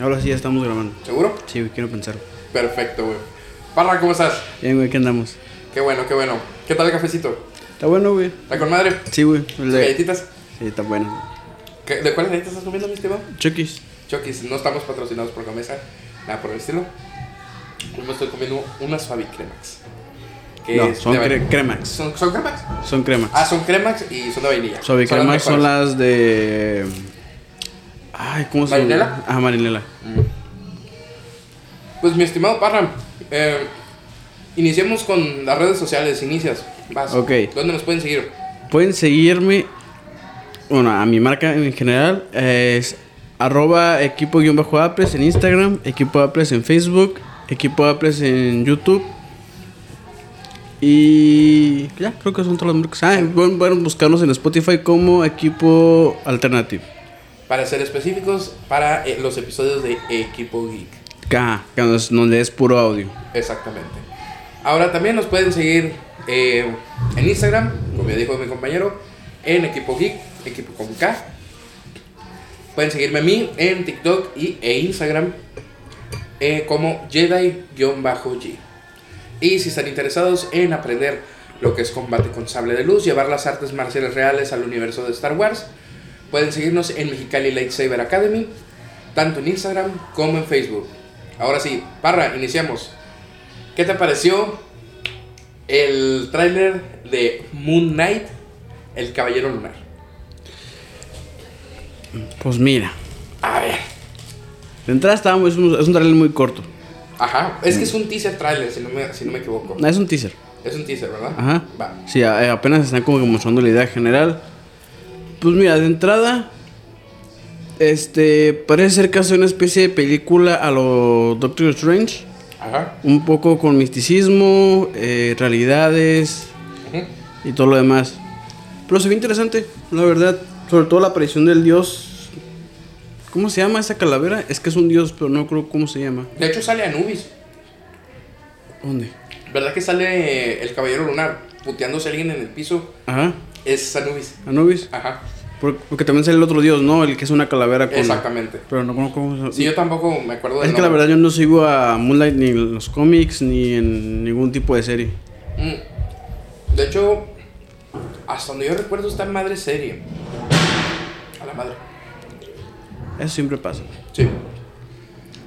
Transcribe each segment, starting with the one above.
Ahora sí ya estamos grabando. ¿Seguro? Sí, güey, quiero pensar. Perfecto, güey. Parra, ¿cómo estás? Bien, güey, ¿qué andamos? Qué bueno, qué bueno. ¿Qué tal el cafecito? Está bueno, güey. ¿Está con madre? Sí, güey. el de- ¿Galletitas? Sí, está bueno. ¿Qué- ¿De cuáles galletas estás comiendo, mi estimado? Chokis. Chokis, no estamos patrocinados por Gamesa, nada por el estilo. Yo me estoy comiendo una Suave Cremax. No, son cre- cremax. ¿Son, ¿Son Cremax? Son cremax. Ah, son Cremax y son de vainilla. Suave las cremax son las de. Ay, ¿cómo se llama? ¿Marinela? Ah, marinela. Pues mi estimado Parra, eh, iniciemos con las redes sociales. Inicias. Vas. Ok. ¿Dónde nos pueden seguir? Pueden seguirme. Bueno, a mi marca en general es arroba equipo-apres en Instagram, equipo apres en Facebook, equipo apres en YouTube. Y ya, creo que son todas las marcas. Ah, pueden buscarnos en Spotify como equipo alternativo. Para ser específicos, para eh, los episodios de Equipo Geek. Ajá, que nos- donde es puro audio. Exactamente. Ahora también nos pueden seguir eh, en Instagram, como ya dijo mi compañero, en Equipo Geek, Equipo con K. Pueden seguirme a mí en TikTok y, e Instagram eh, como Jedi-G. Y si están interesados en aprender lo que es combate con sable de luz, llevar las artes marciales reales al universo de Star Wars, pueden seguirnos en Mexicali Lightsaber Academy, tanto en Instagram como en Facebook. Ahora sí, Parra, iniciamos. ¿Qué te pareció el tráiler de Moon Knight, el Caballero Lunar? Pues mira, A ver. de entrada estábamos, es un, es un trailer muy corto. Ajá, es que es un teaser trailer, si no me, si no me equivoco. No, es un teaser. Es un teaser, ¿verdad? Ajá. Va. Sí, eh, apenas están como que mostrando la idea general. Pues mira, de entrada, este, parece ser hace una especie de película a lo Doctor Strange. Ajá. Un poco con misticismo, eh, realidades y todo lo demás. Pero se ve interesante, la verdad. Sobre todo la aparición del dios. ¿Cómo se llama esa calavera? Es que es un dios, pero no creo cómo se llama. De hecho sale Anubis. ¿Dónde? ¿Verdad que sale el Caballero Lunar puteándose a alguien en el piso? Ajá, Es Anubis. Anubis. Ajá. Por- Porque también sale el otro dios, ¿no? El que es una calavera con. Exactamente. Pero no conozco cómo se Sí, yo tampoco me acuerdo del Es que la verdad yo no sigo a Moonlight ni en los cómics ni en ningún tipo de serie. Mm. De hecho, hasta donde yo recuerdo está en madre serie. A la madre. Eso siempre pasa. Sí.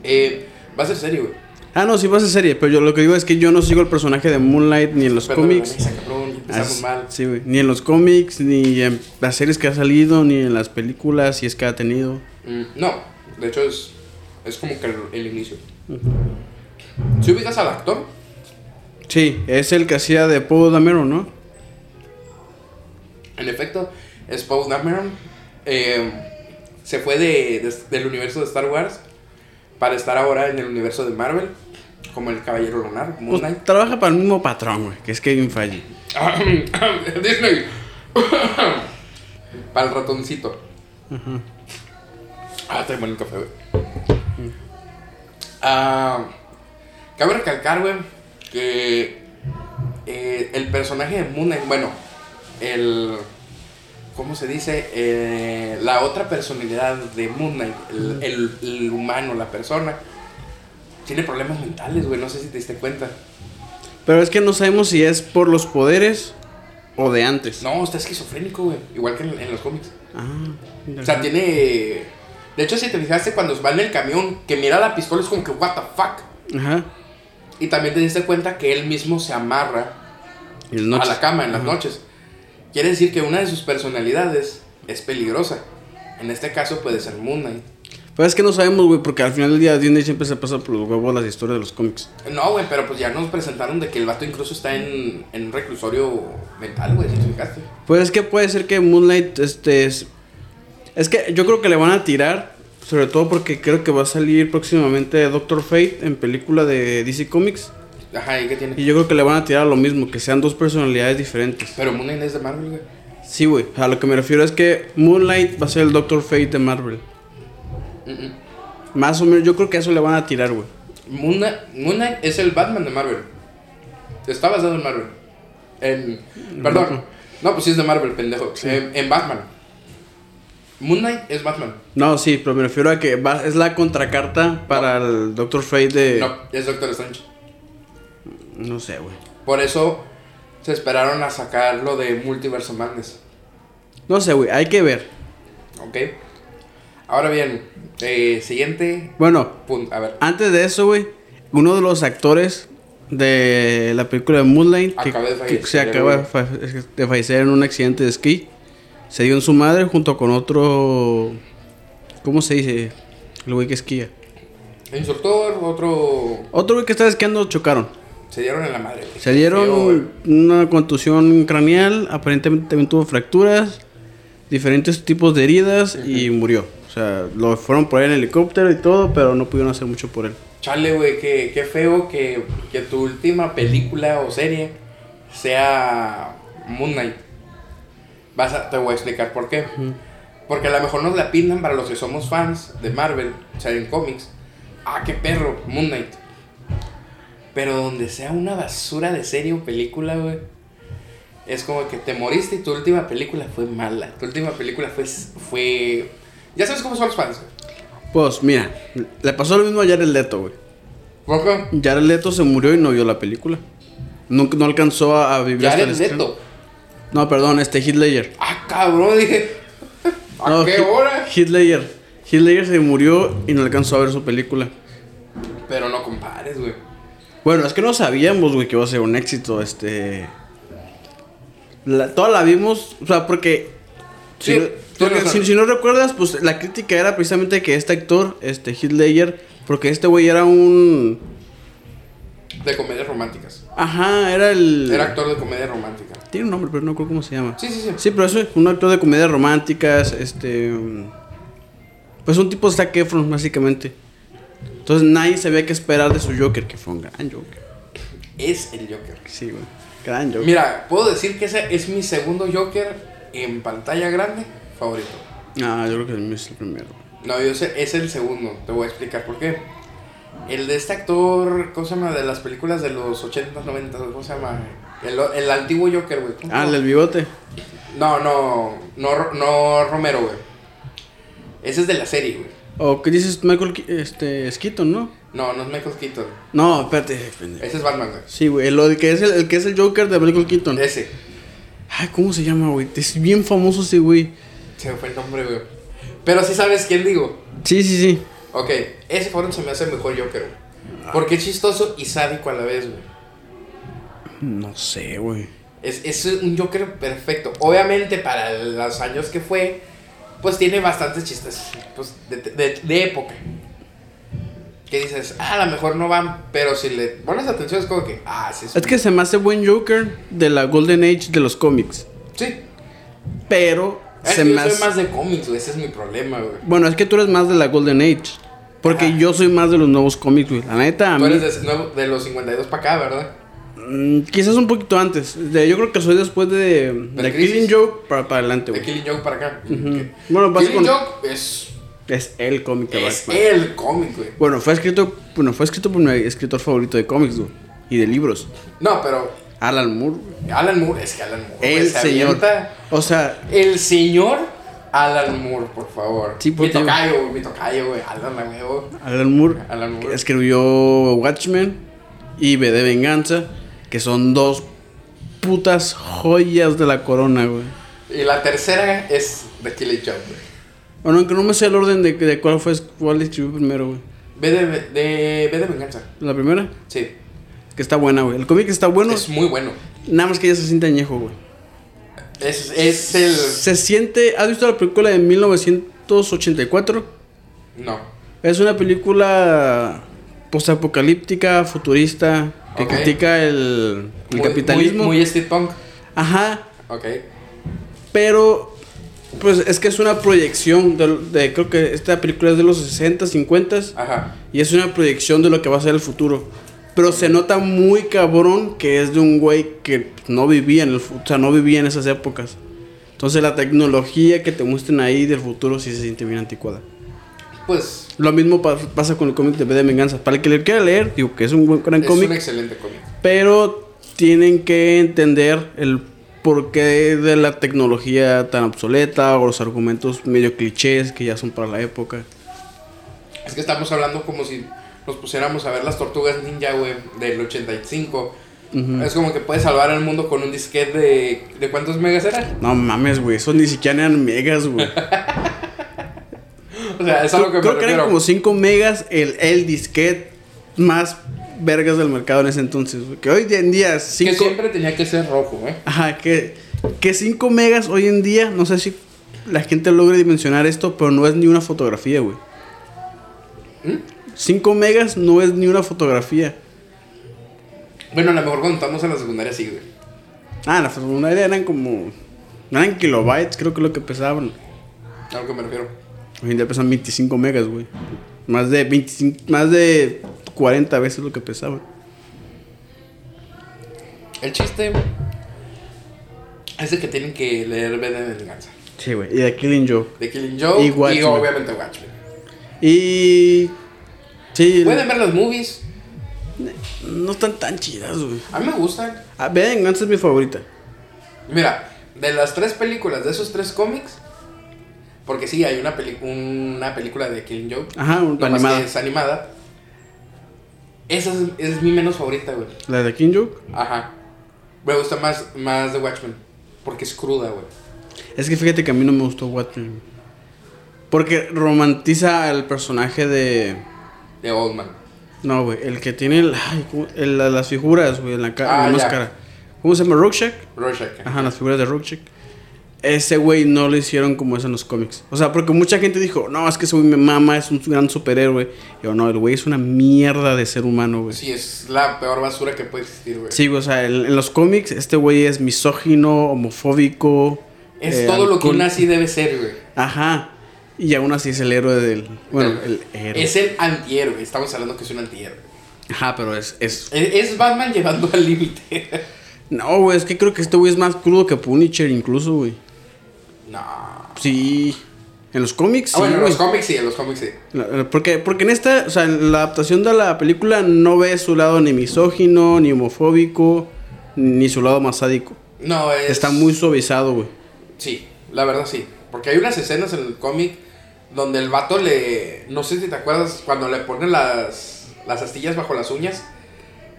Eh, va a ser serie, güey. Ah, no, sí va a ser serie, pero yo lo que digo es que yo no sigo el personaje de Moonlight ni en los Perdón, cómics. As- mal. Sí, güey. Ni en los cómics, ni en las series que ha salido, ni en las películas, si es que ha tenido. Mm, no, de hecho es, es como que el, el inicio. Si ubicas al actor, Sí, es el que hacía de Poe Dameron, ¿no? en efecto, es Paul Dameron. Eh, se fue de, de- del universo de Star Wars para estar ahora en el universo de Marvel, como el Caballero Lunar, Moon Pues, Knight. trabaja para el mismo patrón, güey, que es Kevin Feige. Disney. Para el ratoncito. Ah, trae mal el café, güey. Ah, cabe recalcar, güey, que eh, el personaje de Moon Knight, bueno, el. ¿Cómo se dice? Eh, la otra personalidad de Moon Knight, el, el- el humano, la persona, tiene problemas mentales, güey. No sé si te diste cuenta. Pero es que no sabemos si es por los poderes o de antes. No, está esquizofrénico, güey. Igual que en, en los cómics. Ah, O sea, tiene. De hecho, si te fijaste cuando va en el camión, que mira la pistola es como que, ¿What the fuck? Ajá. Y también te diste cuenta que él mismo se amarra a la cama en las Ajá. noches. Quiere decir que una de sus personalidades es peligrosa. En este caso puede ser Moon Knight. Pero es que no sabemos, güey, porque al final del día Disney siempre se pasa por los huevos las historias de los cómics. No, güey, pero pues ya nos presentaron de que el vato incluso está en, en un reclusorio mental, güey, si te fijaste. Pues es que puede ser que Moonlight, este, es... Es que yo creo que le van a tirar, sobre todo porque creo que va a salir próximamente Doctor Fate en película de DC Comics. Ajá, ¿y qué tiene? Y yo creo que le van a tirar lo mismo, que sean dos personalidades diferentes. Pero Moon Knight es de Marvel, güey. Sí, güey, a lo que me refiero es que Moonlight va a ser el Doctor Fate de Marvel. Más o menos, yo creo que a eso le van a tirar, güey. Moon Knight, Moon Knight es el Batman de Marvel. Está basado en Marvel. En, perdón. No, pues sí es de Marvel, pendejo. En, en Batman. Moon Knight es Batman. No, sí, pero me refiero a que va- es la contracarta para el Doctor Fate de... No, es Doctor Strange. No sé, güey. Por eso se esperaron a sacar lo de Multiverse of Madness. No sé, güey, hay que ver. ¿Ok? Ahora bien, eh, siguiente Bueno, punto. A ver, antes de eso, güey, uno de los actores de la película de Moonlight que, de que se acaba de, güey. fa- de fallecer en un accidente de esquí, se dio en su madre junto con otro... ¿Cómo se dice? El güey que esquía. instructor, otro. Otro güey que estaba esquiando chocaron. Se dieron en la madre. Se Feo, dieron una contusión craneal, aparentemente también tuvo fracturas, diferentes tipos de heridas y murió. O sea, lo fueron por él en helicóptero y todo, pero no pudieron hacer mucho por él. Chale, güey, qué, qué feo que, que tu última película o serie sea Moon Knight. Vas a, te voy a explicar por qué. Porque a lo mejor nos la pintan para los que somos fans de Marvel, o sea, en cómics. Ah, qué perro, Moon Knight. Pero donde sea una basura de serie o película, güey. Es como que te moriste y tu última película fue mala. Tu última película fue. fue... Ya sabes cómo son los fans. Pues mira, le pasó lo mismo a Jared Leto, güey. ¿Por qué? Jared Leto se murió y no vio la película. No, no alcanzó a, a vivir hasta Jared el estreno. Leto. No, perdón, este Ledger. Ah, cabrón, dije. ¿A No, qué hora? Heath Ledger se murió y no alcanzó a ver su película. Bueno, es que no sabíamos, güey, que iba a ser un éxito, este... La- toda la vimos, o sea, porque... Si, no- porque si, no recuerdas, pues la crítica era precisamente que este actor, este Heath Ledger, porque este güey era un... De comedias románticas. Ajá, era el... Era actor de comedia romántica. Tiene un nombre, pero no recuerdo cómo se llama. Sí, sí, sí. Sí, pero eso es un actor de comedias románticas, este... Pues un tipo de Zac Efron, básicamente. Entonces nadie sabía qué esperar de su Joker, que fue un gran Joker. Es el Joker. Sí, güey. Gran Joker. Mira, puedo decir que ese es mi segundo Joker en pantalla grande favorito. Ah, yo creo que el mío es el primero. No, yo sé, es el segundo. Te voy a explicar por qué. El de este actor, ¿cómo se llama? De las películas de los 80s, 90s, ¿cómo se llama? El, el antiguo Joker, güey. ¿Cómo se Ah, el del bigote. No, no, no, no Romero, güey. Ese es de la serie, güey. ¿O qué dices Michael este, Keaton, no? No, no es Michael Keaton. No, espérate. Ese es Batman, güey. Sí, güey, el, el que es el, el que es el Joker de Michael Keaton. Ese. Ay, ¿cómo se llama, güey? Es bien famoso ese güey. Se me fue el nombre, güey. Pero sí sabes quién digo. Sí, sí, sí. Ok, ese Foron se me hace el mejor Joker, güey. Porque es chistoso y sádico a la vez, güey. No sé, güey. Es, es un Joker perfecto. Obviamente, para los años que fue, pues tiene bastantes chistes pues, de, de- de época. Que dices, ah, a lo mejor no van, pero si le pones atención es como que, ah, sí, Es que se me hace buen Joker de la Golden Age de los cómics. Sí. Pero Es se que yo me soy hace... más de cómics, güey. Ese es mi problema, güey. Bueno, es que tú eres más de la Golden Age. Porque Ajá. yo soy más de los nuevos cómics, güey. La neta, a Tú mí... eres de, de los 52 para acá, ¿verdad? Mm, quizás un poquito antes. De- yo creo que soy después de, de? Killing Joke para, para adelante, De güey. Killing Joke para acá. Ujú. Ok. Bueno, Killing con- Joke es, Es el cómic de es Batman. el cómic, güey. Bueno, fue escrito, bueno, fue escrito por mi escritor favorito de cómics, güey. Y de libros. No, pero Alan Moore. güey. Alan Moore, es que Alan Moore. güey, El se señor. avienta- O sea, El señor Alan Moore, por favor. Sí, mi porque- tocayo, güey, mi tocayo, güey. Alan. Alan Moore Alan Moore. escribió Watchmen y V de Venganza, que son dos putas joyas de la corona, güey. Y la tercera es The Killing Joke, güey. Bueno, aunque no me sé el orden de, de cuál fue cuál escribió primero, güey. Ve de, de, ve de venganza. La primera, Sí. que está buena, güey. El cómic está bueno, Es muy bueno. nada más que ya se siente añejo, güey. Es, es el. Se siente, ¿has visto la película de 1984? No. Es una película postapocalíptica, futurista, que Ok. critica el, el Muy- capitalismo. Muy, muy steampunk. Ajá, Ok. pero pues es que es una proyección de, de- creo que esta película es de los 60, 50 Ajá. y es una proyección de lo que va a ser el futuro. Pero se nota muy cabrón que es de un güey que no vivía en el o sea, no vivía en esas épocas. Entonces la tecnología que te muestran ahí del futuro sí se siente bien anticuada. Pues. Lo mismo pa- pasa con el cómic de B de Venganza. Para el que le quiera leer, digo que es un buen gran Es un cómic, excelente cómic. pero tienen que entender el por qué de la tecnología tan obsoleta o los argumentos medio clichés que ya son para la época. Es que estamos hablando como si nos pusiéramos a ver las tortugas ninja, güey, del 85. Es como que puedes salvar al mundo con un disquete de. ¿De cuántos megas era? No mames, güey, eso ni siquiera eran megas, güey. o sea, es algo que Creo me que eran como 5 megas el, el disquete más vergas del mercado en ese entonces. güey. Que hoy en día Que 5... siempre tenía que ser rojo, ¿eh? Ajá, que, que 5 megas hoy en día, no sé si la gente logre dimensionar esto, pero no es ni una fotografía, güey. ¿Mm? 5 megas no es ni una fotografía. Bueno, a lo mejor cuando estamos en la secundaria sí, güey. Ah, la secundaria eran como... Eran kilobytes, creo que es lo que pesaban. A lo que me refiero. Hoy en día pesan 25 megas, güey. Más de 25, más de 40 veces lo que pesaban. El chiste es de que tienen que leer B de Venganza. Sí, güey. Y de Killing Joke. De Killing Joke Y y, Watchmen. obviamente Watchmen. Y... Sí, Pueden ver las movies. no están tan chidas, güey. A mí me gustan. Ah, Venganza es mi favorita. Mira, de las tres películas, de esos tres cómics, porque sí, hay una, peli- una película de Killing Joke, Ajá, un- animada. que es animada. Esa es, es mi menos favorita, güey. La de King Joke. Ajá. Me gusta más, más de Watchmen, porque es cruda, güey. Es que fíjate que a mí no me gustó Watchmen. Porque romantiza al personaje de... De Oldman. No, güey. El que tiene el, las figuras, güey, en la, ca- Ah, en la ya. máscara. ¿Cómo se llama? Rorschach. Rorschach. Ajá, las figuras de Rorschach. Ese güey no lo hicieron como es en los cómics. O sea, porque mucha gente dijo, no, es que ese güey me mama, es un gran superhéroe. Y yo, no, el güey es una mierda de ser humano, güey. Sí, es la peor basura que puede existir, güey. Sí, o sea, en, en los cómics este güey es misógino, homofóbico. Es eh, todo lo que un nazi debe ser, güey. Ajá. Y aún así es el héroe del... Bueno, el héroe. Es el antihéroe. Estamos hablando que es un antihéroe. Ajá, pero es... es... Es, es Batman llevando al límite. No, güey, es que creo que este güey es más crudo que Punisher incluso, güey. No. Sí. En los cómics, Ah, sí, bueno, en los cómics sí, en los cómics sí. Porque, porque en esta, o sea, en la adaptación de la película no ves su lado ni misógino, ni homofóbico, ni su lado más sádico. No, es. Está muy suavizado, güey. Sí, la verdad sí. Porque hay unas escenas en el cómic donde el vato le. No sé si te acuerdas, cuando le pone las, las astillas bajo las uñas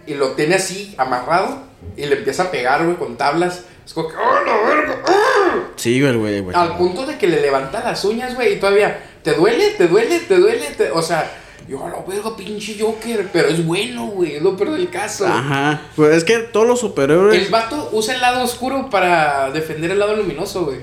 y lo tiene así, amarrado, y le empieza a pegar, güey, con tablas. Es como que. ¡Oh, la verga! ¡Ah! Sí, güey, güey, güey. Al punto de que le levanta las uñas, güey, y todavía. ¿Te duele? ¿Te duele? ¿Te duele? te-". O sea, yo a la verga, pinche Joker. Pero es bueno, güey, es lo peor del caso. Ajá. Pues es que todos los superhéroes. El vato usa el lado oscuro para defender el lado luminoso, güey.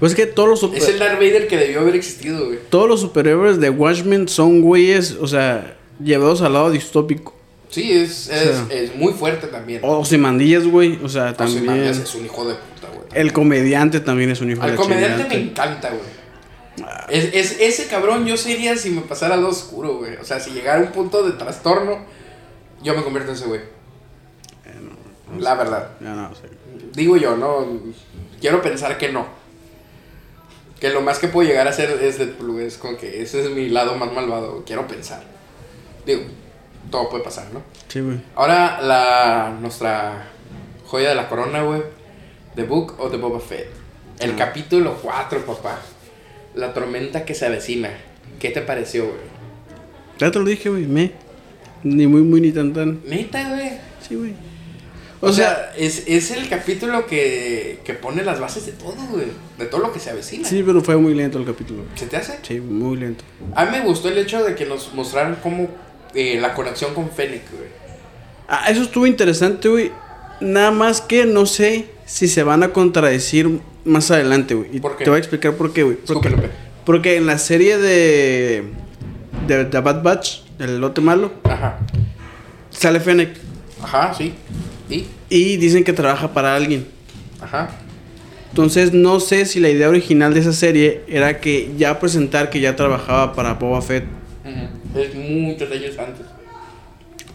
Pues es que todos los, super- Es el Darth Vader que debió haber existido, güey. todos los superhéroes de Watchmen son güeyes, o sea, llevados al lado distópico. Sí, es, es, es muy fuerte también. O mandillas, güey. O sea, también. Ozymandias es un hijo de puta, güey. El comediante también es un hijo de Al la comediante me encanta, güey. Es, es- ese cabrón yo sería si me pasara lo oscuro, güey. O sea, si llegara a un punto de trastorno, yo me convierto en ese güey. La verdad. No, Digo yo, no. Quiero pensar que no. Que lo más que puedo llegar a hacer es Deadpool, güey. Es como que ese es mi lado más malvado. Quiero pensar. Digo, todo puede pasar, ¿no? Sí, güey. Ahora la nuestra joya de la corona, güey. The Book of the Boba Fett. El Ah. capítulo 4, papá. La tormenta que se avecina. ¿Qué te pareció, güey? Ya te lo dije, güey. Me. Ni muy, muy, ni tan, tan. Neta, güey. Sí, güey. O, sea, es, es el capítulo que, que pone las bases de todo, güey. De todo lo que se avecina. Sí, pero fue muy lento el capítulo. ¿Se te hace? Sí, muy lento. A mí me gustó el hecho de que nos mostraran cómo eh, la conexión con Fennec, güey. Ah, eso estuvo interesante, güey. Nada más que no sé si se van a contradecir más adelante, güey. Y ¿Por qué? te voy a explicar por qué, güey. Porque, porque en la serie de, de The Bad Batch, el lote malo, Ajá. sale Fennec. Ajá, sí. ¿Y? Y dicen que trabaja para alguien. Ajá. Entonces no sé si la idea original de esa serie era que ya presentar que ya trabajaba para Boba Fett. Es muchos años antes.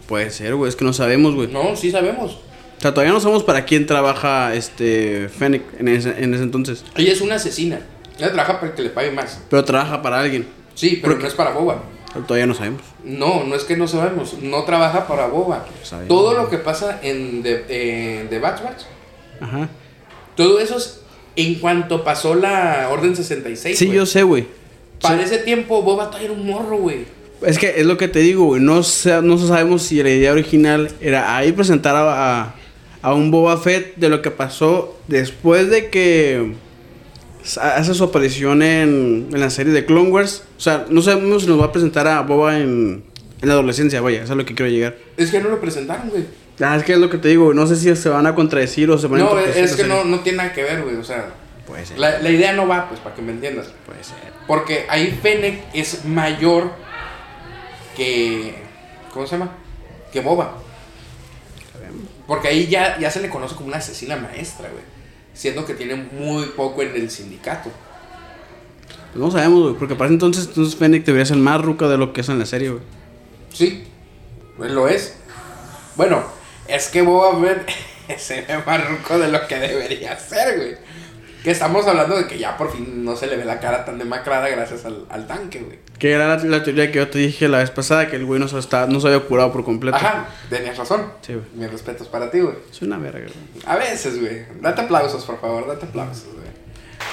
Puede ser, güey. Es que no sabemos, güey. No, sí sabemos. O sea, todavía no sabemos para quién trabaja este Fennec en ese, en ese entonces. Ella es una asesina. Ella trabaja para que le pague más. Pero trabaja para alguien. Sí, pero ¿Por no es para Boba. Pero todavía no sabemos. No, no es que no sabemos. No trabaja para Boba. Todo lo que pasa en The, en The Bad Batch Ajá. Todo eso es en cuanto pasó la Orden 66. Sí, yo sé, güey. Para ese tiempo, Boba todavía era un morro, güey. Es que es lo que te digo, güey. No, sé- no sabemos si la idea original era ahí presentar a, a, a un Boba Fett de lo que pasó después de que sa- hace su aparición en, en la serie de Clone Wars. O sea, no sabemos si nos va a presentar a Boba en, en la adolescencia, vaya, eso es lo que quiero llegar. Es que no lo presentaron, güey. Ah, es que es lo que te digo, güey. No sé si se van a contradecir o se van a No, es que no, no tiene nada que ver, güey. O sea, Puede ser. la, la idea no va, pues, para que me entiendas. Puede ser. Porque ahí Fennec es mayor que. ¿Cómo se llama? Que Boba. Porque ahí ya, ya se le conoce como una asesina maestra, güey. Siendo que tiene muy poco en el sindicato. Pues no sabemos, güey. Porque para entonces, entonces Fennec debería ser más ruca de lo que es en la serie, güey. Sí, pues lo es. Bueno, es que Boba Fett se ve más ruco de lo que debería ser, güey. Que estamos hablando de que ya por fin no se le ve la cara tan demacrada gracias al, al tanque, güey. Que era la, la teoría que yo te dije la vez pasada, que el güey no se, está, no se había curado por completo. Ajá, tenías razón. Sí, güey. Mis respetos para ti, güey. Es una verga, güey. A veces, güey. Date aplausos, por favor, date aplausos, güey.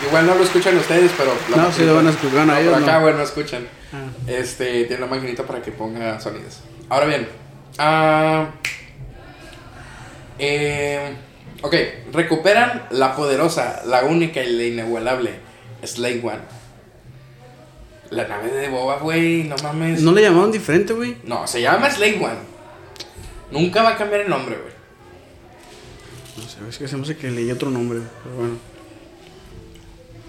Igual no lo escuchan ustedes, pero... la No, sí lo van a escuchar, No, ellos por acá, güey, no escuchan. Ah. Este, tiene la maquinita para que ponga sonidos. Ahora bien, ah, eh, ok, recuperan la poderosa, la única y la inigualable Slave One. La nave de Boba, güey, no mames. ¿No le llamaron diferente, güey? No, se llama Slave One. Nunca va a cambiar el nombre, güey. No sé, es que se me hace que leí otro nombre, pero bueno.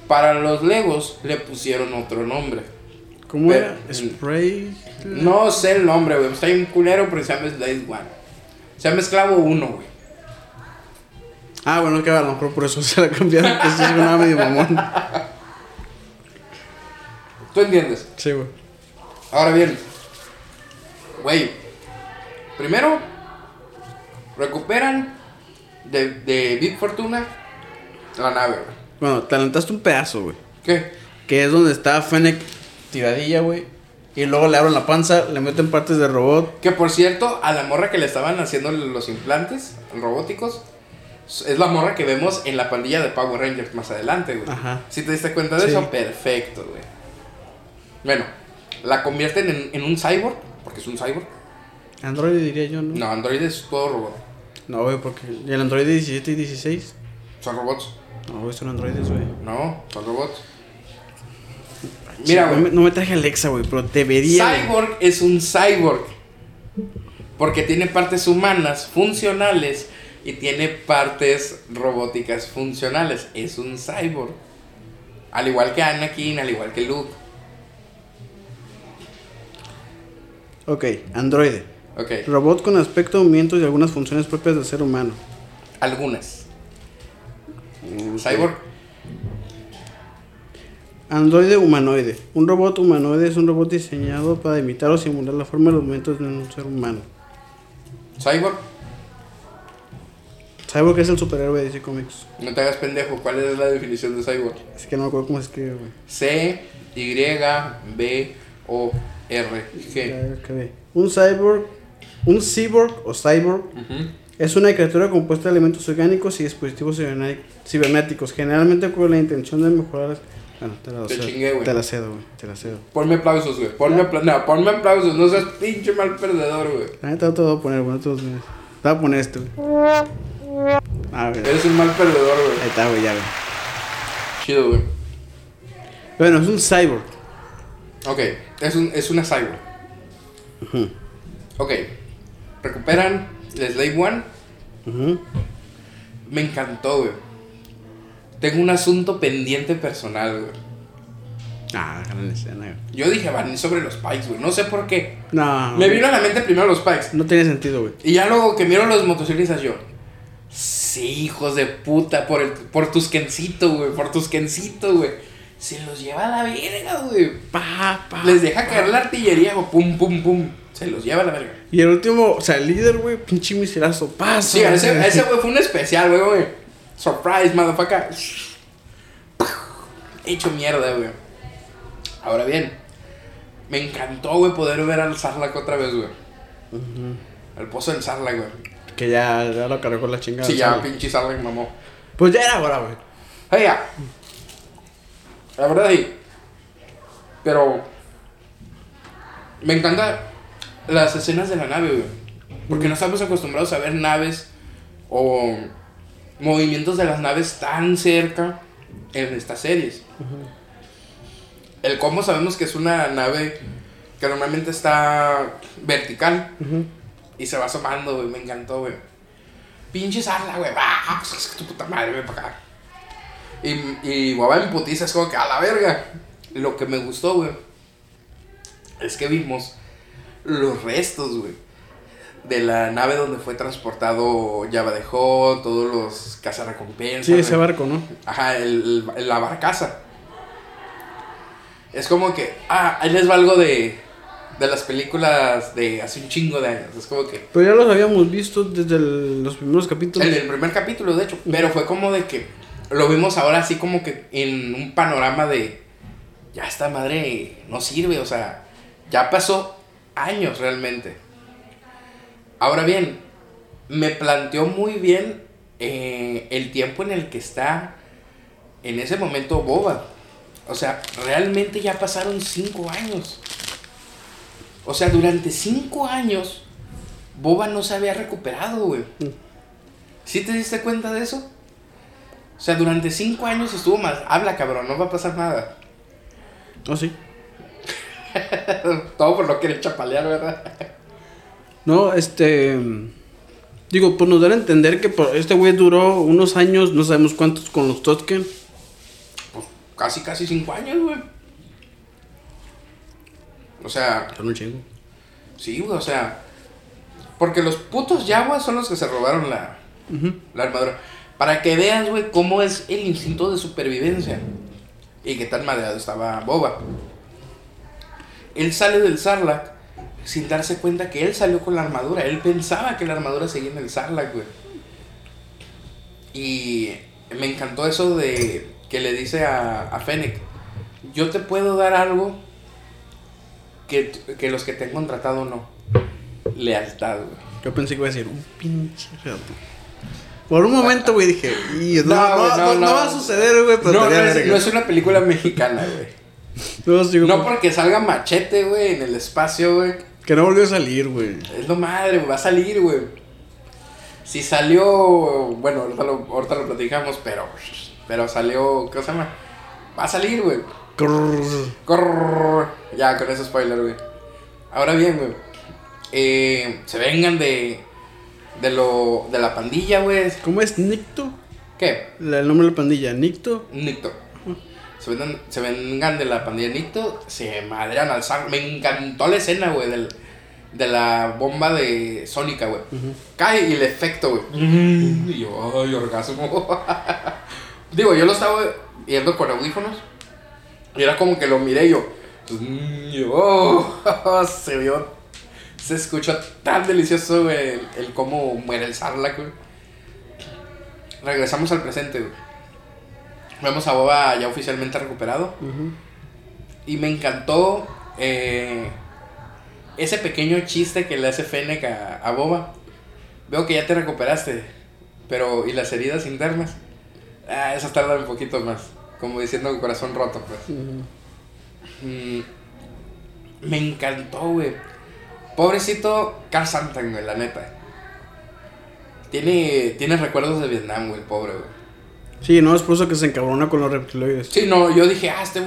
Para los Legos le pusieron otro nombre. ¿Cómo Pero- era? Spray. No sé el nombre, güey. Está bien culero, pero se llama Slave One. Se llama Esclavo 1, güey. Ah, bueno, que a lo mejor por eso se la cambiaron, que sí es una medio mamón. ¿Tú entiendes? Sí, güey. Ahora bien, güey, primero recuperan de, de Big Fortuna la nave, güey. Bueno, te adelantaste un pedazo, güey. ¿Qué? Que es donde está Fennec tiradilla, güey. Y luego le abren la panza, le meten partes de robot. Que por cierto, a la morra que le estaban haciendo los implantes robóticos, es la morra que vemos en la pandilla de Power Rangers más adelante, güey. Ajá. Si te diste cuenta de Sí. eso, perfecto, güey. Bueno, la convierten en, en un cyborg, porque es un cyborg. Android diría yo, ¿no? No, Android es todo robot. No, güey, porque ¿y el Android de 17 y 16. Son robots. No, güey, son androides, güey. No, son robots. Mira, no, güey. me, no me traje Alexa, güey, pero debería. güey. Cyborg es un cyborg. Porque tiene partes humanas funcionales y tiene partes robóticas funcionales. Es un cyborg. Al igual que Anakin, al igual que Luke. Ok, androide. Ok, Robot con aspecto, movimientos y algunas funciones propias del ser humano. algunas. Cyborg. Androide humanoide. Un robot humanoide es un robot diseñado para imitar o simular la forma y los movimientos de un ser humano. Cyborg. Cyborg es el superhéroe de DC Comics. No te hagas pendejo. ¿Cuál es la definición de cyborg? Es que no me acuerdo cómo se escribe, güey. C, Y, B, O, R, G. Un cyborg, un cyborg o cyborg Ujú. es una criatura compuesta de elementos orgánicos y dispositivos ciberné- cibernéticos, generalmente con la intención de mejorar las... Bueno, te la Te cedo. chingué, güey. Te la cedo, güey. Te la cedo. Ponme aplausos, güey. Ponme, apla- no, ponme aplausos. No seas pinche mal perdedor, güey. La neta no te voy a poner, güey. no te voy a poner. Este, güey. Ah, güey. Eres un mal perdedor, güey. Ahí está, güey, ya, güey. Chido, güey. Bueno, es un cyborg. Ok, es, un, es una cyborg. Ujú. Ok, recuperan la Slave One. Me encantó, güey. Tengo un asunto pendiente personal, güey. Ah, gran escena, güey. Yo dije, van sobre los Pikes, güey. No sé por qué. No. Me vino a la mente primero los Pikes. No tiene sentido, güey. Y ya luego que miro los motociclistas, yo. Sí, hijos de puta, por, el, por tus Kencito, güey. Por tus Kencito, güey. Se los lleva a la verga, güey. Pa, pa. Les deja caer la artillería, güey. Pum, pum, pum. Se los lleva a la verga. Y el último, o sea, el líder, güey, pinche miserazo. Pasa. Sí, ese, ese güey fue un especial, güey, güey. Surprise, motherfucker. Hecho mierda, güey. Ahora bien, me encantó, güey, poder ver al Sarlacc otra vez, güey. Al pozo del Sarlacc, güey. Que ya, ya lo cargó la chingada. Sí, ya, pinche Sarlacc mamó. Pues ya era hora, güey. Hey, ya. La verdad, sí. Pero. Me encantan las escenas de la nave, güey. Porque no estamos acostumbrados a ver naves o movimientos de las naves tan cerca en estas series. El cómo sabemos que es una nave que normalmente está vertical y se va asomando, güey. Me encantó, güey. Pinche Sarla, güey. ¡Ah! Tu puta madre, ven para acá. Y, y Guava en putiza es como que a la verga. Lo que me gustó, güey, es que vimos los restos, güey. De la nave donde fue transportado Java de Hutt, todos los cazarrecompensas. Sí, ese güey. barco, ¿no? Ajá, el, el- la barcaza. Es como que, ah, ahí les va algo de, de las películas de hace un chingo de años. Es como que, Pero ya los habíamos visto desde el- los primeros capítulos. el del primer capítulo, de hecho, pero fue como de que lo vimos ahora así como que en un panorama de, ya esta madre no sirve, o sea, ya pasó años realmente. Ahora bien, me planteó muy bien eh, el tiempo en el que está en ese momento Boba. O sea, realmente ya pasaron cinco años. O sea, durante cinco años, Boba no se había recuperado, güey. ¿Sí te diste cuenta de eso? O sea, durante cinco años estuvo más. Habla, cabrón, no va a pasar nada. Oh, sí. Todo por lo que chapalear, ¿verdad? No, este. Digo, pues nos dan a entender que por- este güey duró unos años, no sabemos cuántos, con los Totken. Pues casi, casi cinco años, güey. O sea, Son un chingo. sí, güey, o sea. Porque los putos Yaguas son los que se robaron la, la armadura. Para que veas, güey, cómo es el instinto de supervivencia. Y qué tan madreado estaba Boba. Él sale del Sarlacc sin darse cuenta que él salió con la armadura. Él pensaba que la armadura seguía en el Sarlacc, güey. Y me encantó eso de que le dice a, a Fennec, yo te puedo dar algo que, que los que te han contratado no. Lealtad, güey. Yo pensé que iba a decir un pinche gato. Por un momento, güey, dije, "Y, no, va a suceder, güey, pero No, es, no es una película mexicana, güey. No, sí, güey, No porque salga machete, güey, en el espacio, güey. Que no volvió a salir, güey. Es lo madre, va a salir, güey. Si salió, bueno, ahorita lo, ahorita lo platicamos, pero, pero salió, ¿qué se llama? Va a salir, güey. Ya, con ese spoiler, güey. Ahora bien, güey. eh, se vengan de, de lo, de la pandilla, güey. ¿Cómo es Nicto? ¿Qué? La- El nombre de la pandilla, Nicto. Nicto. Se vengan, se vengan de la pandilla Nicto, se madrean al Zar. Me encantó la escena, güey, del, de la bomba de Sónica, güey. Cae y el efecto, güey. Y yo, ay, orgasmo. Digo, yo lo estaba viendo con audífonos. Y era como que lo miré y yo. oh, se vio. Se escuchó tan delicioso, güey, el, el cómo muere el Sarlacc, güey. Regresamos al presente, güey. Vemos a Boba ya oficialmente recuperado. Y me encantó eh, ese pequeño chiste que le hace Fennec a, a Boba. Veo que ya te recuperaste. Pero, ¿y las heridas internas? Ah, esas tardan un poquito más. Como diciendo corazón roto, pues. Mm, me encantó, güey. Pobrecito Carl Santan, güey, la neta. Tiene, tiene recuerdos de Vietnam, güey, el pobre, güey. Sí, no, es por eso que se encabrona con los reptiloides. Sí, no, yo dije, ah, este.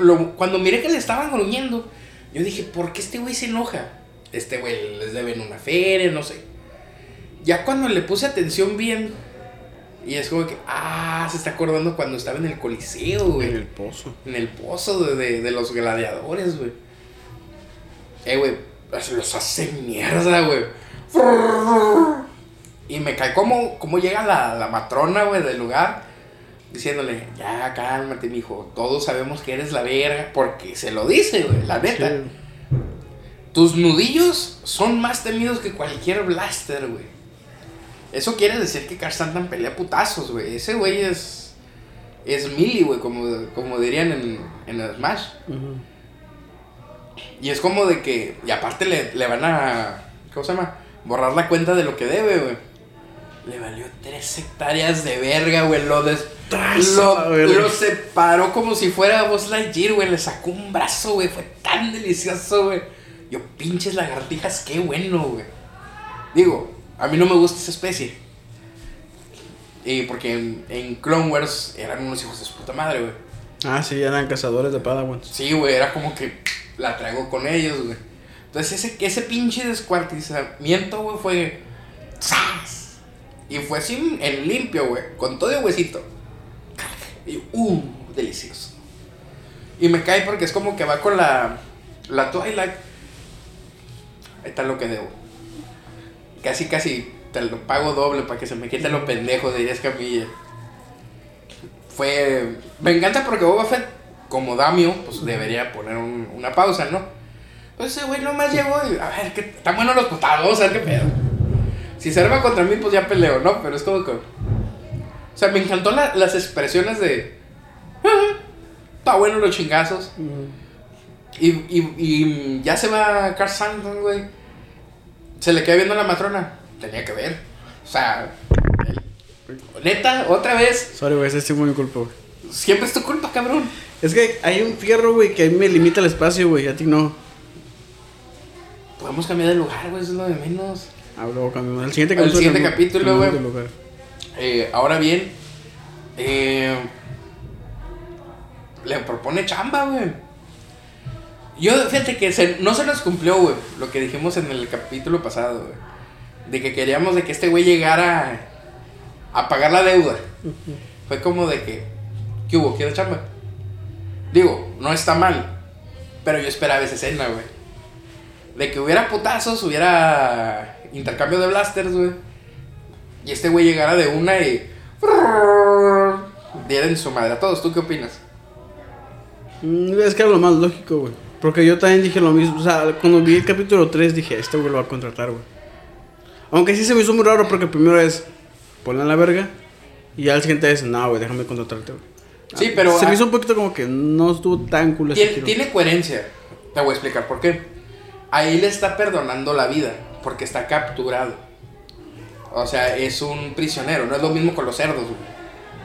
lo- cuando miré que le estaban gruñendo, yo dije, ¿por qué este güey se enoja? Este güey les deben una feria, no sé. Ya cuando le puse atención bien, y es como que, ah, se está acordando cuando estaba en el Coliseo, güey. En el pozo. En el pozo de, de- de los gladiadores, güey. Eh, güey, se los hace mierda, güey. Y me cae como, como llega la, la matrona, güey, del lugar. Diciéndole, ya, cálmate, mijo. Todos sabemos que eres la verga. Porque se lo dice, güey, la neta. Sí. Tus nudillos son más temidos que cualquier blaster, güey. Eso quiere decir que Karsantan pelea putazos, güey. Ese güey es. Es melee, güey, como, como dirían en, en el Smash. Y es como de que. Y aparte le, le van a. ¿Cómo se llama? Borrar la cuenta de lo que debe, güey. le valió tres hectáreas de verga, güey. Lo, des- lo, lo separó como si fuera Buzz Lightyear, güey. Le sacó un brazo, güey. Fue tan delicioso, güey. Yo, pinches lagartijas, qué bueno, güey. Digo, a mí no me gusta esa especie. Y porque en, en Clone Wars eran unos hijos de su puta madre, güey. Ah, sí, eran cazadores de Padawans. Sí, güey, era como que la traigo con ellos, güey. Entonces ese, ese pinche descuartizamiento, güey, fue... ¡Zas! Y fue así en limpio, güey, con todo el huesito. Y, uh, delicioso. Y me cae porque es como que va con la, la Twilight. Ahí está lo que debo. Casi, casi te lo pago doble para que se me quite lo pendejo de 10 camillas. Fue. Me encanta porque Boba Fett, como Damio, pues debería poner un- una pausa, ¿no? Pues ese güey nomás llegó y. A ver, que están buenos los putados, a ver qué pedo. Si se arma contra mí, pues ya peleo, ¿no? Pero es como que. O sea, me encantó la- las expresiones de. "Ah, Está bueno los chingazos. Y, y, y ya se va Carl Sandon, güey. Se le queda viendo a la matrona. Tenía que ver. O sea, neta, otra vez. Sorry, güey, ese fue mi culpa, güey. Siempre es tu culpa, cabrón. Es que hay un fierro, güey, que a mí me limita el espacio, güey, a ti no. Podemos cambiar de lugar, güey, eso es lo de menos. Ah, luego cambiamos. El siguiente capítulo. siguiente cambiamos- capítulo, güey. Eh, ahora bien, eh, le propone chamba, güey. Yo, fíjate que se- no se nos cumplió, güey, lo que dijimos en el capítulo pasado, güey. De que queríamos de que este güey llegara a pagar la deuda. Fue como de que, ¿qué hubo? ¿Quieres chamba? Digo, no está mal, pero yo esperaba esa escena, güey. De que hubiera putazos, hubiera intercambio de blasters, güey. Y este güey llegara de una y. Dieran su madre a todos. ¿Tú qué opinas? Mm, Es que era lo más lógico, güey. Porque yo también dije lo mismo. O sea, cuando vi el capítulo 3 dije, este güey lo va a contratar, güey. Aunque sí se me hizo muy raro porque primero es, ponle a la verga. Y ya al siguiente es, no, güey, déjame contratarte, güey. Sí, pero. Se me hizo un poquito como que no estuvo tan cool ese tiene, giro. tiene coherencia. Te voy a explicar por qué. Ahí le está perdonando la vida. Porque está capturado. O sea, es un prisionero. No es lo mismo con los cerdos, güey.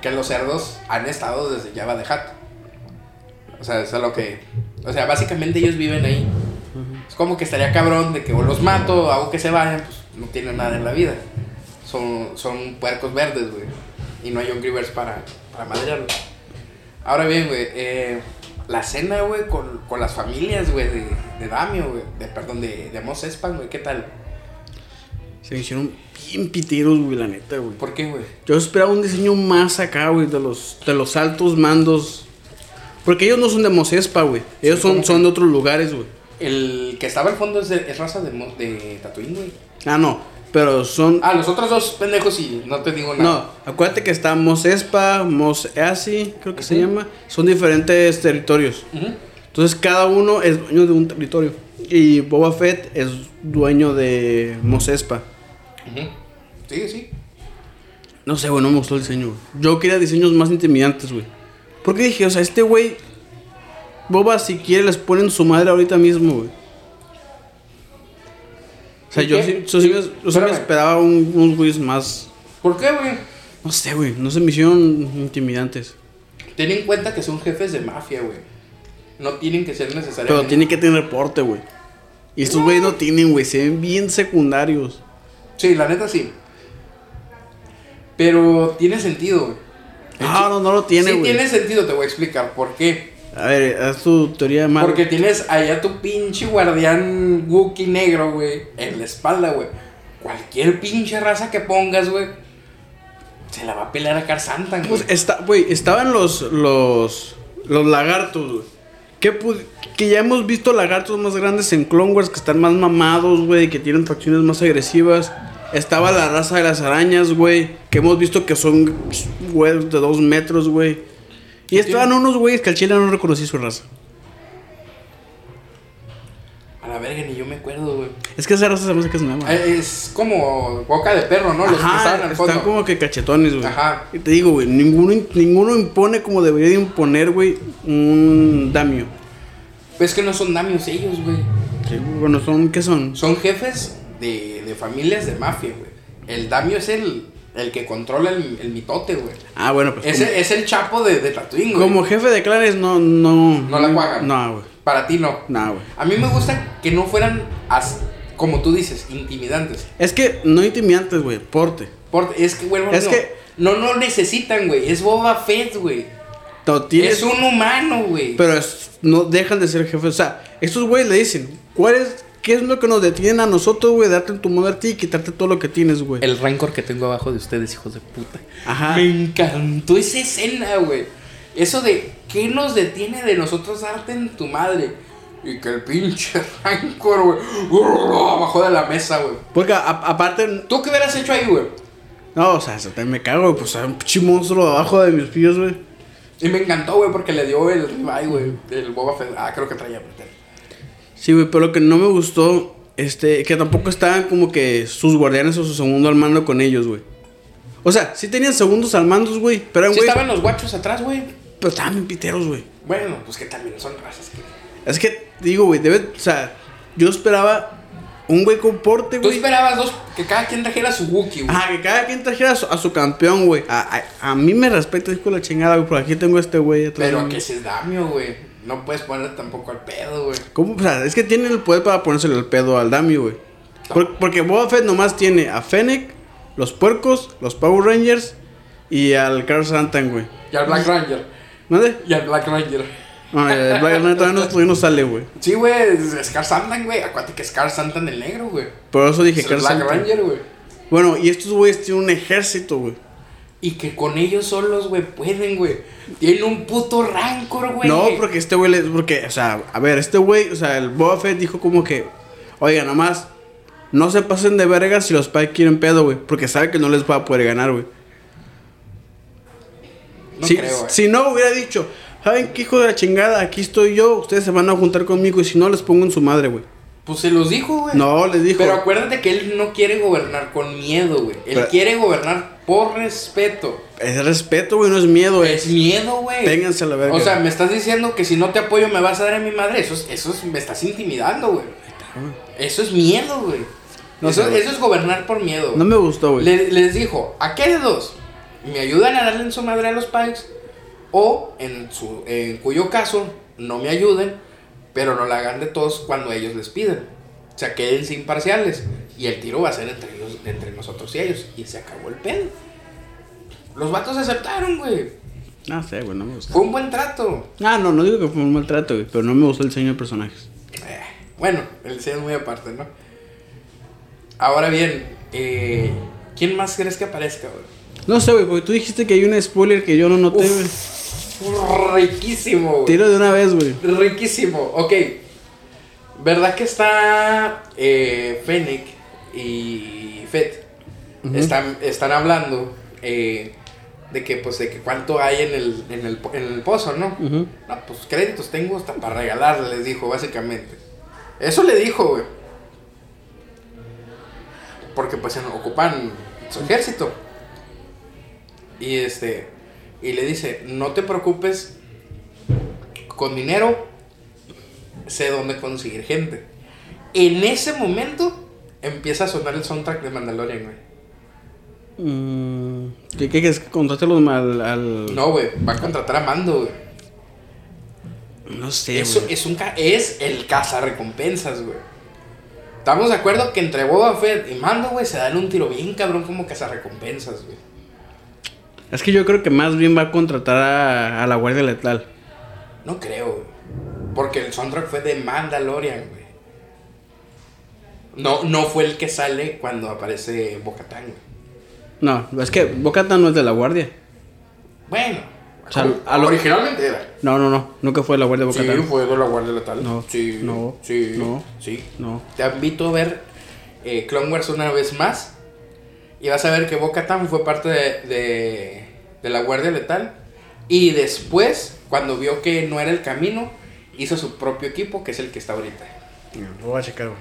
Que los cerdos han estado desde Java de Hat. O sea, es lo que. O sea, básicamente ellos viven ahí. Es como que estaría cabrón de que o los mato o hago que se vayan, pues no tienen nada en la vida. Son, son puercos verdes, güey. Y no hay John Rivers para, para madrearlos. Ahora bien, güey, eh, la cena, güey, con, con las familias, güey, de, de Damio, güey, de, perdón, de, de Mos Espan, güey, ¿qué tal? Se me hicieron bien piteros, güey, la neta, güey. ¿Por qué, güey? Yo esperaba un diseño más acá, güey, de los, de los altos mandos. Porque ellos no son de Mosespa, güey. Ellos Sí, son, ¿cómo son de otros lugares, güey. El que estaba al fondo es, de- es raza de, de Tatooine, güey. Ah, no. Pero son. Ah, los otros dos pendejos y no te digo nada. No, acuérdate que está Mos Espa, Mos Easi, creo que se llama. Son diferentes territorios. Entonces cada uno es dueño de un territorio. Y Boba Fett es dueño de Mos Espa. Ujú. Sí, sí. No sé, güey, no me gustó el diseño. güey. Yo quería diseños más intimidantes, güey. Porque dije, o sea, este güey. Boba, si quiere, les ponen su madre ahorita mismo, güey. O sea, ¿Y yo sí, yo sí me, yo sí me Espérame. esperaba un- unos güeyes más. ¿Por qué, güey? No sé, güey. No se me hicieron intimidantes. Ten en cuenta que son jefes de mafia, güey. No tienen que ser necesariamente. Pero tiene que tener reporte, güey. Y estos güeyes no tienen, güey. Se ven bien secundarios. Sí, la neta sí. Pero tiene sentido, güey. Ah, no, no lo tiene, sí güey. tiene sentido, te voy a explicar por qué. A ver, haz tu teoría de mal. Porque tienes allá tu pinche guardián Wookiee negro, güey, en la espalda, güey. Cualquier pinche raza que pongas, güey, se la va a pelear a Car Santa, güey. Pues está, güey, estaban los, los, los lagartos, güey. Que, que ya hemos visto lagartos más grandes en Clone Wars que están más mamados, güey, que tienen facciones más agresivas. Estaba la raza de las arañas, güey, que hemos visto que son güeyes de dos metros, güey. Y estaban unos güeyes que al chile no reconocí su raza. A la verga, ni yo me acuerdo, güey. Es que esa raza se me hace que es nueva. Eh, Es como boca de perro, ¿no? Los que estaban al están fondo. como que cachetones, güey. Ajá. Y te digo, güey, ninguno, ninguno impone como debería de imponer, güey, un damio. Pues es que no son damios ellos, güey. Sí, bueno, son, ¿qué son? Son jefes de, de familias de mafia, güey. El damio es el, El que controla el, el mitote, güey. Ah, bueno, pues. Ese es el chapo de, de Tatooine, güey. como jefe de clanes, no. No, No la cuagan. No, güey. Para ti no. No, güey. A mí me gusta que no fueran, as- como tú dices, intimidantes. Es que no intimidantes, güey. Porte. Porque es que, güey, Es no, que- no, no necesitan, güey. Es Boba Fett, güey. Tienes- Es un humano, güey. Pero es- no dejan de ser jefes. O sea, estos güeyes le dicen, ¿cuál es, ¿qué es lo que nos detiene a nosotros, güey? Darte tu modo a ti y quitarte todo lo que tienes, güey. El rancor que tengo abajo de ustedes, hijos de puta. Ajá. Me encantó esa escena, güey. Eso de, ¿qué nos detiene de nosotros darte en tu madre? Y que el pinche rancor, güey, abajo de la mesa, güey. Porque a- aparte, ¿Tú qué hubieras hecho ahí, güey? no, o sea, me cago, güey. Pues hay un pinche monstruo abajo de mis pies, güey. Y me encantó, güey, porque le dio el ribeye, güey. El Boba Fett. Ah, creo que traía. Sí, güey, pero lo que no me gustó, este, que tampoco estaban como que sus guardianes o su segundo al mando con ellos, güey. O sea, sí tenían segundos al mando, güey, pero eran Sí güey, estaban los guachos atrás, güey. pero estaban bien piteros, güey. Bueno, pues que también son razas que... Es que, digo, güey, debe, o sea, yo esperaba un güey con porte, Tú güey. esperabas dos, que cada quien trajera su Wookiee, güey. Ajá, que cada quien trajera a su, a su campeón, güey. A, a- a mí me respeta, hijo de la chingada, güey, por aquí tengo a este güey atrás. Pero que es Damio, güey. No puedes poner tampoco al pedo, güey. ¿Cómo? O sea, es que tienen el poder para ponérselo el pedo al Dami, güey. Por- porque Boba Fett nomás tiene a Fennec, los puercos, los Power Rangers y al Carl Santan, güey. Y al Black Ranger. ¿Dónde? Y al Black Ranger. No, el Black Knight todavía no, todavía no sale, güey. Sí, güey, es Scar Santan, güey. Acuérdate que Scar Santan el negro, güey. Por eso dije Es Carl Black Santan. Ranger, güey. Bueno, y estos güeyes tienen un ejército, güey. Y que con ellos solos, güey, pueden, güey. Tienen un puto rancor, güey. No, porque este güey, le- porque, o sea, a ver, este güey, o sea, el Boba Fett dijo como que, oiga, nomás, no se pasen de verga si los Pike quieren pedo, güey, porque sabe que no les va a poder ganar, güey. No si, creo, güey. si no hubiera dicho, ¿saben qué hijo de la chingada? Aquí estoy yo, ustedes se van a juntar conmigo y si no les pongo en su madre, güey. Pues se los dijo, güey. No, les dijo. Pero acuérdate que él no quiere gobernar con miedo, güey. Él Pero- quiere gobernar por respeto. Es respeto, güey, no es miedo, Es es. miedo, güey. Ténganse la verga. O sea, me estás diciendo que si no te apoyo me vas a dar a mi madre. Eso es, eso es, me estás intimidando, güey. Eso es miedo, güey. No eso, eso es gobernar por miedo. güey. No me gustó, güey. Le- les dijo, ¿a qué de dos? ¿Me ayudan a darle en su madre a los Pikes? O, en, su, en cuyo caso, no me ayuden, pero no la hagan de todos cuando ellos les piden. O sea, quédense imparciales. Y el tiro va a ser entre, ellos- entre nosotros y ellos. Y se acabó el pedo. Los vatos aceptaron, güey. No sé, güey, no me gustó. Fue un buen trato. Ah, no, no digo que fue un maltrato, güey, pero no me gustó el diseño de personajes. Eh, bueno, el diseño es muy aparte, ¿no? Ahora bien, eh, ¿quién más crees que aparezca, güey? No sé, güey, porque tú dijiste que hay un spoiler que yo no noté, güey. Riquísimo, güey. Tiro de una vez, güey. Riquísimo. Ok. ¿Verdad que está eh, Fennec y Fett? están, están hablando eh, de que, pues, de que cuánto hay en el, en el, en el pozo, ¿no? Pues créditos tengo hasta para regalarle, les dijo, básicamente. Eso le dijo, güey. Porque, pues, ocupan su ejército. Y este. Y le dice: No te preocupes. Con dinero. Sé dónde conseguir gente. En ese momento. Empieza a sonar el soundtrack de Mandalorian, güey. Mm, ¿Qué quieres? Contrátelo al, al... No, güey. Va a contratar a Mando, güey. No sé, Eso güey. es un ca- es el cazarrecompensas, güey. Estamos de acuerdo que entre Boba Fett y Mando, güey, se dan un tiro bien cabrón como cazarrecompensas, güey. Es que yo creo que más bien va a contratar a, a la Guardia Letal. No creo, güey. Porque el soundtrack fue de Mandalorian, güey. No, no fue el que sale cuando aparece Bocatán. No, es que Bocata no es de la Guardia. Bueno, O sea, a lo- originalmente era. No, no, no. Nunca fue de la Guardia de Sí, Bocata. fue de la Guardia Letal. No, sí, no, sí, no. sí. No. Te invito a ver eh, Clone Wars una vez más. Y vas a ver que Bo-Katan fue parte de, de, de la Guardia Letal. Y después, cuando vio que no era el camino, hizo su propio equipo, que es el que está ahorita. Lo voy a checar, güey.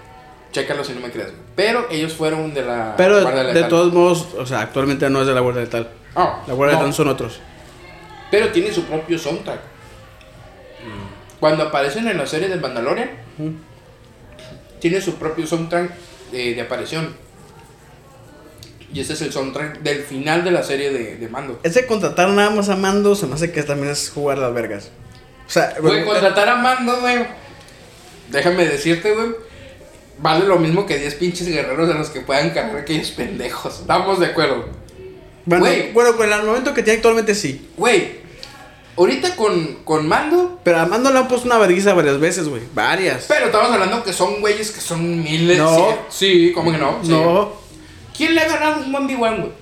Chécalo si no me crees. güey. Pero ellos fueron de la Pero Guardia de, Letal. de todos modos, o sea, actualmente no es de la Guardia Letal. Ah, La Guardia no, Letal son otros. Pero tiene su propio soundtrack. Cuando aparecen en la serie del Mandalorian, tiene su propio soundtrack eh, de aparición. Y ese es el soundtrack del final de la serie de, de Mando. Ese contratar nada más a Mando se me hace que también es jugar las vergas. O sea, Güey, contratar a Mando, güey. Déjame decirte, güey. Vale lo mismo que 10 pinches guerreros de los que puedan cargar aquellos pendejos. Estamos de acuerdo. bueno, bueno, con el momento que tiene actualmente sí. Güey, ahorita con, con Mando. Pero a Mando le han puesto una vergüenza varias veces, güey. Varias. Pero estamos hablando que son güeyes que son miles. No. Sí, sí, ¿cómo que no? Sí. No. ¿Quién le ha ganado un 1v1, güey?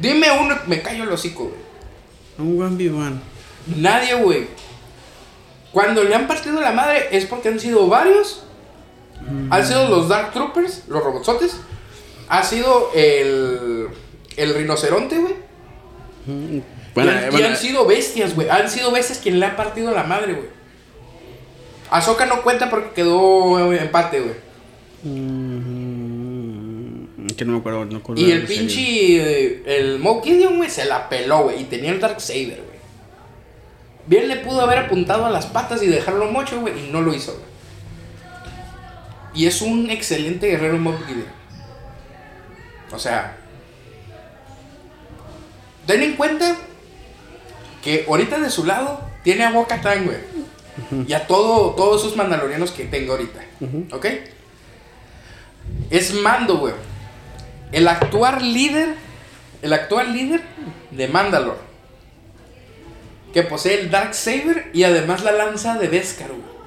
Dime uno, me callo el hocico, güey. Un 1v1. Nadie, güey. Cuando le han partido la madre es porque han sido varios. Han sido los Dark Troopers, los robotsotes. Ha sido el. El rinoceronte, güey. Bueno, y, han, y bueno, han sido bestias, güey. Han sido bestias quien le ha partido la madre, güey. Ahsoka no cuenta porque quedó empate, güey. mm, que no me acuerdo. No acuerdo Y el pinche. eh, El Moe güey, se la peló, güey. Y tenía el Dark Saber, güey. Bien le pudo haber apuntado a las patas y dejarlo mocho, güey. Y no lo hizo, güey. Y es un excelente guerrero Moe Gideon. O sea. Ten en cuenta que ahorita de su lado tiene a Boca Tan, güey. Y a todo, todos esos mandalorianos que tengo ahorita. ¿Ok? Es Mando, güey. El actual líder. El actual líder de Mandalore. Que posee el Dark Saber y además la lanza de Beskar, güey.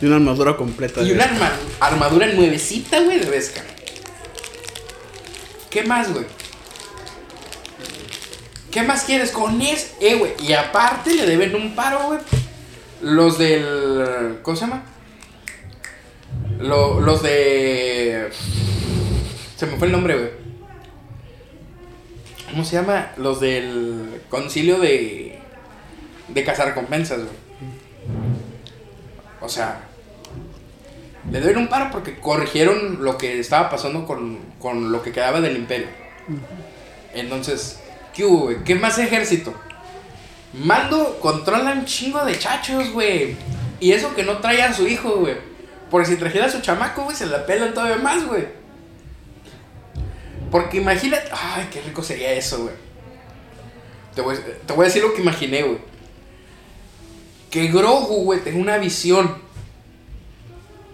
Y una armadura completa. Y de- una arma- armadura nuevecita, güey, de Beskar. ¿Qué más, güey? ¿Qué más quieres con eso? Eh, güey. Y aparte le deben un paro, güey. Los del. ¿Cómo se llama? Lo- los de. Se me fue el nombre, güey. ¿Cómo se llama? Los del concilio de. De cazar recompensas, güey. O sea. Le deben un paro porque corrigieron lo que estaba pasando con, con lo que quedaba del imperio. Entonces, ¿qué hubo, güey? ¿Qué más ejército? Mando controla un chingo de chachos, güey. Y eso que no trae a su hijo, güey. Porque si trajera a su chamaco, güey, se la pelan todavía más, güey. Porque imagínate. Ay, qué rico sería eso, güey. Te voy, te voy a decir lo que imaginé, güey. Que Grogu, güey, tenga una visión.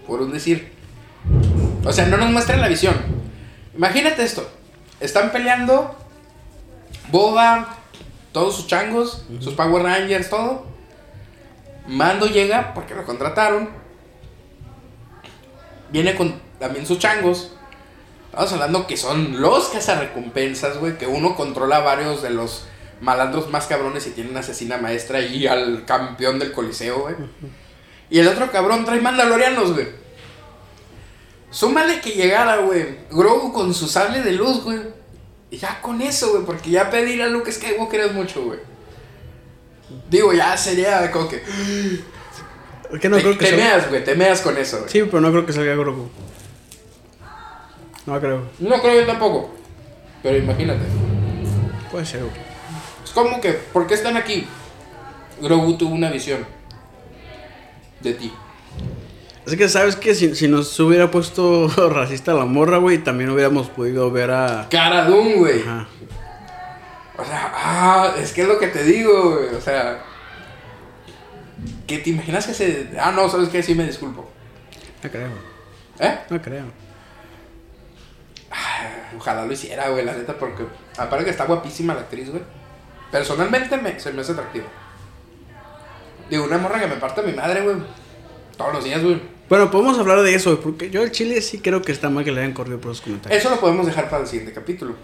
Por un decir. O sea, no nos muestra la visión. Imagínate esto. Están peleando. Boba. Todos sus changos. Sus Power Rangers, todo. Mando llega porque lo contrataron. Viene con también sus changos. Estamos hablando que son los cazarrecompensas, güey. Que uno controla varios de los malandros más cabrones y tiene una asesina maestra y al campeón del coliseo, güey. Y el otro cabrón trae mandalorianos, güey. Súmale que llegara, güey. Grogu con su sable de luz, güey. Y ya con eso, güey. Porque ya pedir a Luke Skywalker es mucho, güey. Digo, ya sería como que. Que no te, creo que te salga. meas, güey. Te meas con eso, güey. Sí, pero no creo que salga Grogu. No creo. No creo yo tampoco. Pero imagínate. Puede ser, güey. Es como que, ¿por qué están aquí? Grogu tuvo una visión de ti. Es que sabes que si, si nos hubiera puesto racista la morra, güey, también hubiéramos podido ver a. Cara Dune, güey. Ajá. O sea, ah, es que es lo que te digo, güey. O sea, que te imaginas que se. Ah, no, ¿sabes qué? Sí, me disculpo. No creo. ¿Eh? No creo. Ojalá lo hiciera, güey, la neta, porque aparte que está guapísima la actriz, güey. Personalmente me, se me hace atractiva. Digo, una morra que me parte mi madre, güey. Todos los días, güey. Bueno, podemos hablar de eso, porque yo al chile sí creo que está mal que le hayan corrido por los comentarios. Eso lo podemos dejar para el siguiente capítulo.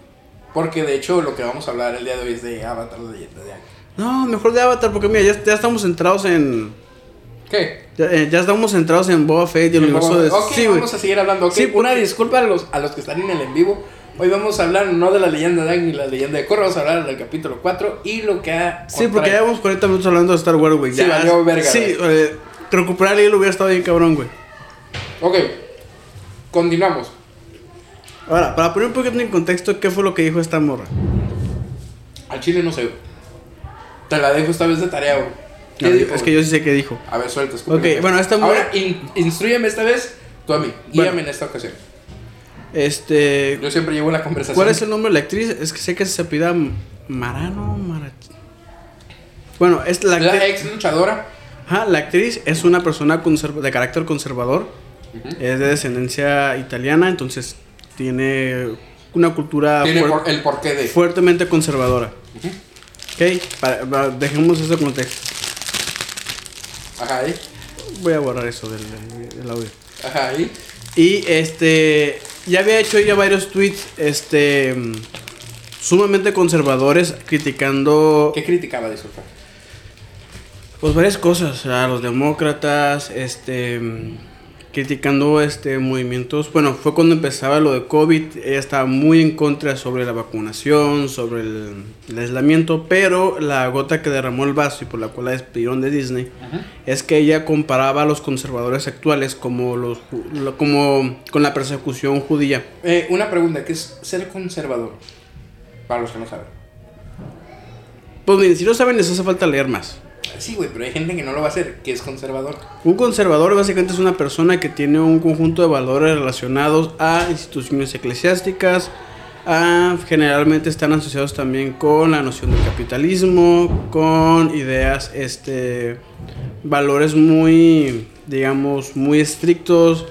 Porque de hecho lo que vamos a hablar el día de hoy es de Avatar, leyenda de Aang. No, mejor de Avatar, porque mira, ya, ya estamos centrados en. ¿Qué? Ya, eh, ya estamos centrados en Boba Fett y el universo de. Ok, sí, vamos a seguir hablando. Ok, Sí, una disculpa a los, a los que están en el en vivo. Hoy vamos a hablar no de la leyenda de Aang ni la leyenda de Korra, vamos a hablar del capítulo 4 y lo que ha... Sí, porque ya llevamos 40 minutos hablando de Star Wars, güey. Sí, valió verga, Sí, eh, recuperar el hilo hubiera estado bien cabrón, güey. Ok, continuamos. Ahora, para poner un poquito en contexto, ¿qué fue lo que dijo esta morra? Al chile no sé, güey. Te la dejo esta vez de tarea, güey. ¿Qué No, dijo, es que yo sí sé qué dijo. A ver, suelta, escúpeme. Ok, bueno, esta Ahora, morra- in- instrúyeme esta vez, tú a mí. Guíame Bueno. en esta ocasión. Este. Yo siempre llevo la conversación. ¿Cuál es el nombre de la actriz? Es que sé que se pida Marano, Mara... Bueno, es la, La ex luchadora. Ajá, la actriz es una persona de carácter conservador. Es de descendencia italiana, entonces tiene una cultura Tiene fuer- por- el porqué de. fuertemente conservadora. Ok, para- para- dejemos ese contexto. Ajá, ahí. Voy a borrar eso del, audio. Ajá, ahí. Y este, ya había hecho ya varios tweets, este, sumamente conservadores, criticando, ¿Qué criticaba, disculpa? pues varias cosas, a los demócratas, este, criticando, este, movimientos, bueno, fue cuando empezaba lo de COVID, ella estaba muy en contra sobre la vacunación, sobre el, el aislamiento, pero la gota que derramó el vaso y por la cual la despidieron de Disney, es que ella comparaba a los conservadores actuales como los como con la persecución judía. Eh, una pregunta, ¿qué es ser conservador? Para los que no saben. Pues miren, si no saben les hace falta leer más. Sí, güey, pero hay gente que no lo va a hacer, que es conservador. Un conservador básicamente es una persona que tiene un conjunto de valores relacionados a instituciones eclesiásticas, a- generalmente están asociados también con la noción del capitalismo, con ideas, este, valores muy, digamos, muy estrictos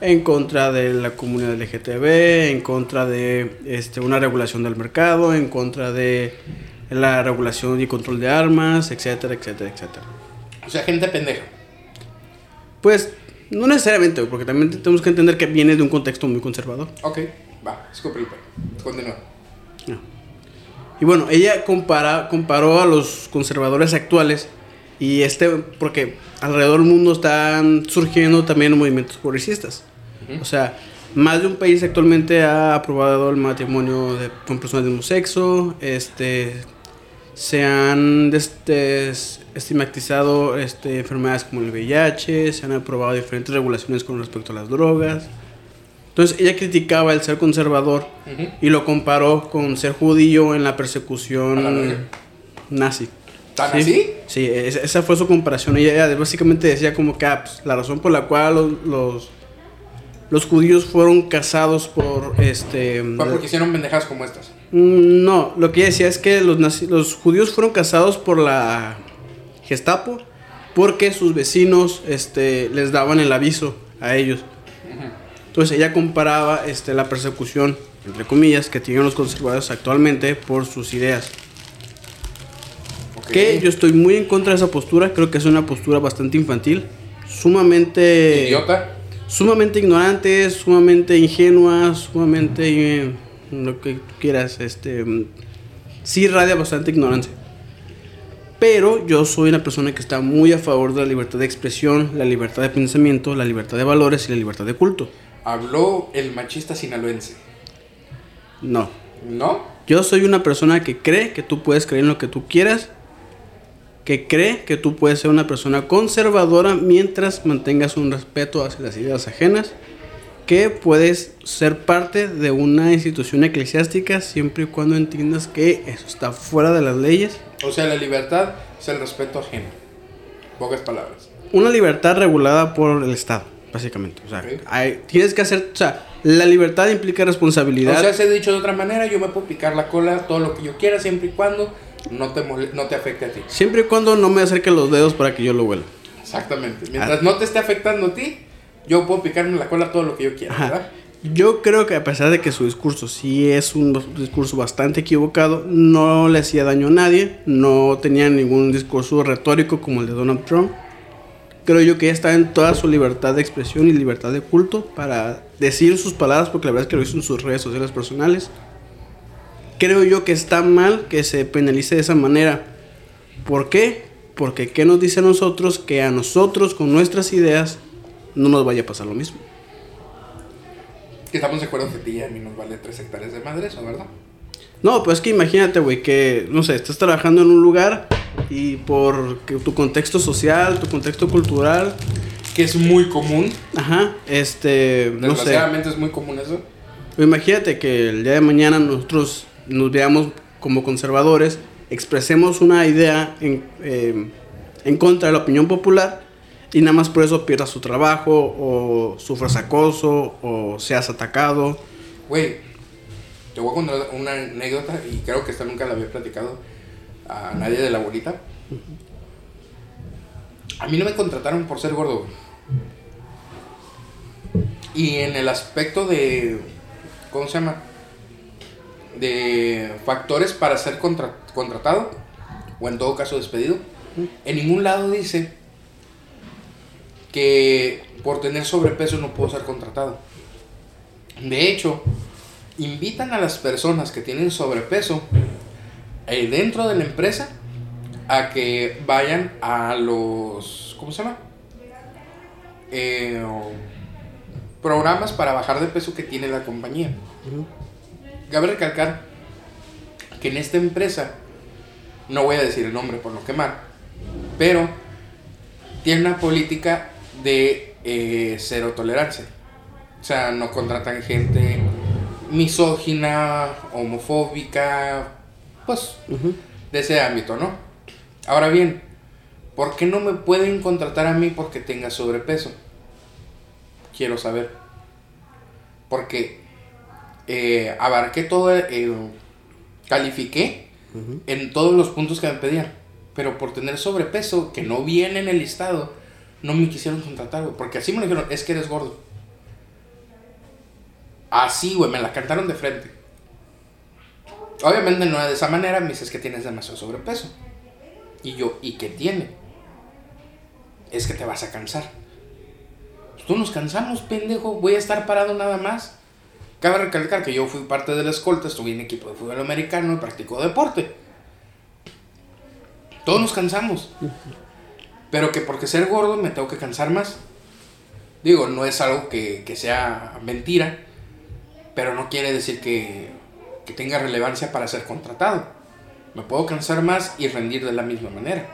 en contra de la comunidad LGTB, en contra de este, una regulación del mercado, en contra de la regulación y control de armas, etcétera, etcétera, etcétera. O sea, gente pendeja. Pues no necesariamente, porque también tenemos que entender que viene de un contexto muy conservador. Ok, va, escupe el pelo. Continúa. Y bueno, ella compara, comparó a los conservadores actuales y este, porque alrededor del mundo están surgiendo también movimientos progresistas. Ujú. O sea, más de un país actualmente ha aprobado el matrimonio de- con personas del mismo sexo, este, se han este, estigmatizado este, enfermedades como el VIH, se han aprobado diferentes regulaciones con respecto a las drogas. Entonces ella criticaba el ser conservador y lo comparó con ser judío en la persecución nazi. ¿Tan ¿Sí? así? Sí, es- esa fue su comparación. Ella, básicamente decía como que ah, pues, la razón por la cual los, los, los judíos fueron cazados por este... Fue porque hicieron pendejas como estas. Mm, No, lo que ella decía es que los, nazi- los judíos fueron cazados por la Gestapo porque sus vecinos este, les daban el aviso a ellos. Entonces ella comparaba este, la persecución, entre comillas, que tienen los conservadores actualmente por sus ideas. Ok. Que yo estoy muy en contra de esa postura, creo que es una postura bastante infantil, sumamente... Idiota. Sumamente ignorante, sumamente ingenua, sumamente... eh, lo que quieras, este... Sí radia bastante ignorancia. Pero yo soy una persona que está muy a favor de la libertad de expresión, la libertad de pensamiento, la libertad de valores y la libertad de culto. Habló el machista sinaloense. No. ¿No? Yo soy una persona que cree que tú puedes creer en lo que tú quieras, que cree que tú puedes ser una persona conservadora mientras mantengas un respeto hacia las ideas ajenas, que puedes ser parte de una institución eclesiástica siempre y cuando entiendas que eso está fuera de las leyes. O sea, la libertad es el respeto ajeno. Pocas palabras. Una libertad regulada por el Estado, básicamente. O sea, Ok. hay- tienes que hacer, o sea, la libertad implica responsabilidad. O sea, se ha dicho de otra manera, yo me puedo picar la cola todo lo que yo quiera siempre y cuando no te, no te afecte a ti. siempre y cuando no me acerque los dedos para que yo lo huela. Exactamente. Mientras no te esté afectando a ti, yo puedo picarme la cola todo lo que yo quiera, Ajá. ¿verdad? Yo creo que a pesar de que su discurso sí es un discurso bastante equivocado, no le hacía daño a nadie, no tenía ningún discurso retórico como el de Donald Trump. Creo yo que ella está en toda su libertad de expresión y libertad de culto para decir sus palabras, porque la verdad es que lo hizo en sus redes sociales personales. Creo yo que está mal que se penalice de esa manera. ¿Por qué? Porque ¿qué nos dice a nosotros que a nosotros con nuestras ideas no nos vaya a pasar lo mismo? Que estamos de acuerdo que a ti y a mí nos vale 3 hectáreas de madre, eso, ¿verdad? No, pues es que imagínate, güey, que, no sé, estás trabajando en un lugar y por tu contexto social, tu contexto cultural, Que es muy común. ajá, este, no sé. Desgraciadamente es muy común eso. Imagínate que el día de mañana nosotros nos veamos como conservadores, expresemos una idea en, eh, en contra de la opinión popular y nada más por eso pierdas tu trabajo o sufras acoso o seas atacado Güey, te voy a contar una anécdota y creo que esta nunca la había platicado a nadie de la bolita. A mí no me contrataron por ser gordo. Y en el aspecto de. ¿Cómo se llama? De factores para ser contra- contratado, o en todo caso despedido, en ningún lado dice que por tener sobrepeso no puedo ser contratado. De hecho, invitan a las personas que tienen sobrepeso eh, dentro de la empresa a que vayan a los. ¿Cómo se llama? Eh, programas para bajar de peso que tiene la compañía. Cabe recalcar que en esta empresa, no voy a decir el nombre por no quemar, pero tiene una política de eh, cero tolerancia. O sea, no contratan gente misógina, homofóbica, pues de ese ámbito, ¿no? Ahora bien, ¿por qué no me pueden contratar a mí porque tenga sobrepeso? Quiero saber. Porque eh, abarqué todo, eh, califiqué en todos los puntos que me pedían. Pero por tener sobrepeso, que no viene en el listado, no me quisieron contratar, güey. Porque así me dijeron, es que eres gordo. Así, güey, me la cantaron de frente. Obviamente no de esa manera, me dices que tienes demasiado sobrepeso. Y yo, ¿y qué tiene? Es que te vas a cansar. Pues tú nos cansamos, pendejo. Voy a estar parado nada más. Cabe recalcar que yo fui parte de la escolta, estuve en equipo de fútbol americano y practico deporte. Todos nos cansamos. Pero que porque ser gordo me tengo que cansar más. Digo, no es algo que, que sea mentira, pero no quiere decir que, que tenga relevancia para ser contratado. Me puedo cansar más y rendir de la misma manera.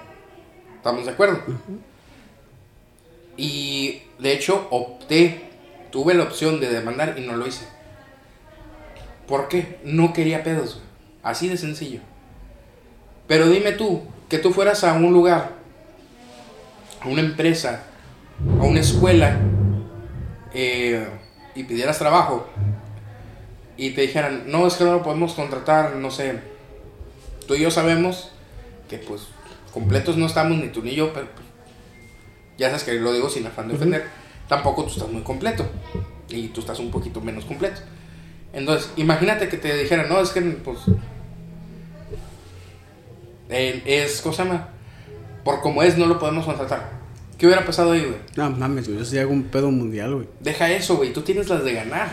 ¿Estamos de acuerdo? Y de hecho opté, tuve la opción de demandar y no lo hice. ¿Por qué? No quería pedos. Así de sencillo. Pero dime tú, que tú fueras a un lugar, a una empresa, a una escuela, eh, y pidieras trabajo, y te dijeran, no, es que no lo podemos contratar, no sé, tú y yo sabemos que pues completos no estamos, ni tú ni yo, pero pues, ya sabes que lo digo sin afán de ofender, tampoco tú estás muy completo, y tú estás un poquito menos completo. Entonces, imagínate que te dijeran, no, es que pues eh, es cosa más. Por como es, no lo podemos contratar. ¿Qué hubiera pasado ahí, güey? No mames, güey. Yo sí hago un pedo mundial, güey. Deja eso, güey. Tú tienes las de ganar.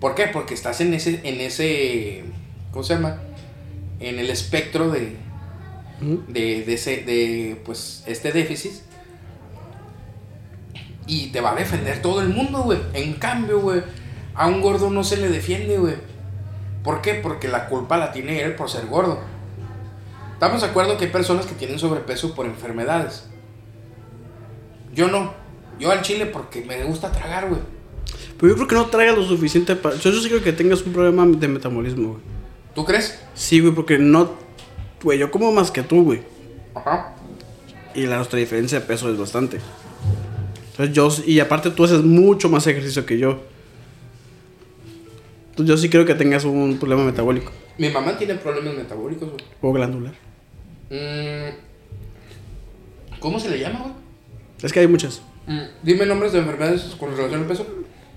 ¿Por qué? Porque estás en ese, en ese, ¿cómo se llama? En el espectro de, de, de ese, de, pues, este déficit. Y te va a defender todo el mundo, güey. En cambio, güey, a un gordo no se le defiende, güey. ¿Por qué? Porque la culpa la tiene él por ser gordo. Estamos de acuerdo que hay personas que tienen sobrepeso por enfermedades. Yo no. Yo al chile porque me gusta tragar, güey. Pero yo creo que no traigas lo suficiente para. Yo, yo sí creo que tengas un problema de metabolismo, güey. ¿Tú crees? Sí, güey, porque no. Güey, yo como más que tú, güey. Ajá. Y la nuestra diferencia de peso es bastante. Entonces yo. Y aparte tú haces mucho más ejercicio que yo. Entonces yo sí creo que tengas un problema metabólico. Mi mamá tiene problemas metabólicos, güey. O glandular. Mm, ¿Cómo se le llama, güey? Es que hay muchas. Mm, Dime nombres de enfermedades con relación al peso.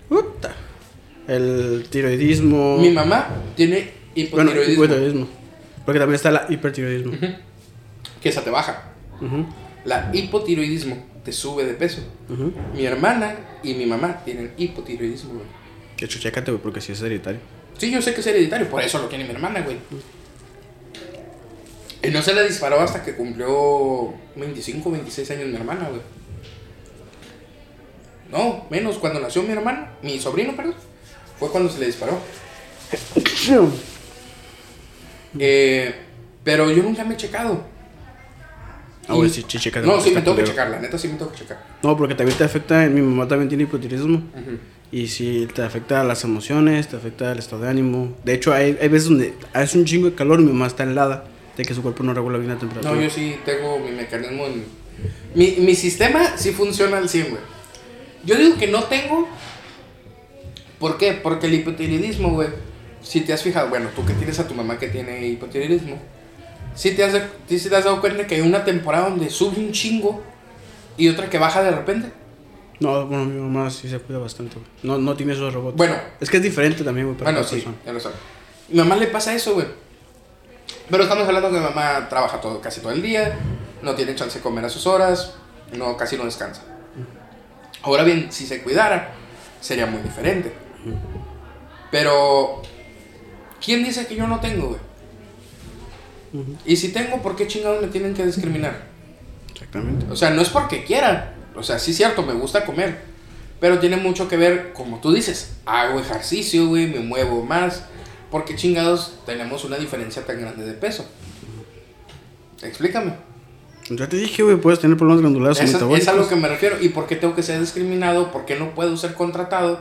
Puta. El tiroidismo. Mi mamá tiene Bueno, hipotiroidismo. hipotiroidismo. Porque también está la hipertiroidismo. que esa te baja. Ujú, La hipotiroidismo te sube de peso. Mi hermana y mi mamá tienen hipotiroidismo, güey. De hecho, chécate, güey, porque sí es hereditario. Sí, yo sé que es hereditario, por eso lo tiene mi hermana, güey. Y no se le disparó hasta que cumplió 25, 26 años mi hermana, güey. No, menos cuando nació mi hermano, mi sobrino, perdón. Fue cuando se le disparó. Eh, pero yo nunca me he checado. Ah, güey, sí. No, sí me tengo que checar, la neta sí me tengo que checar. No, porque también te afecta. Mi mamá también tiene hipotiroidismo. Y sí, te afecta las emociones, te afecta el estado de ánimo. De hecho, hay, hay veces donde hace un chingo de calor y mi mamá está helada. De que su cuerpo no regula bien la temperatura. No, yo sí tengo mi mecanismo en... Mi, mi sistema sí funciona al 100, güey. Yo digo que no tengo ¿Por qué? Porque el hipotiroidismo, güey, si te has fijado, bueno, tú que tienes a tu mamá que tiene hipotiroidismo, si te has, si te has dado cuenta que hay una temporada donde sube un chingo y otra que baja de repente. No, bueno, mi mamá sí se cuida bastante, güey. No, no tiene esos robots. Bueno. Es que es diferente también, güey. Bueno, sí, persona. ya lo sabes. Mi mamá le pasa eso, güey. Pero estamos hablando que mi mamá trabaja todo, casi todo el día, no tiene chance de comer a sus horas, no, casi no descansa. Ahora bien, si se cuidara, sería muy diferente. Pero, ¿quién dice que yo no tengo, güey? Y si tengo, ¿por qué chingados me tienen que discriminar? Exactamente. O sea, no es porque quieran. O sea, sí es cierto, me gusta comer. Pero tiene mucho que ver, como tú dices, hago ejercicio, güey, me muevo más. Porque chingados tenemos una diferencia tan grande de peso. Explícame. Ya te dije, güey, puedes tener problemas glandulares o Eso- es a metabólicos. lo que me refiero. ¿Y por qué tengo que ser discriminado? ¿Por qué no puedo ser contratado?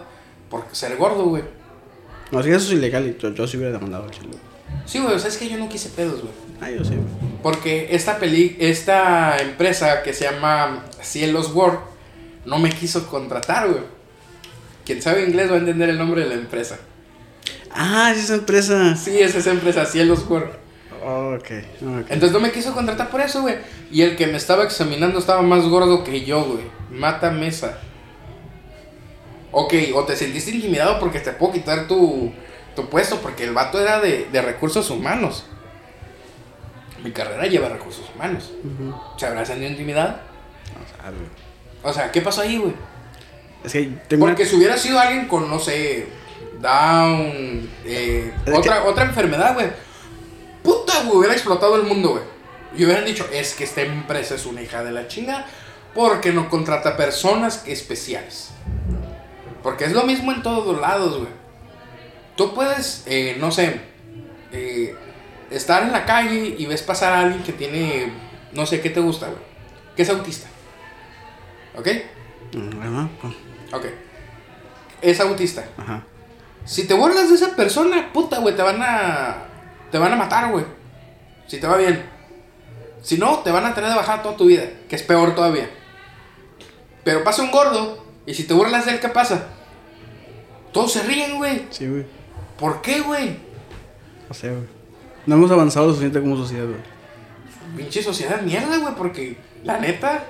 Por ser gordo, güey. No, si eso es ilegal y yo, yo sí hubiera demandado al chile. Sí, güey, o sea, es que yo no quise pedos, güey. Ah, yo sí, güey. Porque esta peli, esta empresa que se llama Cielos World no me quiso contratar, güey. Quien sabe inglés va a entender el nombre de la empresa. Ah, es esa empresa. Sí, es esa empresa, Cielos World. Oh, ok, ok. Entonces no me quiso contratar por eso, güey. Y el que me estaba examinando estaba más gordo que yo, güey. Mata mesa. Ok, o te sentiste intimidado porque te puedo quitar tu, tu puesto, porque el vato era de, de recursos humanos. Mi carrera lleva recursos humanos. Ujú. ¿Se habrá sentido intimidado? No sabe. O sea, ¿qué pasó ahí, güey? Es que tengo Porque una... si hubiera sido alguien con, no sé, Down, eh, otra, otra enfermedad, güey. Puta, güey, hubiera explotado el mundo, güey. Y hubieran dicho, es que esta empresa es una hija de la chinga porque no contrata personas especiales. Porque es lo mismo en todos lados, güey. Tú puedes, eh, no sé, eh, estar en la calle y ves pasar a alguien que tiene, no sé, ¿qué te gusta, güey? Que es autista. ¿Ok? Pues, Ok. Es autista. ajá. Si te burlas de esa persona, puta, güey, te van a. Te van a matar, güey. Si te va bien. Si no, te van a tener de bajada toda tu vida. Que es peor todavía. Pero pasa un gordo. Y si te burlas de él, ¿qué pasa? Todos se ríen, güey. Sí, güey. ¿Por qué, güey? No sé, güey. No hemos avanzado lo suficiente como sociedad, güey. Pinche sociedad mierda, güey, porque la neta.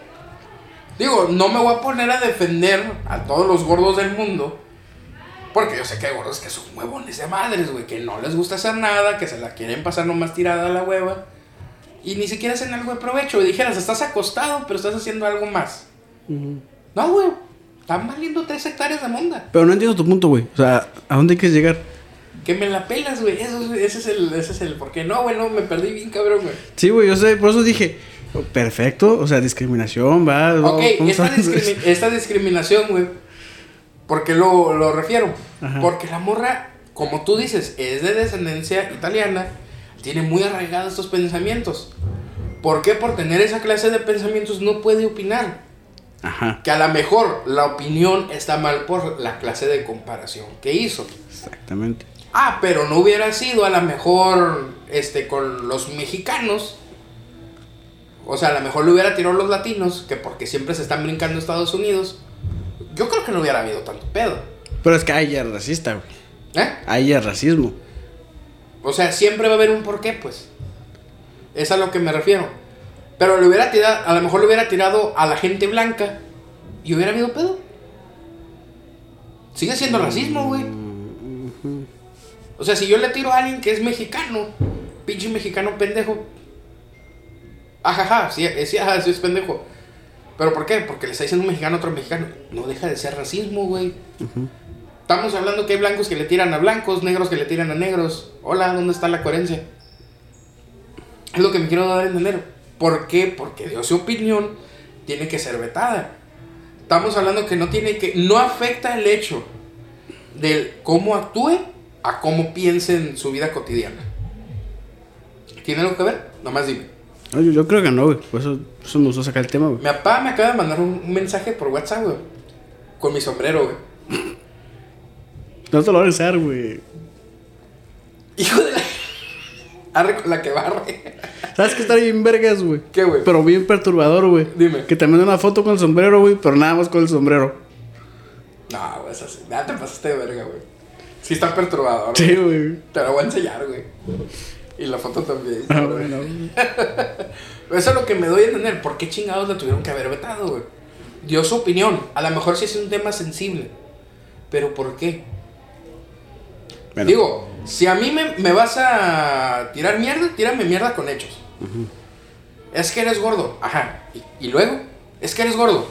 Digo, no me voy a poner a defender a todos los gordos del mundo. Porque yo sé que hay gordos que son huevones de madres, güey, que no les gusta hacer nada, que se la quieren pasar nomás tirada a la hueva. Y ni siquiera hacen algo de provecho. Y dijeras, estás acostado, pero estás haciendo algo más. No, güey. Están valiendo tres hectáreas de monda. Pero no entiendo tu punto, güey. O sea, ¿a dónde quieres llegar? Que me la pelas, güey. Eso, ese es el, ese es el por qué. No, güey, no, me perdí bien, cabrón, güey. Sí, güey, yo sé, por eso dije, oh, perfecto, o sea, discriminación, va. Ok, ¿cómo esta, discrimi- esta discriminación, güey. ¿Por qué lo, lo refiero? Ajá. Porque la morra, como tú dices, es de descendencia italiana, tiene muy arraigados estos pensamientos. ¿Por qué? Por tener esa clase de pensamientos no puede opinar. Ajá, Que a lo mejor la opinión está mal por la clase de comparación que hizo. exactamente. Ah, pero no hubiera sido a lo mejor este, con los mexicanos. O sea, a lo mejor le hubiera tirado a los latinos, que porque siempre se están brincando Estados Unidos. Yo creo que no hubiera habido tanto pedo. Pero es que ahí ya es racista, güey. ¿Eh? Ahí ya es racismo. O sea, siempre va a haber un porqué, pues. Es a lo que me refiero. Pero le hubiera tirado, a lo mejor le hubiera tirado a la gente blanca y hubiera habido pedo. Sigue siendo racismo, güey. O sea, si yo le tiro a alguien que es mexicano, pinche mexicano pendejo. Ajaja, sí, sí, ajá, sí es pendejo. ¿Pero por qué? Porque le está diciendo un mexicano a otro mexicano. No deja de ser racismo, güey. Estamos hablando que hay blancos que le tiran a blancos, negros que le tiran a negros. Hola, ¿dónde está la coherencia? Es lo que me quiero dar a entender. ¿Por qué? Porque dio su opinión, tiene que ser vetada. Estamos hablando que no tiene que. No afecta el hecho de cómo actúe a cómo piense en su vida cotidiana. ¿Tiene algo que ver? Nomás dime. No, yo, yo creo que no, güey. Por eso, por eso me gustó sacar el tema, güey. Mi papá me acaba de mandar un, un mensaje por WhatsApp, güey. Con mi sombrero, güey. No te lo voy a usar, güey. Hijo de la. Arre con la que barre. ¿Sabes qué estaría bien vergas, güey? ¿Qué, güey? Pero bien perturbador, güey. Dime. Que te mande una foto con el sombrero, güey, pero nada más con el sombrero. No, güey, es así. Ya te pasaste de verga, güey. Sí está perturbador. Sí, güey. Te lo voy a enseñar, güey. Y la foto también. Ah, bueno. Eso es lo que me doy a entender. ¿Por qué chingados la tuvieron que haber vetado, güey? Dio su opinión. A lo mejor sí es un tema sensible. Pero ¿por qué? Bueno. Digo, si a mí me, me vas a tirar mierda, tírame mierda con hechos. Es que eres gordo. Ajá. ¿Y, y luego? Es que eres gordo.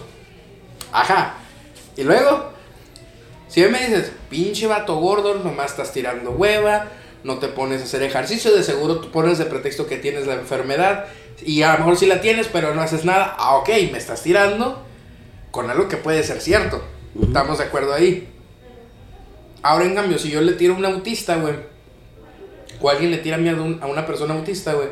Ajá. ¿Y luego? Si me dices, pinche vato gordo, nomás estás tirando hueva, no te pones a hacer ejercicio, de seguro tú pones de pretexto que tienes la enfermedad y a lo mejor sí la tienes, pero no haces nada. Ah, ok, me estás tirando con algo que puede ser cierto. Estamos de acuerdo ahí. Ahora, en cambio, si yo le tiro a un autista, güey, o alguien le tira miedo a un- a una persona autista, güey,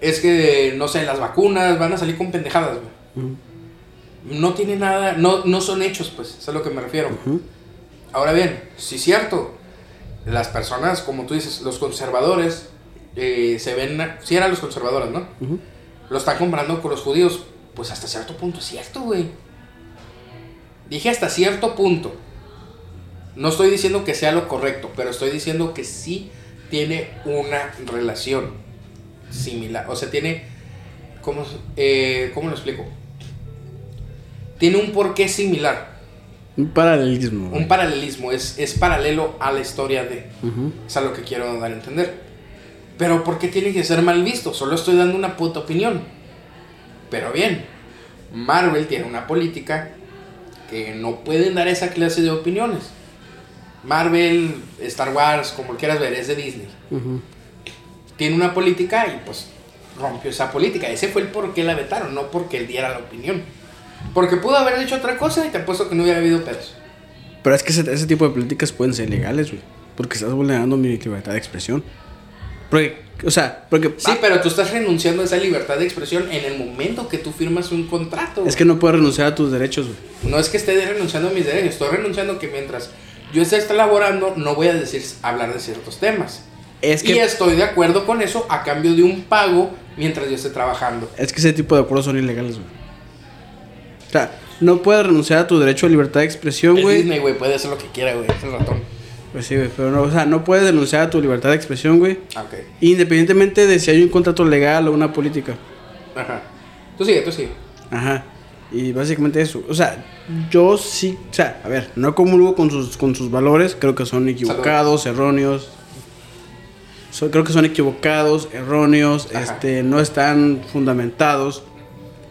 es que, no sé, las vacunas van a salir con pendejadas, güey. No tiene nada, no, no son hechos, pues, es a lo que me refiero. Ahora bien, si es cierto, las personas, como tú dices, los conservadores, eh, se ven, si eran los conservadores, ¿no? Lo están comparando con los judíos, pues hasta cierto punto es cierto, güey. Dije hasta cierto punto. No estoy diciendo que sea lo correcto, pero estoy diciendo que sí tiene una relación similar. O sea, tiene. ¿Cómo, eh, ¿cómo lo explico? Tiene un porqué similar. Un paralelismo. Un paralelismo. Es, es paralelo a la historia de. Ujú. Es a lo que quiero dar a entender. Pero ¿por qué tiene que ser mal visto? Solo estoy dando una puta opinión. Pero bien, Marvel tiene una política que no pueden dar esa clase de opiniones. Marvel, Star Wars, como quieras ver, es de Disney. Ujú. Tiene una política y pues rompió esa política. Ese fue el por qué la vetaron, no porque él diera la opinión. Porque pudo haber dicho otra cosa y te apuesto que no hubiera habido pedos. Pero es que ese, ese tipo de políticas pueden ser legales, güey. Porque estás vulnerando mi libertad de expresión. Porque, o sea, porque. Sí, pero tú estás renunciando a esa libertad de expresión en el momento que tú firmas un contrato. Es que no puedes renunciar a tus derechos, güey. No es que esté renunciando a mis derechos, estoy renunciando que mientras yo esté elaborando no voy a decir hablar de ciertos temas. Es Y que, estoy de acuerdo con eso a cambio de un pago mientras yo esté trabajando. es que ese tipo de acuerdos son ilegales, güey. O sea, no puedes renunciar a tu derecho a libertad de expresión, Es güey. Disney, güey, puede hacer lo que quiera, güey, es el ratón. Pues sí, güey. Pero no, o sea, no puedes renunciar a tu libertad de expresión, güey. Ah, ok. Independientemente de si hay un contrato legal o una política. Ajá. Tú sigue, tú sigue. Ajá. Y básicamente eso. O sea, yo sí. O sea, a ver, no comulgo con sus, con sus valores. Creo que son equivocados, erróneos. So- creo que son equivocados, erróneos. Ajá. Este, no están fundamentados.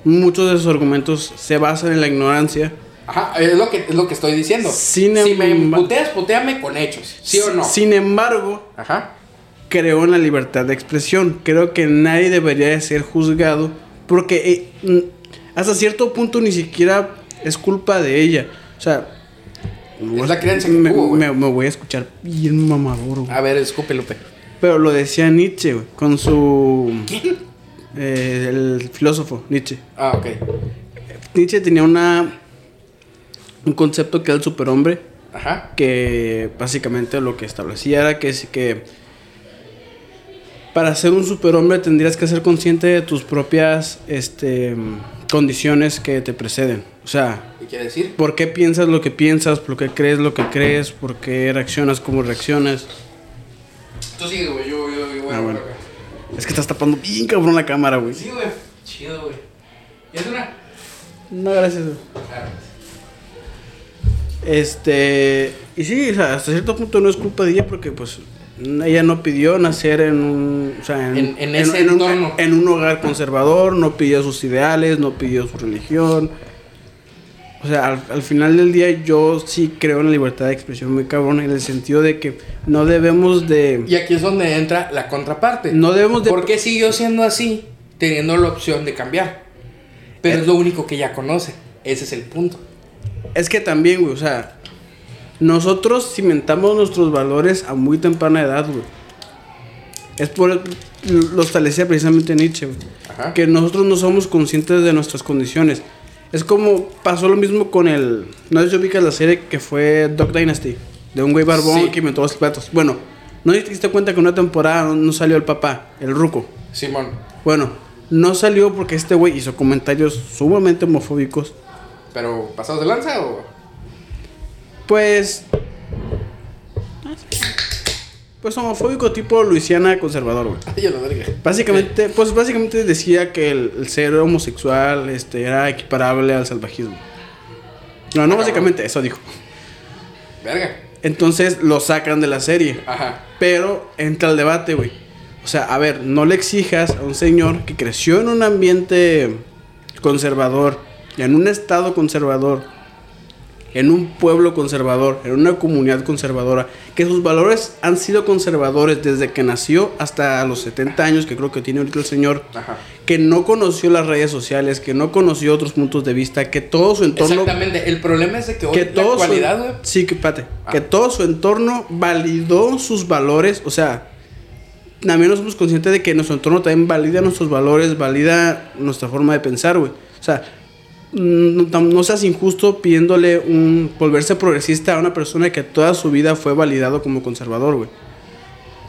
Muchos de esos argumentos se basan en la ignorancia. Ajá, es lo que, es lo que estoy diciendo. Sin si me puteas, puteame con hechos. ¿Sí o no? Sin embargo, Ajá. creo en la libertad de expresión. Creo que nadie debería de ser juzgado porque eh, hasta cierto punto ni siquiera es culpa de ella. O sea, Es la creencia que me, tuvo, me- me voy a escuchar bien mamador. güey. A ver, escupe, Lupe. Pero lo decía Nietzsche, güey, con su... ¿Quién? Eh, el filósofo Nietzsche. Ah, ok. Nietzsche tenía una... Un concepto que era el superhombre. Ajá. que básicamente lo que establecía era que, que para ser un superhombre tendrías que ser consciente de tus propias este, condiciones que te preceden. O sea, ¿Qué quiere decir? por qué piensas lo que piensas, por qué crees lo que crees, por qué reaccionas como reaccionas. Tú sigue, güey. Yo, yo, yo, voy Ah, a- bueno. Es que estás tapando bien cabrón la cámara, güey. Sí, güey. Chido, güey. ¿Y es una? No, gracias. güey. Claro. Este, y sí, o sea, hasta cierto punto no es culpa de ella porque pues ella no pidió nacer en un, o sea, En- en ese un, entorno. en un hogar conservador, no pidió sus ideales, no pidió su religión. O sea, al, al final del día yo sí creo en la libertad de expresión muy cabrón en el sentido de que no debemos de Y aquí es donde entra la contraparte. no debemos de ¿Por qué siguió siendo así, teniendo la opción de cambiar? Pero Eh. es lo único que ella conoce. Ese es el punto. Es que también, güey, o sea, nosotros cimentamos nuestros valores a muy temprana edad, güey. Es por lo establecía precisamente Nietzsche, güey. Que nosotros no somos conscientes de nuestras condiciones. Es como pasó lo mismo con el. No sé si ubicas la serie que fue Dog Dynasty, de un güey barbón Sí. que inventó los platos. Bueno, no te diste cuenta que en una temporada no, no salió el papá, el ruco. Simón. Bueno, no salió porque este güey hizo comentarios sumamente homofóbicos. ¿Pero pasados de lanza o.? Pues. Pues homofóbico tipo Luisiana conservador, güey. Ay, la verga. Básicamente, pues básicamente decía que el, el ser homosexual este, era equiparable al salvajismo. No, no Ah, básicamente, eso dijo. Verga. Entonces lo sacan de la serie. Ajá. Pero entra el debate, güey. O sea, a ver, no le exijas a un señor que creció en un ambiente conservador, en un estado conservador, en un pueblo conservador, en una comunidad conservadora, que sus valores han sido conservadores desde que nació hasta los 70 años que creo que tiene ahorita el señor, Ajá. que no conoció las redes sociales, que no conoció otros puntos de vista, que todo su entorno Exactamente. El problema es de que hoy que la todo actualidad, su, güey. sí que espérate, Ah. que todo su entorno validó sus valores o sea también no somos conscientes de que nuestro entorno también valida nuestros valores valida nuestra forma de pensar güey o sea no, seas injusto pidiéndole un volverse progresista a una persona que toda su vida fue validado como conservador güey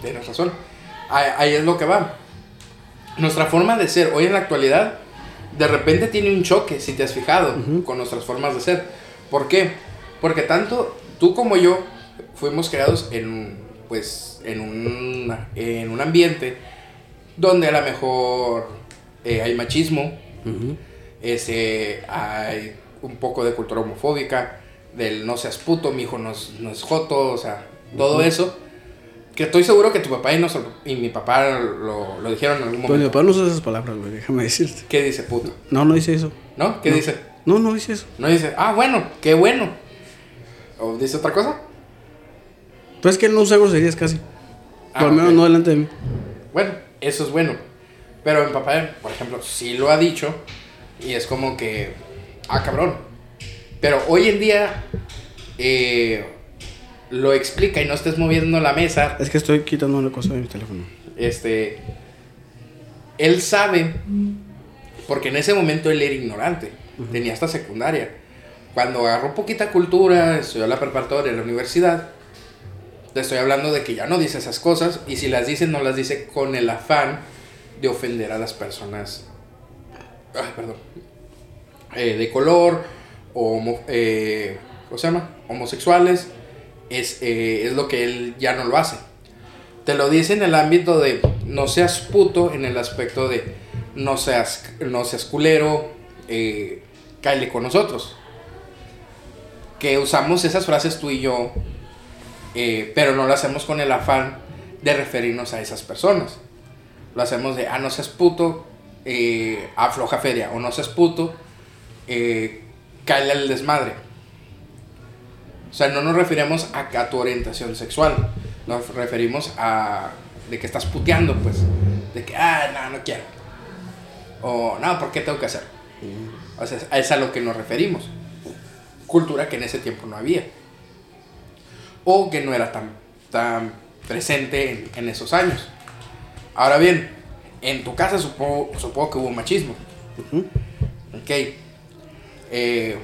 Tienes razón. Ahí, ahí es lo que va. Nuestra forma de ser hoy en la actualidad, de repente tiene un choque, si te has fijado, con nuestras formas de ser. ¿Por qué? Porque tanto tú como yo fuimos creados en, pues, en, un, en un ambiente donde a lo mejor eh, hay machismo, ese, hay un poco de cultura homofóbica, del no seas puto, mi hijo no es, no es joto, o sea, todo eso. Que estoy seguro que tu papá y, nuestro- y mi papá lo, lo dijeron en algún pues mi momento. papá no usa esas palabras güey déjame decirte ¿Qué dice puto? no no dice eso ¿No? ¿Qué No. dice? no no dice eso No dice, ah, bueno, qué bueno. ¿O dice otra cosa? pues es que él no usa groserías casi Ah, por lo menos no delante de mí Bueno, eso es bueno. Pero mi papá, por ejemplo, sí lo ha dicho. Y es como que, ah, cabrón. Pero hoy en día eh, lo explica y no estés moviendo la mesa. es que estoy quitando una cosa de mi teléfono Este, él sabe, porque en ese momento él era ignorante. Tenía hasta secundaria. Cuando agarró poquita cultura, estudió la preparatoria en la universidad. Te estoy hablando de que ya no dice esas cosas y si las dice no las dice con el afán de ofender a las personas, perdón, eh, de color o eh, ¿cómo se llama? homosexuales. Es, eh, es lo que él ya no lo hace. Te lo dice en el ámbito de no seas puto, en el aspecto de no seas, no seas culero, eh, con nosotros. Que usamos esas frases tú y yo pero no lo hacemos con el afán de referirnos a esas personas. Lo hacemos de, ah, no seas puto, eh, afloja feria, o no seas puto, eh, cáele al desmadre. O sea, no nos referimos a, a tu orientación sexual, nos referimos a de que estás puteando, pues, de que, ah, no, no quiero. O, no, ¿por qué tengo que hacer? O sea, es a lo que nos referimos. Cultura que en ese tiempo no había o que no era tan, tan presente en, en esos años. Ahora bien, en tu casa supongo, supongo que hubo machismo. Ok. Eh,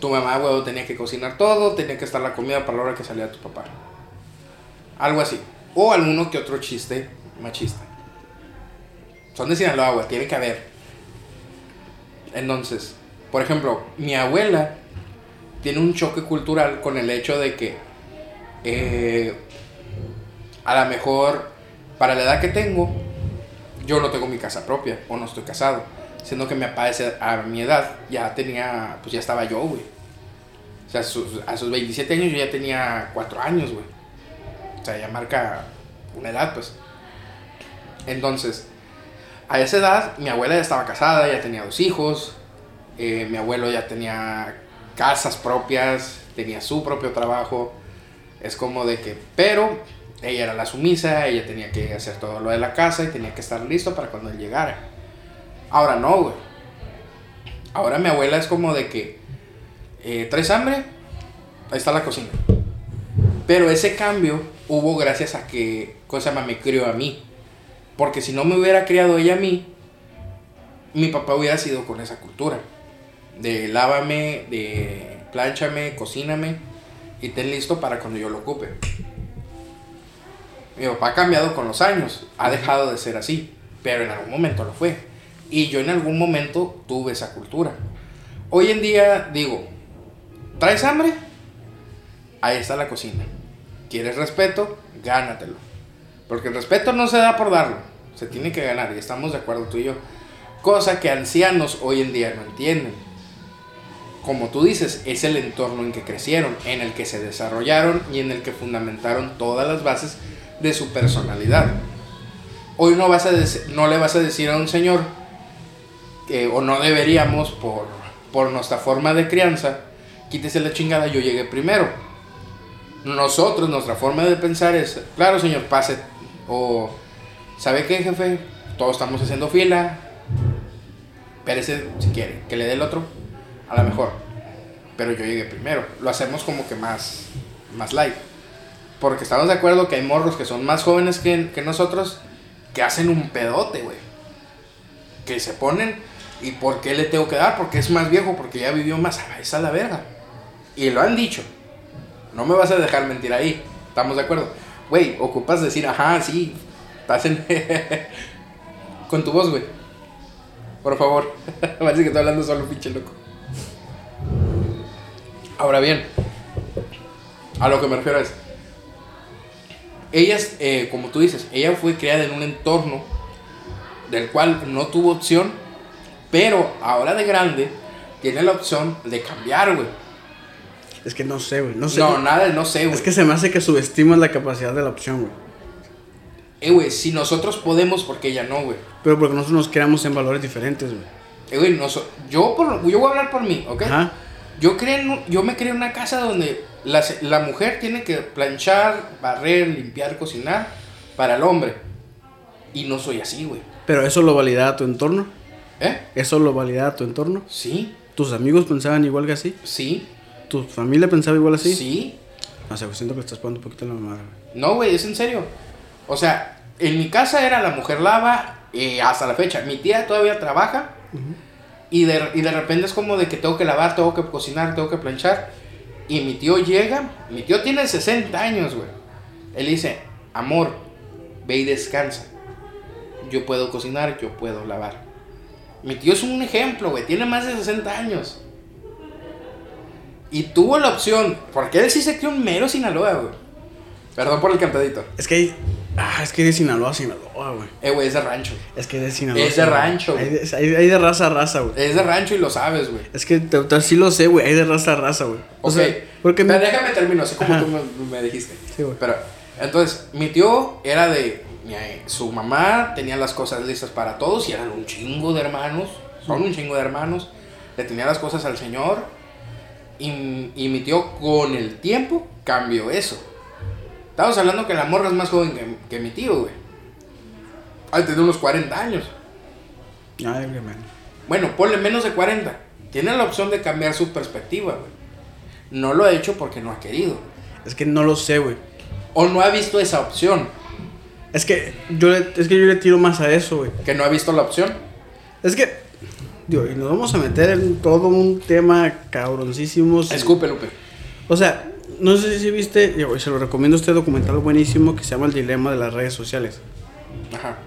tu mamá, huevo, tenía que cocinar todo, tenía que estar la comida para la hora que salía tu papá. Algo así. O alguno que otro chiste machista. Son de Sinaloa, güey, tiene que haber. Entonces, por ejemplo, mi abuela tiene un choque cultural con el hecho de que eh, a lo mejor para la edad que tengo yo no tengo mi casa propia o no estoy casado siendo que mi papá a mi edad ya tenía pues ya estaba yo güey. O sea a sus, a sus 27 años yo ya tenía 4 años güey. O sea ya marca una edad pues. Entonces a esa edad mi abuela ya estaba casada ya tenía dos hijos eh, mi abuelo ya tenía casas propias, tenía su propio trabajo. Es como de que, pero ella era la sumisa, ella tenía que hacer todo lo de la casa y tenía que estar listo para cuando él llegara. Ahora no, güey. Ahora mi abuela es como de que, eh, ¿traes hambre? Ahí está la cocina. Pero ese cambio hubo gracias a que, cosa me crió a mí. Porque si no me hubiera criado ella a mí, mi papá hubiera sido con esa cultura de lávame, de plánchame, cocíname y ten listo para cuando yo lo ocupe. Mi papá ha cambiado con los años, ha dejado de ser así, pero en algún momento lo fue. Y yo en algún momento tuve esa cultura. Hoy en día digo, ¿traes hambre? ahí está la cocina. ¿Quieres respeto? Gánatelo. Porque el respeto no se da por darlo, se tiene que ganar y estamos de acuerdo tú y yo. Cosa que ancianos hoy en día no entienden. Como tú dices, es el entorno en que crecieron, en el que se desarrollaron y en el que fundamentaron todas las bases de su personalidad. Hoy no, vas a no le vas a decir a un señor, que, o no deberíamos por, por nuestra forma de crianza, quítese la chingada, yo llegué primero. Nosotros, nuestra forma de pensar es, claro señor, pase, o, ¿sabe qué jefe? Todos estamos haciendo fila, espérese si quiere, que le dé el otro, a lo mejor. Pero yo llegué primero. Lo hacemos como que más, más light. Porque estamos de acuerdo que hay morros que son más jóvenes que, que nosotros que hacen un pedote, güey. Que se ponen, ¿y por qué le tengo que dar? Porque es más viejo, porque ya vivió más. Esa es la verga. Y lo han dicho. No me vas a dejar mentir ahí. ¿Estamos de acuerdo? Güey, ocupas decir, ajá, sí. Estás en. Con tu voz, güey. Por favor. Parece que estoy hablando solo, pinche loco. Ahora bien, a lo que me refiero es. Ella, eh, como tú dices, ella fue criada en un entorno del cual no tuvo opción, pero ahora de grande tiene la opción de cambiar, güey. Es que no sé, güey. No sé. No, nada, no sé, güey. Es que se me hace que subestimas la capacidad de la opción, güey. Eh, güey, si nosotros podemos, porque ella no, güey. Pero porque nosotros nos creamos en valores diferentes, güey. Eh, güey, no yo, por, yo voy a hablar por mí, ¿ok? Ajá. Yo, creo yo me creo en una casa donde la, la mujer tiene que planchar, barrer, limpiar, cocinar para el hombre. Y no soy así, güey. ¿Pero eso lo valida tu entorno? ¿Eh? ¿Eso lo valida tu entorno? Sí. ¿Tus amigos pensaban igual que así? Sí. ¿Tu familia pensaba igual así? Sí. No sé, siento que estás poniendo un poquito la mamada. No, güey, es en serio. O sea, en mi casa era la mujer lava y hasta la fecha. Mi tía todavía trabaja y, de, y de repente es como de que tengo que lavar, tengo que cocinar, tengo que planchar. Y mi tío llega, mi tío tiene 60 años, güey. Él dice, amor, ve y descansa. Yo puedo cocinar, yo puedo lavar. Mi tío es un ejemplo, güey. Tiene más de 60 años. Y tuvo la opción, porque él sí se crió un mero Sinaloa, güey. Perdón por el cantadito. Es que. Ah, es que de Sinaloa a Sinaloa, güey. Eh, güey, es de rancho. Es que de Sinaloa. Es de rancho, güey. Hay, de raza a raza, güey. Es de rancho y lo sabes, güey. Es que te, sí lo sé, güey. Hay de raza a raza, güey. O sea, porque Pero déjame termino, así como tú me, dijiste. Sí, güey. Pero, entonces, mi tío era de. su mamá tenía las cosas listas para todos y eran un chingo de hermanos. Son un chingo de hermanos. Le tenía las cosas al señor y, mi tío con el tiempo cambió eso. Estamos hablando que la morra es más joven que, mi tío, güey. Ay, tiene unos 40 años. Ay, bueno, ponle menos de 40. Tiene la opción de cambiar su perspectiva, güey. No lo ha hecho porque no ha querido. Es que no lo sé, güey. O no ha visto esa opción. Es que yo le, es que yo le tiro más a eso, güey. ¿Que no ha visto la opción? Es que y nos vamos a meter en todo un tema cabroncísimo. Escupe, Lupe. O sea, no sé si viste, se lo recomiendo este documental buenísimo que se llama El Dilema de las Redes Sociales. Ajá.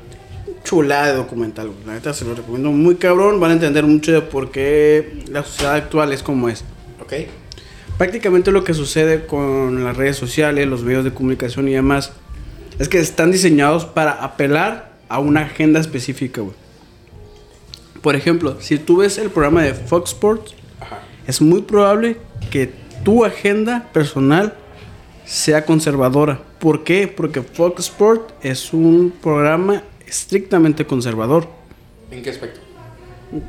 Chulada de documental, La neta se lo recomiendo muy cabrón. Van a entender mucho de por qué la sociedad actual es como es. Ok. Prácticamente lo que sucede con las redes sociales, los medios de comunicación y demás, es que están diseñados para apelar a una agenda específica, güey. Por ejemplo, si tú ves el programa de Fox Sports, es muy probable que tu agenda personal sea conservadora. ¿Por qué? Porque Fox Sports es un programa estrictamente conservador. ¿En qué aspecto?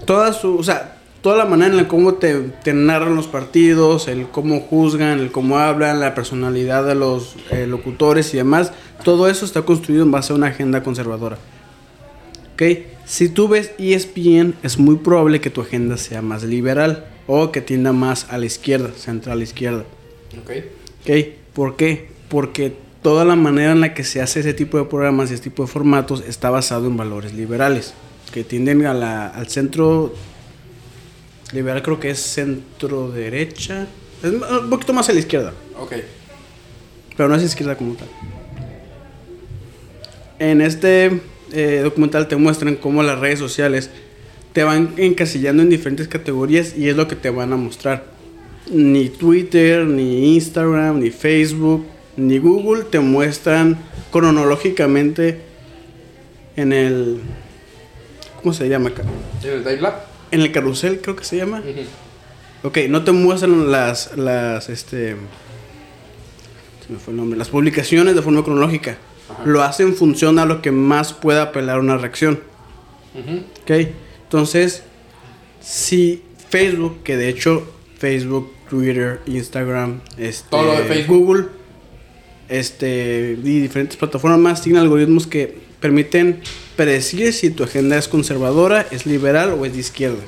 Toda su, o sea, toda la manera en la cómo te, te narran los partidos, el cómo juzgan, el cómo hablan, la personalidad de los eh, locutores y demás, todo eso está construido en base a una agenda conservadora. ¿Ok? Si tú ves ESPN, es muy probable que tu agenda sea más liberal o que tienda más a la izquierda, central izquierda. Ok. Ok, ¿por qué? Porque toda la manera en la que se hace ese tipo de programas y ese tipo de formatos está basado en valores liberales, que tienden a la, al centro liberal, creo que es centro derecha, es un poquito más a la izquierda. Ok. Pero no es izquierda como tal. En este eh, documental te muestran cómo las redes sociales te van encasillando en diferentes categorías y es lo que te van a mostrar. ni Twitter, ni Instagram, ni Facebook, ni Google te muestran cronológicamente en el... ¿Cómo se llama acá? ¿En el Lab? En el carrusel creo que se llama. Ujú. Ok, no te muestran las, las, este... Se me fue el nombre. Las publicaciones de forma cronológica. Ajá. Lo hace en función a lo que más pueda apelar una reacción. Ujú. Ok, entonces, si Facebook, que de hecho Facebook, Twitter, Instagram, este, Todo lo de Facebook. Google, este, y diferentes plataformas más tienen algoritmos que permiten predecir si tu agenda es conservadora, es liberal o es de izquierda.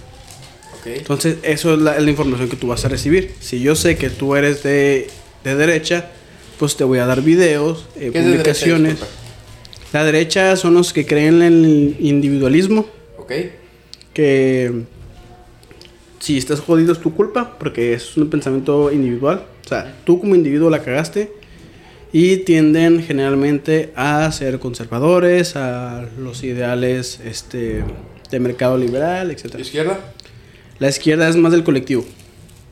Entonces, eso es la, es la información que tú vas a recibir. Si yo sé que tú eres de, de derecha, pues te voy a dar videos, eh, publicaciones. La derecha son los que creen en el individualismo, Ok. Que si estás jodido es tu culpa, porque es un pensamiento individual. O sea, tú como individuo la cagaste y tienden generalmente a ser conservadores, a los ideales este, de mercado liberal, etc. ¿Izquierda? La izquierda es más del colectivo.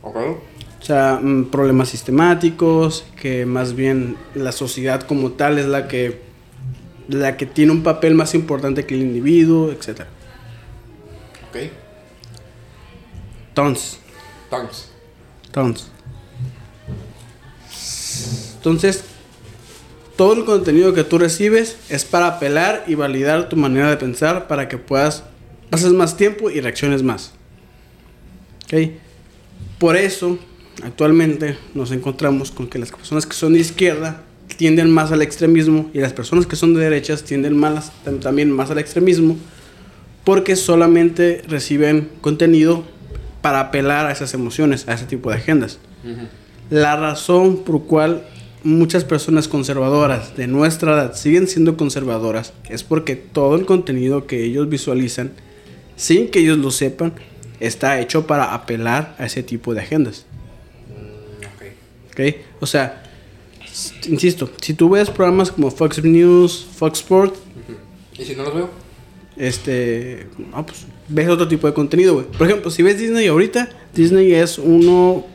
Ok. O sea, mm, problemas sistemáticos, que más bien la sociedad como tal es la que, la que tiene un papel más importante que el individuo, etc. Ok. Entonces, Tongues. entonces. Entonces, todo el contenido que tú recibes es para apelar y validar tu manera de pensar para que puedas, pases más tiempo y reacciones más. ¿Ok? Por eso, actualmente nos encontramos con que las personas que son de izquierda tienden más al extremismo y las personas que son de derechas tienden más, tam- también más al extremismo porque solamente reciben contenido para apelar a esas emociones, a ese tipo de agendas. La razón por cual muchas personas conservadoras de nuestra edad siguen siendo conservadoras es porque todo el contenido que ellos visualizan, sin que ellos lo sepan, está hecho para apelar a ese tipo de agendas. Ok. ¿ok? O sea, insisto, si tú ves programas como Fox News, Fox Sport, Ujú. ¿Y si no los veo? Este, no, pues ves otro tipo de contenido, güey. Por ejemplo, si ves Disney ahorita, Disney es uno,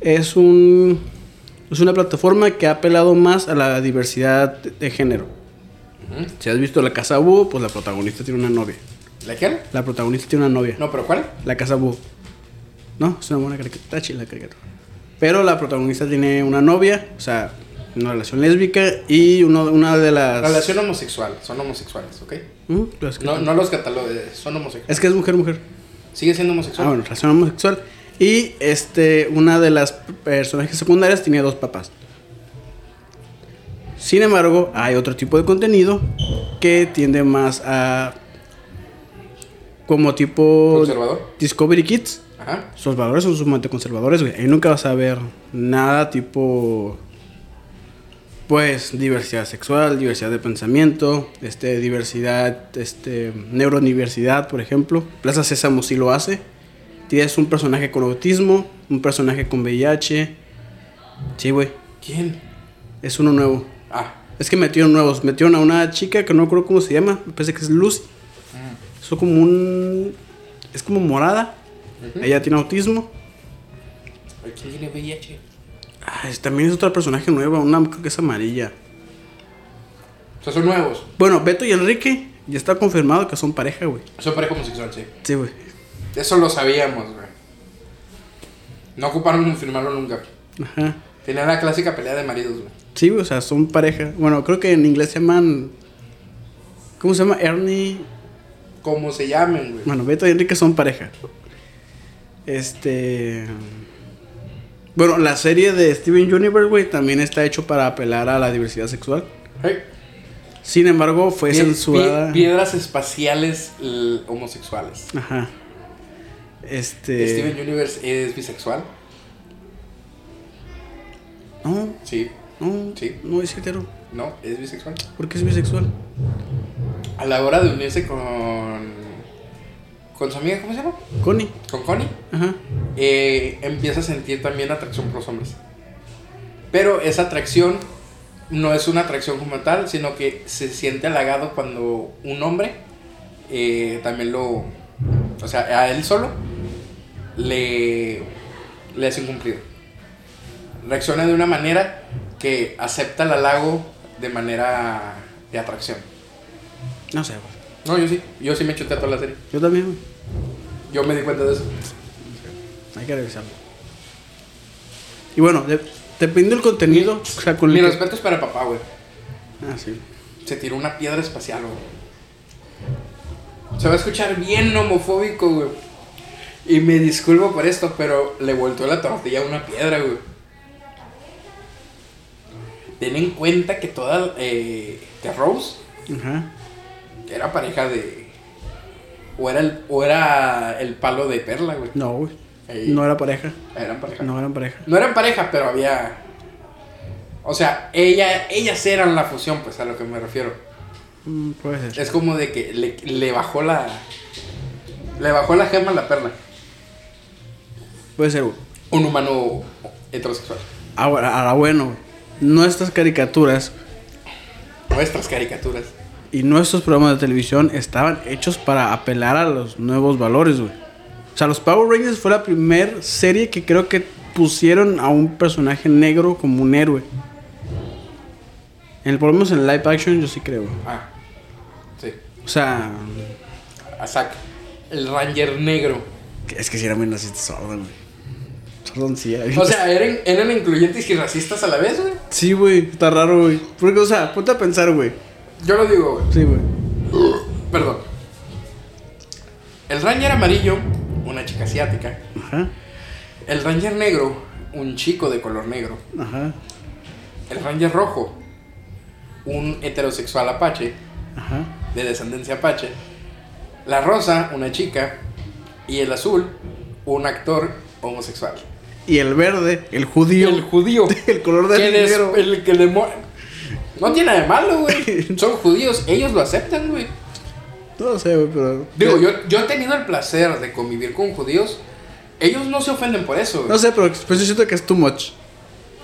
es un, es una plataforma que ha apelado más a la diversidad de, de género. Si has visto La Casa Búho, pues la protagonista tiene una novia. ¿La quién? La protagonista tiene una novia. No, pero ¿cuál? La Casa Búho. No, es una buena caricatura. La caricatura. Pero la protagonista tiene una novia, o sea, una relación lésbica y uno, una de las... Relación homosexual. Son homosexuales, ¿ok? ¿Mm? Pues No, no los catalogues. Son homosexuales. Es que es mujer, mujer. ¿Sigue siendo homosexual? Ah, bueno, relación homosexual. Y este, una de las personajes secundarias tenía dos papás. Sin embargo, hay otro tipo de contenido que tiende más a. como tipo. ¿Conservador? Discovery Kids. Ajá. Sus valores son sumamente conservadores, güey. Ahí nunca vas a ver nada tipo. Pues diversidad sexual, diversidad de pensamiento, este, diversidad, este, neurodiversidad, por ejemplo. Plaza Sésamo sí lo hace. Tienes un personaje con autismo, un personaje con VIH. Sí, güey. ¿Quién? Es uno nuevo. Ah. Es que metieron nuevos. Metieron a una chica que no recuerdo cómo se llama. Me parece que es Lucy. Mm. Eso como un. Es como morada. Ujú. Ella tiene autismo. ¿Quién tiene VIH? Es- también es otra personaje nueva, una creo que es amarilla. O sea, son nuevos. Bueno, Beto y Enrique ya está confirmado que son pareja, güey. Son pareja homosexual, sí. Sí, güey. Eso lo sabíamos, güey. No ocuparon confirmarlo nunca. Ajá. Tenían la clásica pelea de maridos, güey. Sí, güey, o sea, son pareja. Bueno, creo que en inglés se llaman. ¿Cómo se llama? Ernie. Como se llamen, güey. Bueno, Beto y Enrique son pareja. Este. Bueno, la serie de Steven Universe, güey, también está hecho para apelar a la diversidad sexual. Hey. Sin embargo, fue Pie- censurada. pie- piedras espaciales homosexuales. Ajá. Este. Steven Universe es bisexual. No, Sí. no, Sí. no es hetero. No, es bisexual. ¿Por qué es bisexual? A la hora de unirse con. Con su amiga, ¿cómo se llama? Connie. Con Connie. Ajá. eh, empieza a sentir también atracción por los hombres. Pero esa atracción no es una atracción como tal, sino que se siente halagado cuando un hombre eh, también lo. O sea, a él solo le. le hace un cumplido. Reacciona de una manera que acepta el halago de manera de atracción. No sé, güey. No, yo sí. Yo sí me chuté a toda la serie. Yo también, güey. Yo me di cuenta de eso. Hay que revisarlo. Y bueno, de- dependiendo del contenido, o sea, con el Mi que- respeto es para papá, güey. Ah, sí. Se tiró una piedra espacial, güey. Se va a escuchar bien homofóbico, güey. Y me disculpo por esto, pero le volteó la tortilla a una piedra, güey. Ten en cuenta que toda. Eh, que Rose Ajá. era pareja de. O era el, o era el palo de Perla, güey. No, güey. Ey. No era pareja. Eran pareja. No eran pareja. No eran pareja, pero había. O sea, ella, ellas eran la fusión, pues a lo que me refiero. Mm, puede ser. Es como de que le, le bajó la. Le bajó la gema a la perla. Puede ser, güey. Un humano heterosexual. Ahora, ahora bueno, nuestras caricaturas Nuestras caricaturas. Y nuestros programas de televisión estaban hechos para apelar a los nuevos valores, güey. O sea, los Power Rangers fue la primera serie que creo que pusieron a un personaje negro como un héroe. En, por lo menos en live action yo sí creo. Ah, sí. O sea, A Zack. El Ranger negro. es que si era muy racista Sordon, güey. Sordon sí era O sea, eran, eran incluyentes y racistas a la vez, güey. Sí, güey, está raro, güey. Porque, o sea, ponte a pensar, güey. Yo lo digo, güey. Sí, güey. Perdón. El Ranger amarillo, una chica asiática. Ajá, El Ranger negro, un chico de color negro. ajá, El Ranger rojo, un heterosexual apache, ajá. de descendencia apache. La rosa, una chica. Y el azul, un actor homosexual. Y el verde, el judío. El judío. El color del que dinero. el que No tiene nada de malo, güey. Son judíos, ellos lo aceptan, güey. No sé, güey, pero. Digo, yo, yo he tenido el placer de convivir con judíos. Ellos no se ofenden por eso, güey. No sé, pero pues yo siento que es too much.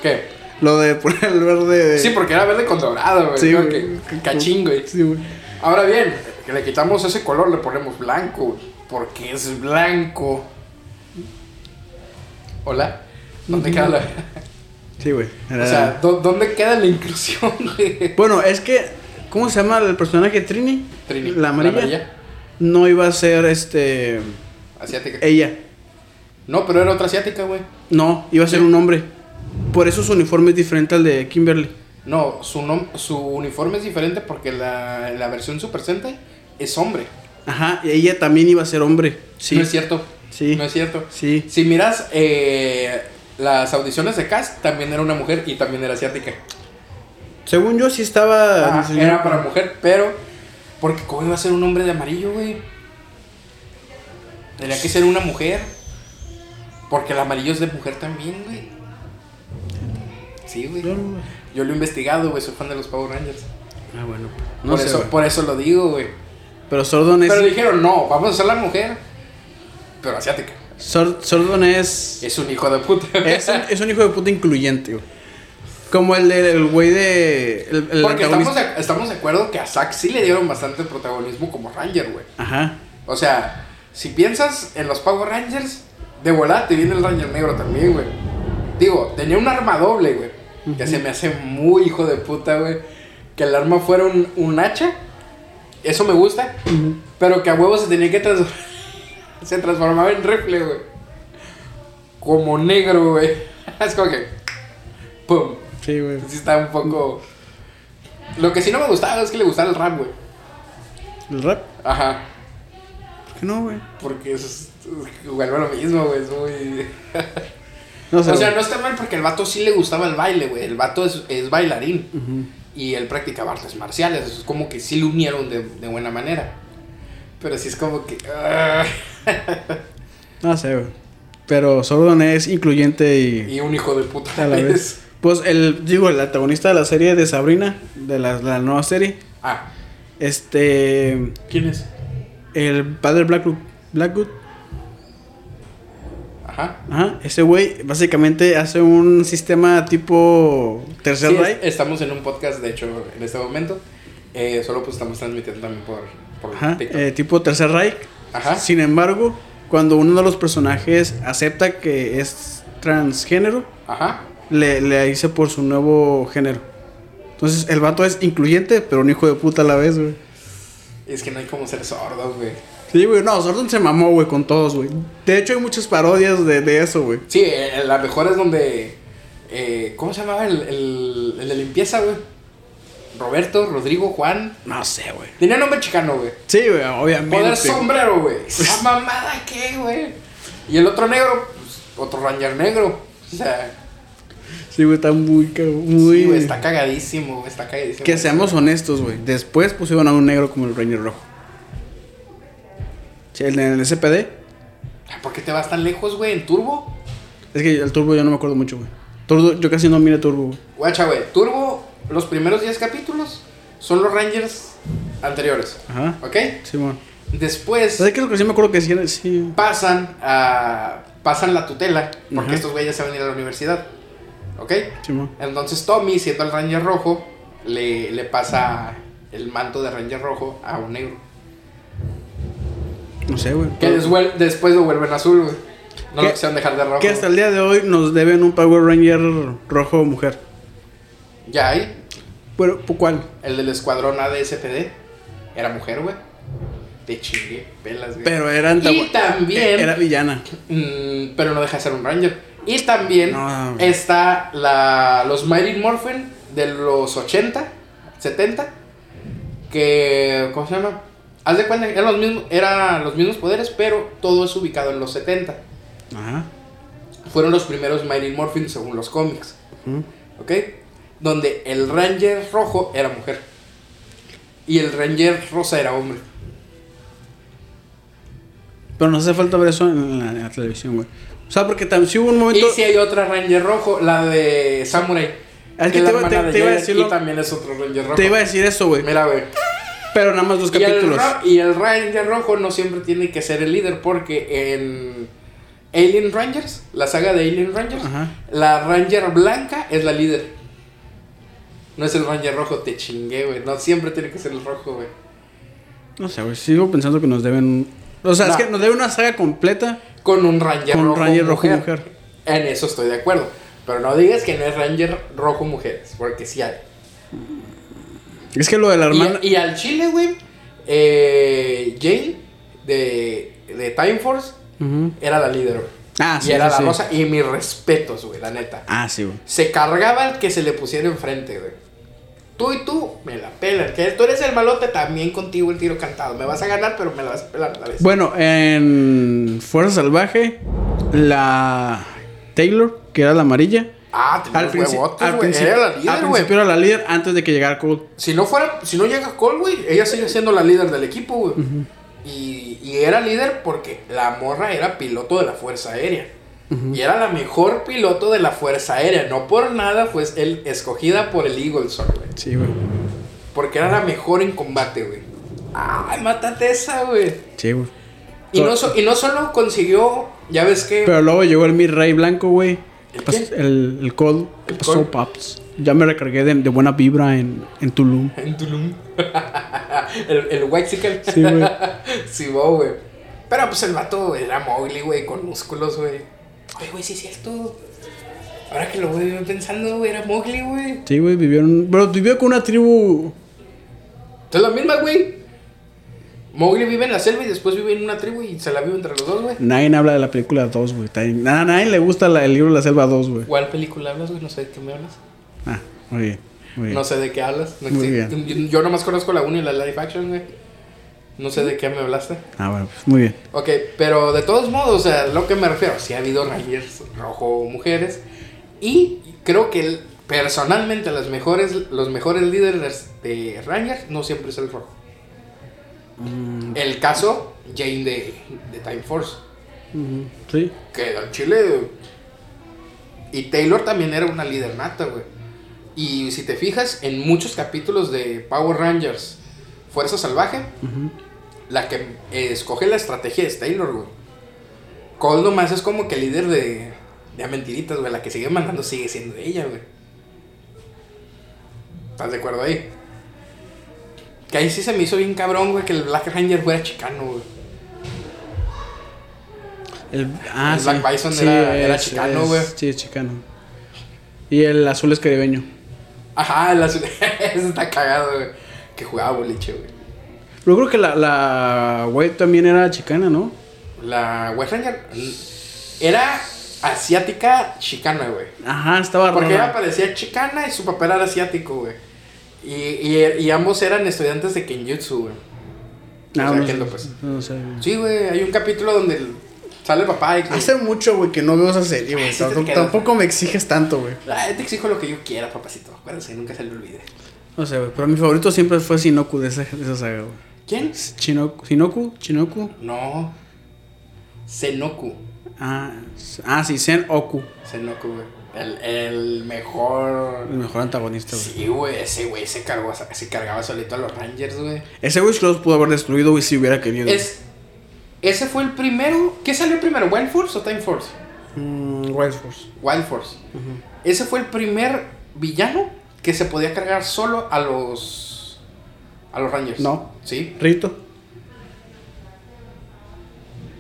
¿Qué? Lo de poner el verde. de- Sí, porque era verde con dorado, güey. Sí, Creo güey. que- cachín, güey. Sí, güey. Ahora bien, que le quitamos ese color, le ponemos blanco, güey, porque es blanco. ¿Hola? ¿Dónde queda la.? Sí, güey. O sea, ¿dó- ¿dónde queda la inclusión, güey? Bueno, es que. ¿Cómo se llama el personaje Trini? Trini, La amarilla. No iba a ser este. Asiática. Ella. No, pero era otra asiática, güey. No, iba a ser Sí. un hombre. Por eso su uniforme es diferente al de Kimberly. No, su, nom- su uniforme es diferente porque la, la versión Super Sentai es hombre. Ajá, y ella también iba a ser hombre. Sí. No es cierto. Sí. No es cierto. Sí. Si miras eh, las audiciones de cast, también era una mujer y también era asiática. Según yo sí estaba. Ah, era para mujer, pero. Porque, ¿cómo iba a ser un hombre de amarillo, güey? Tenía que ser una mujer. Porque el amarillo es de mujer también, güey. Sí, güey. Yo lo he investigado, güey. Soy fan de los Power Rangers. Ah, bueno. No por, sé. eso, por eso lo digo, güey. Pero Sordon es. Pero dijeron, no, vamos a hacer la mujer. Pero asiática. Sor- Sordon es. Es un hijo de puta. Es un, es un hijo de puta incluyente, güey. Como el del güey de. El, el Porque estamos de, estamos de acuerdo que a Zack sí le dieron bastante protagonismo como Ranger, güey. Ajá. O sea, si piensas en los Power Rangers, de volada te viene el Ranger negro también, güey. Digo, tenía un arma doble, güey. Que se me hace muy hijo de puta, güey. Que el arma fuera un, un hacha. Eso me gusta. Pero que a huevo se tenía que transformar. se transformaba en rifle, güey. Como negro, güey. Es como que. ¡Pum! Sí, güey. Sí está un poco. Lo que sí no me gustaba es que le gustaba el rap, güey. ¿El rap? Ajá. ¿Por qué no, güey? Porque es, vuelve a lo mismo, güey. Es muy. No sé. o sea, güey. no está mal porque el vato sí le gustaba el baile, güey. El vato es, es bailarín. Y él practicaba artes marciales. Es como que sí lo unieron de, de buena manera. Pero sí es como que. ah, No sé, güey. Pero Sordon es incluyente y. y un hijo de puta A la vez. Pues el, digo, el antagonista de la serie de Sabrina, de la, la nueva serie, Ah, este. ¿quién es? El padre Blackwood. Blackwood. Ajá. Ajá. Ese güey básicamente hace un sistema tipo Tercer Sí, es- estamos en un podcast, de hecho, en este momento. Eh, solo pues estamos transmitiendo también por, por Ajá. TikTok. eh, tipo Tercer Reich. Ajá. Sin embargo, cuando uno de los personajes acepta que es transgénero, Ajá. le, le hice por su nuevo género. Entonces, el vato es incluyente, pero un hijo de puta a la vez, güey. Es que no hay como ser sordo, güey. Sí, güey, no, Sordon se mamó, güey, con todos, güey. De hecho, hay muchas parodias de, de eso, güey. Sí, eh, la mejor es donde. eh, ¿Cómo se llamaba el, el, el de limpieza, güey? Roberto, Rodrigo, Juan. No sé, güey. Tenía nombre chicano, güey. Sí, güey, obviamente. Poder sombrero, güey. ¿Esa mamada qué, güey? Y el otro negro, pues, otro Ranger negro. O sea, Sí, güey, está muy, muy... sí, güey, está cagadísimo, güey, está cagadísimo. Que seamos honestos, güey. Después pusieron a un negro como el Ranger Rojo. Sí, el en el SPD. Ah, ¿Por qué te vas tan lejos, güey? ¿En Turbo? Es que el Turbo yo no me acuerdo mucho, güey. Turbo, yo casi no mire Turbo, güey. Guacha, güey. Turbo, los primeros 10 capítulos son los Rangers anteriores. Ajá. ¿Ok? Sí, bueno. Después ¿Sabes qué? Lo que sí me acuerdo que sí, pasan a. pasan la tutela. Porque Ajá. estos güeyes se van a ir a la universidad. ¿Ok? Sí, bueno. Entonces Tommy, siendo el Ranger rojo, le, le pasa el manto de Ranger rojo a un negro. No sé, güey. Que desvuel- después lo vuelven azul, güey. No lo quisieron dejar de rojo. Que hasta el día de hoy nos deben un Power Ranger rojo mujer. Ya hay. ¿Por ¿cuál? El del escuadrón ADSPD. Era mujer, güey. Te chingué, pelas, güey. Pero era Y también- Era villana. Mm, pero no deja de ser un Ranger. Y también No. está la, los Mighty Morphin de los 80, 70. Que. ¿Cómo se llama? Haz de cuenta que eran los mismos, eran los mismos poderes, pero todo es ubicado en los 70. Ajá. Fueron los primeros Mighty Morphin según los cómics. Ujú. ¿Ok? Donde el Ranger rojo era mujer. Y el Ranger rosa era hombre. Pero nos hace falta ver eso en la, en la televisión, güey. O sea, porque también hubo un momento. Y si hay otra Ranger rojo, la de Samurai. Es que es te la te- iba a decirlo- Y también es otro Ranger rojo. Te iba a decir eso, güey. Mira, güey. Pero nada más dos Y capítulos. y el Ranger rojo no siempre tiene que ser el líder porque en Alien Rangers, la saga de Alien Rangers, Ajá. la Ranger blanca es la líder. No es el Ranger rojo, te chingué, güey. No siempre tiene que ser el rojo, güey. No sé, güey. Sigo pensando que nos deben. O sea, es que nos deben una saga completa Con un Ranger con rojo. Ranger rojo mujer. mujer. En eso estoy de acuerdo. Pero no digas que no es Ranger rojo mujeres, porque sí hay. Es que lo de la hermana. Y, y al chile, güey, eh, Jane de, de Time Force era la líder, güey. Ah, y sí, era sí, la sí. rosa. Y mis respetos, güey, la neta. Ah, sí, güey. Se cargaba al que se le pusiera enfrente, güey. Tú y tú me la pelan. Que tú eres el malote, también contigo el tiro cantado. Me vas a ganar, pero me la vas a pelar a la vez. Bueno, en Fuerza Salvaje, la Taylor, que era la amarilla. ah, tenía Al, los princi- huevotes, al güey. principio, Era la al líder, güey. principio era la líder antes de que llegara Cole. Si no fuera, si no llega Cole, güey, ella sigue siendo la líder del equipo, güey. y, y era líder porque la morra era piloto de la Fuerza Aérea. Y era la mejor piloto de la Fuerza Aérea. No por nada fue el, escogida por el Eagles, güey. Sí, güey. Porque era la mejor en combate, güey. Ay, mátate esa, güey. Sí, güey. Y no, so- y no solo consiguió, ya ves que... Pero luego llegó el Mi Rey Blanco, güey. ¿El? El, el Cole. ¿El Pasó, paps. Ya me recargué de, de buena vibra en, en Tulum. En Tulum. el, el White Sí, güey. Sí, güey. Pero pues el vato era Mowgli, güey, con músculos, güey. Oye, güey, sí es cierto. Ahora que lo voy pensando, güey, era Mowgli, güey. Sí, güey, vivieron. Pero vivió con una tribu. Es la misma, güey. Mowgli vive en la selva y después vive en una tribu y se la vive entre los dos, güey. Nadie habla de la película 2, güey. Nada, nadie le gusta la- el libro La Selva 2, güey. ¿Cuál película hablas, güey? No sé de qué me hablas. Ah, muy bien. Muy bien. No sé de qué hablas. No Muy existe. Yo, yo nomás conozco la 1 y la live action, güey. No sé de qué me hablaste. Ah, bueno, pues muy bien. Ok, pero de todos modos, o sea, lo que me refiero, sí ha habido Rangers rojo mujeres. Y creo que el- personalmente las mejores, los mejores líderes de Rangers no siempre es el rojo. El caso, Jane de, de Time Force. Ujú, Sí. Que en Chile. Y Taylor también era una líder nata, güey. Y si te fijas, en muchos capítulos de Power Rangers Fuerza Salvaje, Ujú. La que eh, escoge la estrategia es Taylor, güey. Cole nomás es como que el líder de, de mentiritas, güey. La que sigue mandando sigue siendo ella, güey. ¿Estás de acuerdo ahí? Que ahí sí se me hizo bien cabrón, güey, que el Black Ranger fuera chicano, güey. El, ah, El Black Bison era- era chicano, güey. Sí, es chicano. Y el azul es caribeño. Ajá, el azul. Ese está cagado, güey. Que jugaba boliche, güey. Pero creo que la, la güey también era chicana, ¿no? La West Ranger era asiática chicana, güey. Ajá, estaba Porque rara. ella parecía chicana y su papá era asiático, güey. Y, y, y ambos eran estudiantes de Kenjutsu, güey. Ah, no, sé, pues. no sé. Sí, güey, hay un capítulo donde sale el papá y... Hace mucho, güey, que no veo esa serie, güey. Sí Tampoco, me exiges tanto, güey. Te exijo lo que yo quiera, papacito. Acuérdense, nunca se le olvide. No sé, güey. Pero mi favorito siempre fue Shinoku de esa, de esa saga, güey. ¿Quién? Shinoku, Shinoku, Shinoku. No. Senoku. Ah, ah sí, Sen Oku. Senoku, güey. El, el mejor... El mejor antagonista, güey. Sí, güey, ese güey se, cargó, se cargaba solito a los Rangers, güey. Ese güey los pudo haber destruido, güey, si hubiera querido. Es, ese fue el primero. ¿Qué salió primero? ¿Wild Force o Time Force? Mm, Wild Force. Wild Force. Ese fue el primer villano que se podía cargar solo a los. A los Rangers. No. ¿Sí? Rito.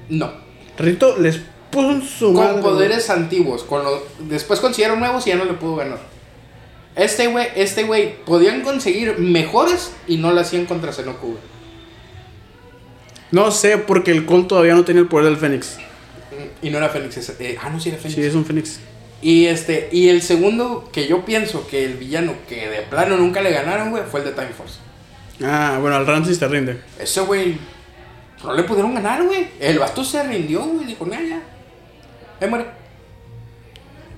No. Rito les puso en su Con madre, poderes antiguos. Con los, después consiguieron nuevos y ya no le pudo ganar. Este güey, este güey, podían conseguir mejores y no lo hacían contra Senoku, güey. güey. No sé, porque el Colt todavía no tenía el poder del Fénix. Mm, Y no era Fénix. ese- eh, ah, no, sí era Fénix. Sí, es un Fénix. Y este, y el segundo que yo pienso que el villano que de plano nunca le ganaron, güey, fue el de Time Force. Ah, bueno, al Ramses te rinde. Ese güey no le pudieron ganar, güey. El vato se rindió, güey, dijo, "Nah, ya. Ahí muere.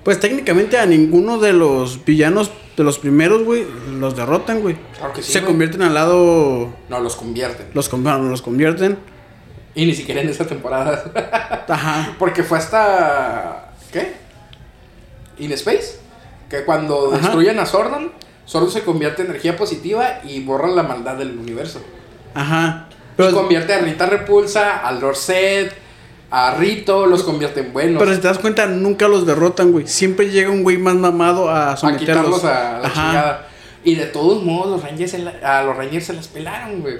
Pues técnicamente a ninguno de los villanos de los primeros, güey, los derrotan, güey. Claro que sí. Se güey. convierten al lado. No, los convierten. Los, con- bueno, los convierten. Y ni siquiera en esa temporada. Ajá. Porque fue hasta. ¿Qué? In Space. Que cuando Ajá. destruyen a Sordon, Sordon se convierte en energía positiva y borra la maldad del universo. Ajá. y Pero, convierte a Rita Repulsa, a Lord Zed, a Rito, los convierte en buenos. pero si te das cuenta, nunca los derrotan, güey. Siempre llega un güey más mamado a a someterlos. quitarlos a la Ajá. chingada. Y de todos modos, los Rangers la- a los Rangers se las pelaron, güey.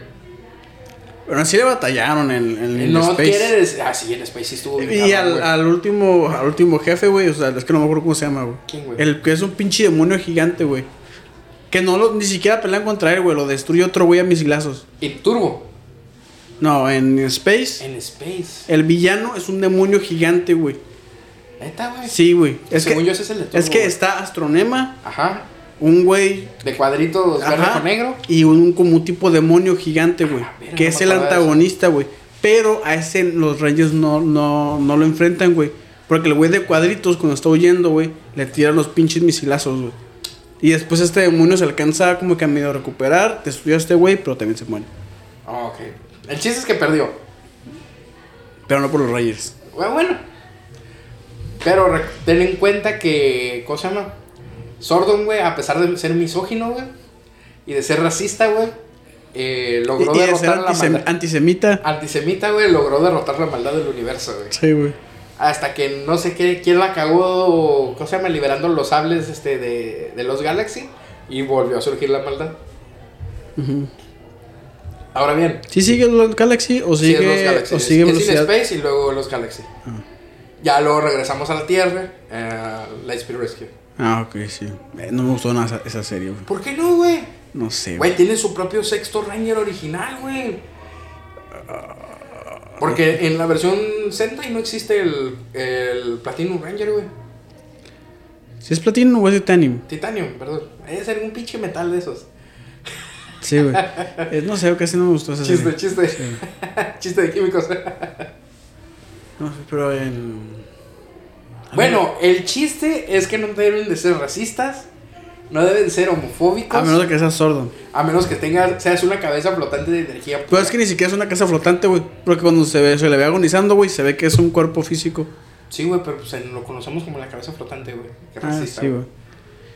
Pero así le batallaron en, en, en No Space. quiere decir. Ah, sí, en Space sí estuvo bien Y cabrón, al, güey. al último al último jefe, güey, o sea, es que no me acuerdo cómo se llama, güey. ¿Quién, güey? El que es un pinche demonio gigante, güey. Que no lo, ni siquiera pelean contra él, güey. Lo destruye otro güey a misilazos. Y Turbo. No, en Space, En Space. el villano es un demonio gigante, güey. Neta, güey. Sí, güey. Es Según que, yo, ese es el de Turbo. es que güey. está Astronema, Ajá. un güey. De cuadritos verde con negro. Y un como un tipo demonio gigante, güey. Ah, que no es el antagonista, güey. Pero a ese los Rangers no, no, no lo enfrentan, güey. Porque el güey de cuadritos, cuando está huyendo, güey, le tira los pinches misilazos, güey. Y después este demonio se alcanza como que a medio recuperar, destruye a este güey, pero también se muere. Ah, ok. El chiste es que perdió. Pero no por los Rangers. Bueno, bueno. Pero ten en cuenta que. ¿Cómo se llama? Sordon, güey, a pesar de ser misógino, güey. Y de ser racista, güey. eh, logró Y, y de ser derrotar la maldad. antisemita. Antisemita, güey, logró derrotar la maldad del universo, güey. Sí, güey. Hasta que no sé qué, quién la cagó, ¿cómo se llama? Liberando los sables este, de, de los Galaxy. Y volvió a surgir la maldad. Ahora bien, ¿Sí sigue los Galaxy o sí, sigue, los Galaxy. o sigue es velocidad? Ah. Space y luego los Galaxy. Ya luego regresamos a la Tierra, eh, Lightspeed Rescue. Ah, ok, sí. Eh, no me gustó nada esa, esa serie, güey. ¿Por qué no, güey? No sé, Güey, güey. tiene su propio sexto Ranger original, güey. Porque en la versión Sentai no existe el, el Platinum Ranger, güey. Si es platino o es titanium. Titanium, perdón. Es algún pinche metal de esos. Sí, güey. No sé, casi no me gustó esa Chiste, serie. chiste. Sí. chiste de químicos. No sé, pero en... bueno, el chiste es que no deben de ser racistas. No deben ser homofóbicos. A menos de que seas sordo. A menos que tengas, seas una cabeza flotante de energía. Pero pura. es que ni siquiera es una casa flotante, güey. Porque cuando se, ve, se le ve agonizando, güey, se ve que es un cuerpo físico. Sí, güey, pero pues, lo conocemos como la cabeza flotante, güey. Ah, racista. sí, güey.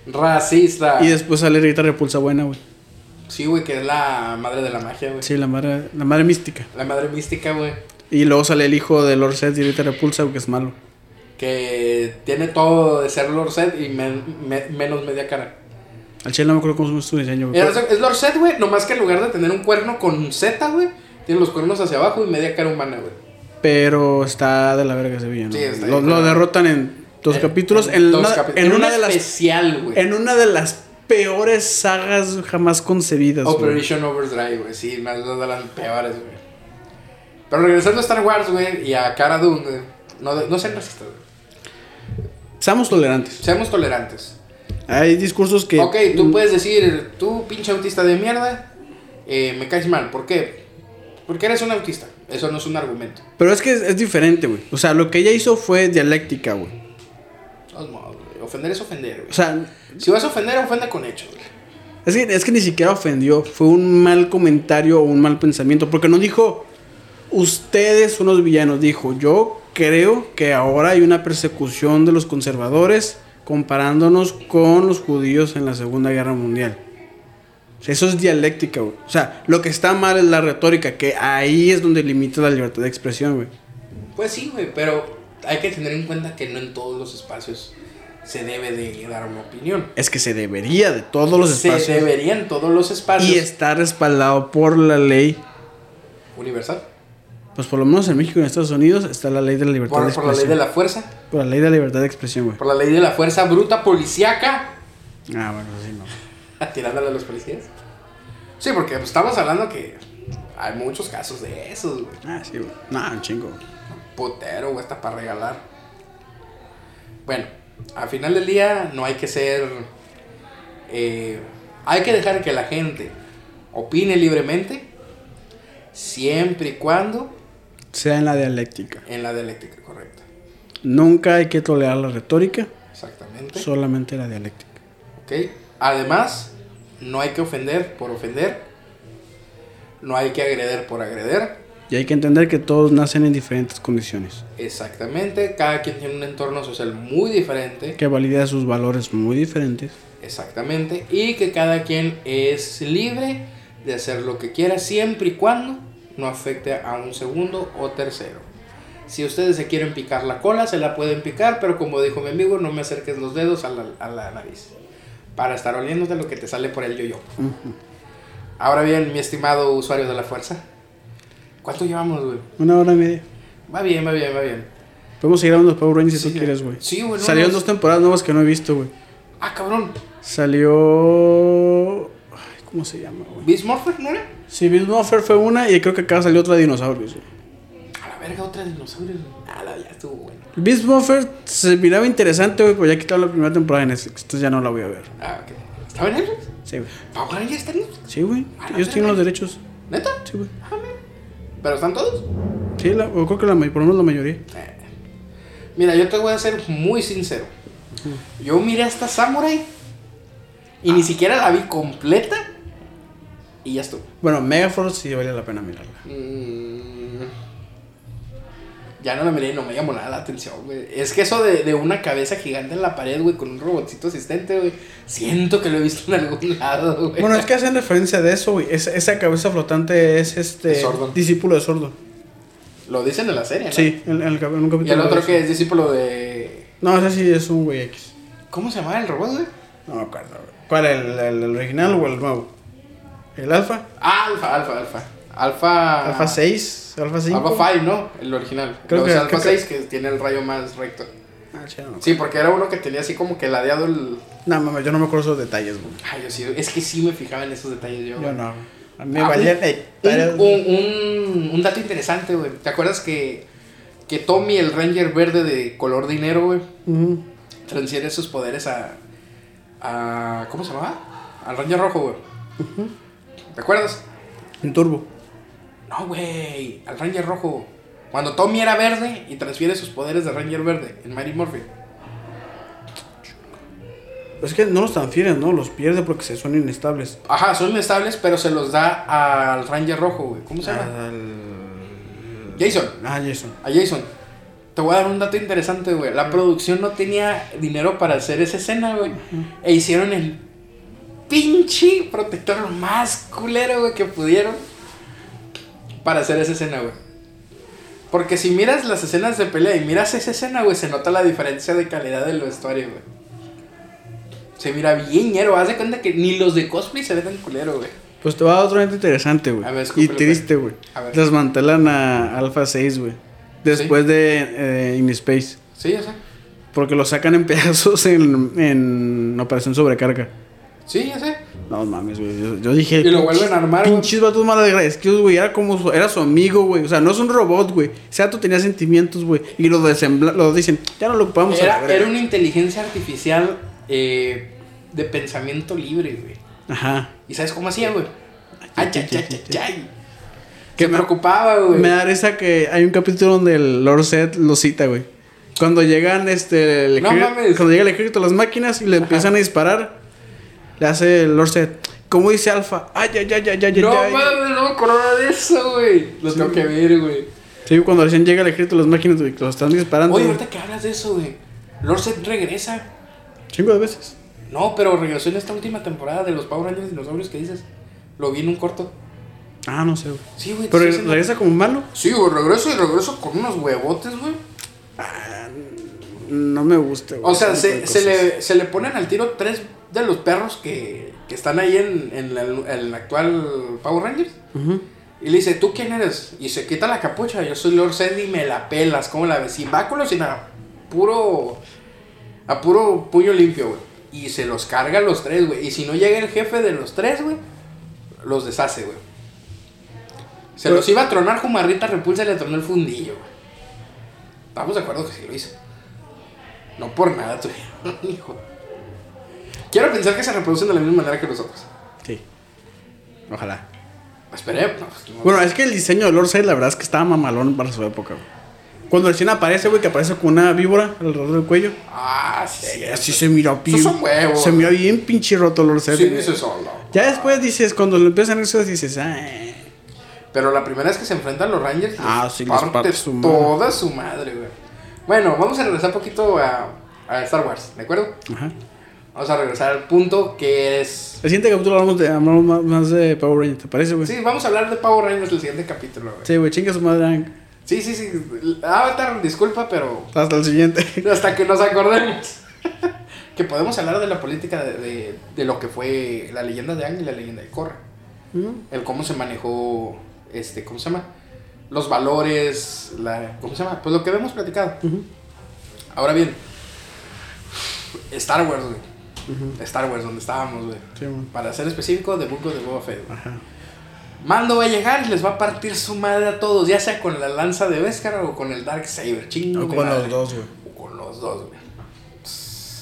Racista. Y después sale Rita Repulsa Buena, güey. Sí, güey, que es la madre de la magia, güey. Sí, la madre, la madre mística. La madre mística, güey. Y luego sale el hijo de Lord Seth y Rita Repulsa, güey, que es malo. Que tiene todo de ser Lord Zed y men- me- menos media cara. Al chile no me acuerdo cómo es su diseño, güey. Es, es Lord Zed, güey, nomás que en lugar de tener un cuerno con Z, güey, tiene los cuernos hacia abajo y media cara humana, güey. Pero está de la verga ese villano. Sí, está lo, lo derrotan en dos En- capítulos. en En, dos una, en una un de las. especial, güey. En una de las peores sagas jamás concebidas. Operation Overdrive, güey. Sí, una de las peores, güey. Pero regresando a Star Wars, güey, y a Cara Dune, güey. No, no sean racistas, güey. Seamos tolerantes. Seamos tolerantes. Hay discursos que. Ok, tú puedes decir, tú pinche autista de mierda, eh, me caes mal. ¿Por qué? Porque eres un autista. Eso no es un argumento. Pero es que es, es diferente, güey. O sea, lo que ella hizo fue dialéctica, güey. Güey. Ofender es ofender, güey. O sea, Si vas a ofender, ofende con hechos, güey. es que, es que ni siquiera ofendió. Fue un mal comentario o un mal pensamiento. Porque no dijo, ustedes son los villanos. Dijo, yo creo que ahora hay una persecución de los conservadores comparándonos con los judíos en la Segunda Guerra Mundial. Eso es dialéctica, güey. O sea, lo que está mal es la retórica, que ahí es donde limita la libertad de expresión, güey. Pues sí, güey, pero hay que tener en cuenta que no en todos los espacios se debe de dar una opinión. Es que se debería de todos los Se espacios. debería en todos los espacios. Y está respaldado por la ley. Universal. Pues por lo menos en México y en Estados Unidos está la ley de la libertad Por, de por la ley expresión. de la fuerza. Por la ley de la libertad de expresión, güey. Por la ley de la fuerza bruta policíaca. Ah, bueno, sí, no. Tirándole a los policías. Sí, porque pues, estamos hablando que hay muchos casos de esos, güey. Ah, sí, güey. No, un chingo. Potero, güey, está para regalar. Bueno, al final del día no hay que ser. eh, hay que dejar que la gente opine libremente, siempre y cuando Sea en la dialéctica. en la dialéctica correcta. Nunca hay que tolerar la retórica, Exactamente. solamente la dialéctica. ¿Ok? Además, no hay que ofender por ofender. No hay que agreder por agreder. Y hay que entender que todos nacen en diferentes condiciones. Exactamente. Cada quien tiene un entorno social muy diferente. Que valida sus valores muy diferentes. Exactamente. Y que cada quien es libre de hacer lo que quiera siempre y cuando no afecte a un segundo o tercero. Si ustedes se quieren picar la cola, se la pueden picar, pero como dijo mi amigo, no me acerques los dedos a la, a la nariz. Para estar oliéndote lo que te sale por el yo-yo. Ahora bien, mi estimado usuario de la fuerza. ¿Cuánto llevamos, güey? Una hora y media. Va bien, va bien, va bien. Podemos seguir hablando de Power Rangers si tú quieres, güey. sí, güey, Salieron no, dos temporadas nuevas que no he visto, güey. Ah, cabrón. Salió. ¿Cómo se llama, güey? ¿Beast Morpher, no era? Sí, Beast Morpher fue una y creo que acá salió otra de dinosaurios, güey. A la verga, otra dinosaurio. Ah, la, ya estuvo bueno. Beast Morpher se miraba interesante, güey, pero ya quitaron la primera temporada en Netflix. Entonces ya no la voy a ver. Ah, ok. ¿Estaba en Netflix? Sí, güey. ¿Power Rangers está en Netflix? Sí, güey. A la Ellos tienen los derechos. ¿Neta? Sí, güey. Ah. ¿Pero están todos? Sí, la, o creo que la, por lo menos la mayoría. Eh. Mira, yo te voy a ser muy sincero. Yo miré hasta Samurai y ni siquiera la vi completa y ya estuvo. Bueno, Megaforce sí vale la pena mirarla. Mm. Ya no la miré y no me llamó nada la atención, güey. Es que eso de, de una cabeza gigante en la pared, güey, con un robotcito asistente, güey. Siento que lo he visto en algún lado, güey. Bueno, es que hacen referencia de eso, güey. Esa, esa cabeza flotante es este. Es Sordo. Discípulo de sordo. Lo dicen en la serie, ¿no? Sí, en, en el, en un capítulo. Y el otro que es discípulo de. No, ese sí es un güey X. ¿Cómo se llamaba el robot, güey? No me acuerdo, güey. ¿Cuál? ¿El, el, el original o el nuevo? ¿El Alfa? Ah, Alfa, Alfa, Alfa. Alfa. ¿Alfa 6? ¿Alfa 5? Alfa 5, ¿no? El original. Creo Creo que- que Alfa creo que- 6 que tiene el rayo más recto. Ah, chido. Sí, porque era uno que tenía así como que ladeado el. No, mames, yo no me acuerdo esos detalles, güey. Ay, yo sí, es que sí me fijaba en esos detalles yo. Yo no. A mí me Ah, valía un-. Un, dato interesante, güey. ¿Te acuerdas que, que Tommy, el Ranger verde de color dinero, güey, Ujú. transfiere sus poderes a, a. ¿Cómo se llamaba? Al Ranger rojo, güey. ¿Te acuerdas? En turbo. No, güey. Al Ranger rojo. Cuando Tommy era verde y transfiere sus poderes de Ranger verde en Mighty Morphin. Es que no los transfieren, ¿no? Los pierde porque se son inestables. Ajá, son inestables, pero se los da al Ranger rojo, güey. ¿Cómo se llama? Al- Jason. Ah, Jason. A Jason. Te voy a dar un dato interesante, güey. La producción no tenía dinero para hacer esa escena, güey. E hicieron el pinche protector más culero, güey, que pudieron para hacer esa escena, güey. Porque si miras las escenas de pelea y miras esa escena, güey, se nota la diferencia de calidad del vestuario, güey. Se mira bien ñero. Haz de cuenta que ni los de cosplay se ven tan culero, güey. Pues te va a dar otro evento interesante, güey. A ver, Y triste, güey. Desmantelan a Alpha 6, güey. Después de eh, In Space. Sí, ya sé. Porque lo sacan en pedazos en, en Operación Sobrecarga. Sí, ya sé. No mames, güey. Yo, yo dije. Y lo vuelven a armar, güey. Pinches vatos mal agradecidos, güey. Era como su, era su amigo, güey. O sea, no es un robot, güey. Ese vato tenía sentimientos, güey. Y lo, lo dicen, ya no lo ocupamos a Era, verga. era una inteligencia artificial eh, de pensamiento libre, güey. Ajá. ¿Y sabes cómo hacía, güey? Ay, ay, ay, ay. Que me- preocupaba, güey. Me da risa que hay un capítulo donde el Lord Set lo cita, güey. Cuando llegan, este. el No mames. Cuando llega el ejército a las máquinas y le empiezan a disparar, le hace el Lord Set. ¿Cómo dice Alfa? Ay, ay, ay, ay, ay, No ay. mames, no me acordaba de eso, güey. Lo tengo que ver, güey. Sí, cuando recién llega el ejército las máquinas, güey, que lo están disparando. Oye, ahorita que hablas de eso, güey. Lord Set regresa. Chingo de veces. No, pero regresó en esta última temporada de los Power Rangers Dinosaurios que dices. Lo vi en un corto. Ah, no sé, güey. Sí, güey. Pero regresa como malo. Sí, güey, regreso y regreso con unos huevotes, güey. No me gusta, güey. O sea, se, se, le, se le ponen al tiro tres de los perros que, que están ahí en, en la- en actual Power Rangers. Y le dice, ¿tú quién eres? Y se quita la capucha. Yo soy Lord Zed y me la pelas. ¿Cómo la ves? Sin báculos, sin nada. Puro. A puro puño limpio, güey. Y se los carga a los tres, güey. Y si no llega el jefe de los tres, güey, los deshace, güey. Se Pero- los iba a tronar como a Rita Repulsa y le tronó el fundillo, güey. Estamos de acuerdo que sí lo hizo. No por nada, tú. Hijo. Quiero pensar que se reproducen de la misma manera que nosotros. Sí. Ojalá. Esperemos. no, pues, no. Bueno, es que el diseño de Lord Side, la verdad es que estaba mamalón para su época, güey. Cuando recién aparece, güey, que aparece con una víbora alrededor del cuello. Ah, sí, sí. Así se mira bien. Son huevos. Se mira bien pinche roto Lord Side. Sí, güey. dice solo. Ya después dices, cuando lo empiezan a hacer, dices, ah, eh. Pero la primera vez que se enfrentan los Rangers, Ah, sí, les parte parte su madre. toda su madre, güey. Bueno, vamos a regresar un poquito a, a Star Wars, ¿de acuerdo? Ajá. Vamos a regresar al punto que es... El siguiente capítulo hablamos, de, hablamos más, más de Power Rangers, ¿te parece, güey? Sí, vamos a hablar de Power Rangers el siguiente capítulo, güey. Sí, güey, chinga su madre. Hank. Sí, sí, sí. Avatar, disculpa, pero Hasta el siguiente. hasta que nos acordemos. que podemos hablar de la política de, de, de lo que fue la leyenda de Ang y la leyenda de Korra. El cómo se manejó, este, ¿cómo se llama? Los valores, la, ¿cómo se llama? Pues lo que hemos platicado. Ahora bien, Star Wars, güey. Star Wars, donde estábamos, güey. Sí. Para ser específico, de Book of the Boba Fett. Ajá. Mando va a llegar y les va a partir su madre a todos, ya sea con la lanza de Beskar o con el Dark Saber. Chingo. O con madre. los dos, güey. O con los dos, güey.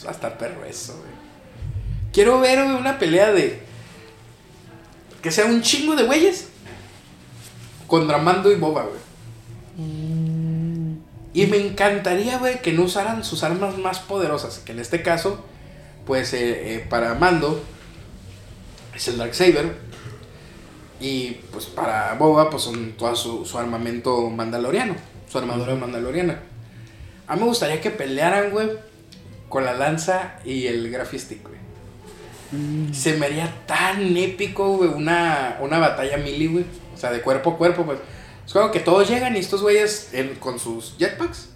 Va a estar perro eso, güey. Quiero ver, güey, una pelea de. Que sea un chingo de güeyes. Contra Mando y Boba, güey. Y me encantaría, güey, que no usaran sus armas más poderosas. Que en este caso, pues eh, eh, para Mando es el Dark Saber. Y pues para Boba, pues son todo su, su armamento mandaloriano. Su armadura mandaloriana. A mí me gustaría que pelearan, güey, con la lanza y el graphistick, güey. Se me haría tan épico, güey, una, una batalla melee, güey. O sea, de cuerpo a cuerpo, pues. Es como que todos llegan y estos güeyes en- con sus jetpacks.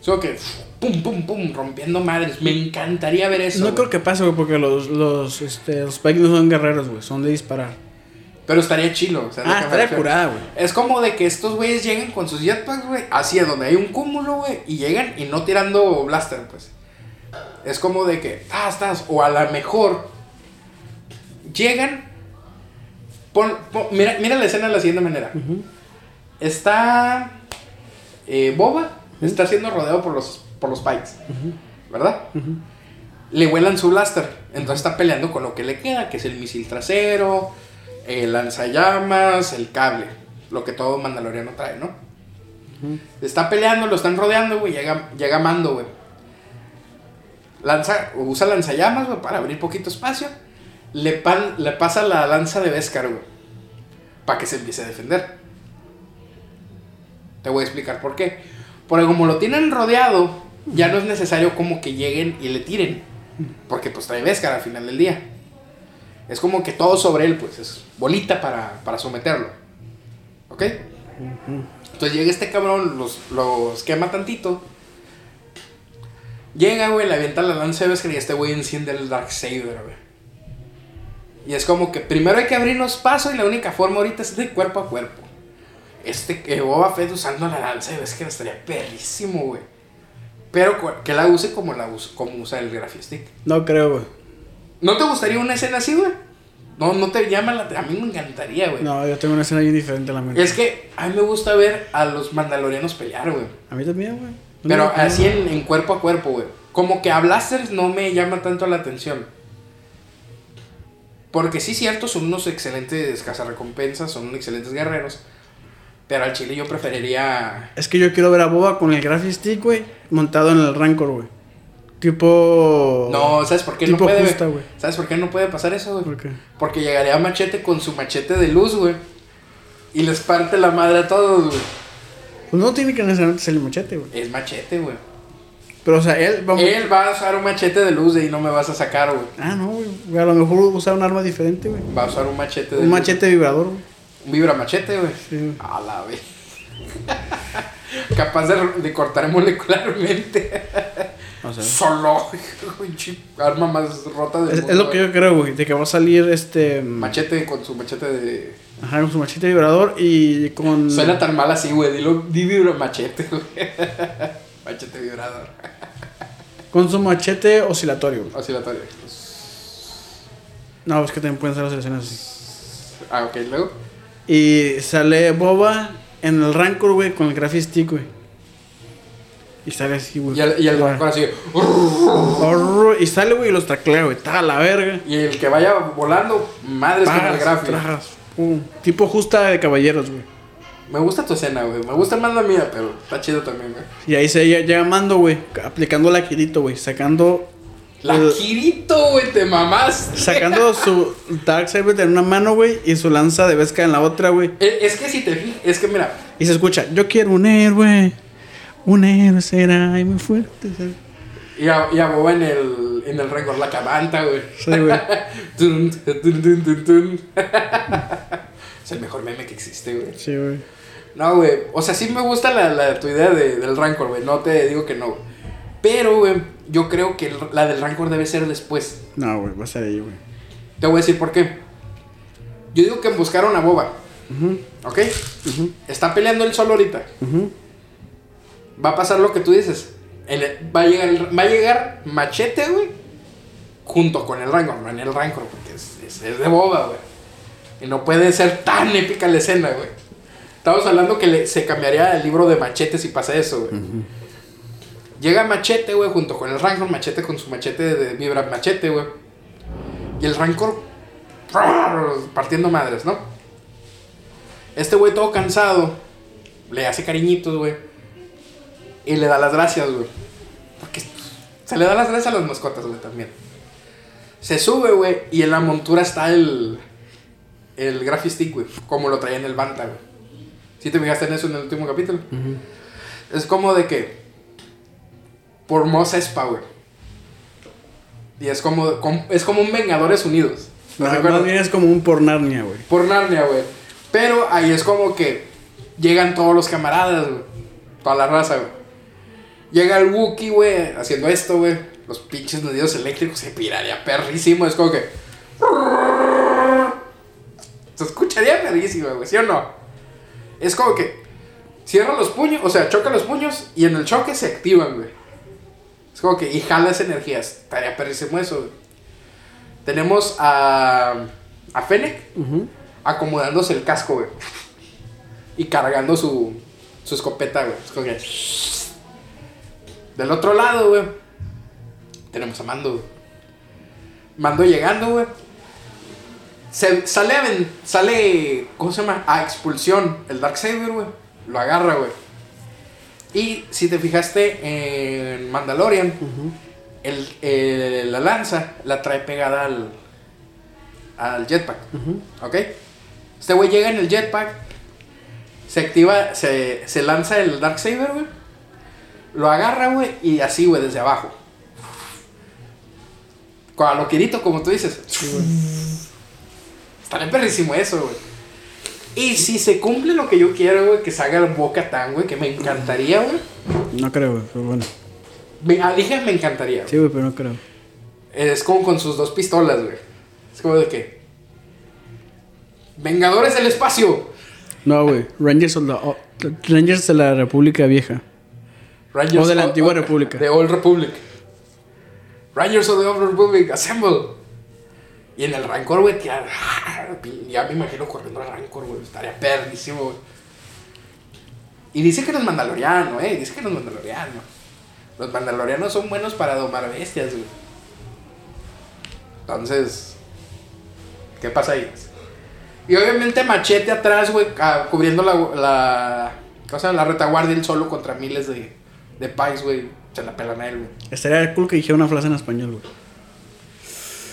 Es como que pum, pum, pum, rompiendo madres. Me encantaría ver eso. No creo que pase, güey, porque los, los, este, los Spikes no son guerreros, güey, son de disparar. Pero estaría chilo. o sea, Ah, estaría curada, güey. Es como de que estos güeyes lleguen con sus jetpacks, güey, es donde hay un cúmulo, güey, y llegan y no tirando blaster, pues. Es como de que, ah, estás, o a lo mejor llegan, pon, pon- mira, mira la escena de la siguiente manera. Está eh, Boba, está siendo rodeado por los, por los Pikes, ¿verdad? Le vuelan su blaster, entonces está peleando con lo que le queda, que es el misil trasero, el lanzallamas, el cable, lo que todo mandaloriano trae, ¿no? Está peleando, lo están rodeando, güey, llega, llega Mando, güey. Lanza, usa lanzallamas, güey, para abrir poquito espacio. Le, pan- le pasa la lanza de Beskar, güey. Para que se empiece a defender. Te voy a explicar por qué. Porque como lo tienen rodeado, ya no es necesario como que lleguen y le tiren. Porque pues trae Beskar al final del día. Es como que todo sobre él, pues, es bolita para, para someterlo. ¿Ok? Entonces llega este cabrón, los, los quema tantito. Llega, güey, le avienta la lanza de Beskar y este güey enciende el Dark Saber, güey. Y es como que primero hay que abrirnos paso y la única forma ahorita es de cuerpo a cuerpo. Este que Boba Fett usando la lanza de que estaría perrísimo, güey. Pero que la use como la us- como usa el Graphic No creo, güey. ¿No te gustaría una escena así, güey? No, no te llama la... A mí me encantaría, güey. No, yo tengo una escena bien diferente a la mente. Es que a mí me gusta ver a los mandalorianos pelear, güey. A mí también, güey. No Pero así en, en cuerpo a cuerpo, güey. Como que a blasters no me llama tanto la atención. Porque sí, cierto, son unos excelentes cazarrecompensas, son excelentes guerreros. Pero al chile yo preferiría... Es que yo quiero ver a Boba con el graphic stick, güey, montado en el Rancor, güey. Tipo. No, ¿sabes por qué tipo no puede? justa, güey. ¿Sabes por qué no puede pasar eso, güey? ¿Por qué? Porque llegaría Machete con su machete de luz, güey. Y les parte la madre a todos, güey. Pues no tiene que necesariamente ser el machete, güey. Es machete, güey. Pero, o sea, él. Vamos... Él va a usar un machete de luz y no me vas a sacar, güey. Ah, no, güey. A lo mejor usar un arma diferente, güey. Va a usar un machete de Un luz. machete vibrador, güey. Un vibra machete, güey. Sí. A la vez. Capaz de, de cortar molecularmente. O sea. Solo. pinche Arma más rota del Es, mundo, es lo que güey. yo creo, güey. De que va a salir este. Machete con su machete de. Ajá, con su machete vibrador y con. Suena tan mal así, güey. Dilo, di vibra machete, güey. machete vibrador. Con su machete oscilatorio, güey. Oscilatorio. No, es que también pueden ser las selecciones así. Ah, ok, luego. Y sale Boba en el Rancor, güey, con el graphic stick, güey. Y sale así, güey. Y el, y el Güey. Rancor así. Y sale, güey, y los taclea, güey. Está a la verga. Y el que vaya volando, madres con el pum. Tipo justa de caballeros, güey. Me gusta tu escena, güey. Me gusta más la mía, pero está chido también, güey. Y ahí se llega, llega Mando, güey. Aplicando la Kirito, güey. Sacando. La el- Kirito, güey, te mamás. Sacando su Darksaber en una mano, güey. Y su lanza de Vesca en la otra, güey. Eh, Es que si te fijas, es que mira, Y se escucha: Yo quiero un héroe. Un héroe será y muy fuerte. será". y a, y a Boba en el, en el récord la camanta, güey. Sí, güey. Es el mejor meme que existe, güey. Sí, güey. No, güey. O sea, sí me gusta la, la- tu idea de- del Rancor, güey. No te digo que no. güey. Pero, güey, yo creo que la del Rancor debe ser después. No, güey, va a ser ahí, güey. Te voy a decir por qué. Yo digo que buscaron a Boba, Ujú, ¿ok? Está peleando él solo ahorita. Va a pasar lo que tú dices. El- va, a llegar, va a llegar Machete, güey. Junto con el Rancor. No en el Rancor, porque es, es- es de Boba, güey. Y no puede ser tan épica la escena, güey. Estamos hablando que le- se cambiaría el libro de Machete si pasa eso, güey. Llega Machete, güey, junto con el Rancor. Machete con su machete de vibra Machete, güey. Y el Rancor partiendo madres, ¿no? Este güey todo cansado le hace cariñitos, güey. Y le da las gracias, güey. Porque se le da las gracias a las mascotas, güey, también. Se sube, güey, y en la montura está el. El graphic stick, güey. Como lo traía en el Banta, güey. ¿Sí te fijaste en eso en el último capítulo? Es como de que. Por Mos Espa, güey. Y es como, com- es como un Vengadores Unidos. ¿No recuerdas? más bien es como un por Narnia, güey. Por Narnia, güey. Pero ahí es como que llegan todos los camaradas, güey. Toda la raza, güey. Llega el Wookiee, güey, haciendo esto, güey. Los pinches nudillos eléctricos se piraría perrísimo. Es como que. Se escucharía perrísimo, güey, ¿sí o no? Es como que. Cierra los puños, o sea, choca los puños y en el choque se activan, güey. Es como que. Y jala esa energía. Estaría perrísimo eso, güey. Tenemos a. A Fennec acomodándose el casco, güey. Y cargando su, su escopeta, güey. Es como que- Del otro lado, güey. Tenemos a Mando, güey. Mando llegando, güey. Se, sale sale, ¿cómo se llama? A expulsión. El Darksaber, güey. Lo agarra, güey. Y si te fijaste en Mandalorian, el, el- la lanza la trae pegada al, al jetpack. ¿Ok? Este güey llega en el jetpack, se activa, se, se lanza el Darksaber, güey. Lo agarra, güey, y así, güey, desde abajo. Con a lo quirito, como tú dices. Estaría perrísimo eso, güey. Y si se cumple lo que yo quiero, güey, que salga el Boca Tan, güey, que me encantaría, güey. No creo, güey, pero bueno. Me, ah, dije me encantaría. güey. Sí, güey, pero no creo. Es como con sus dos pistolas, güey. Es como de que. Vengadores del espacio. No, güey. Rangers, of the- Rangers de la República Vieja. Rangers O de la antigua República. De Old Republic. Rangers of the Old Republic, assemble. Y en el Rancor, güey, ya, ya me imagino corriendo al Rancor, güey. Estaría perdísimo, güey. Y dice que no es mandaloriano, eh. Dice que no es mandaloriano. Los mandalorianos son buenos para domar bestias, güey. Entonces, ¿qué pasa ahí? Y obviamente machete atrás, güey, ah, cubriendo la, la, o sea, la retaguardia él solo contra miles de, de pais, güey. Se la pelan a él, güey. Estaría cool que dijera una frase en español, güey.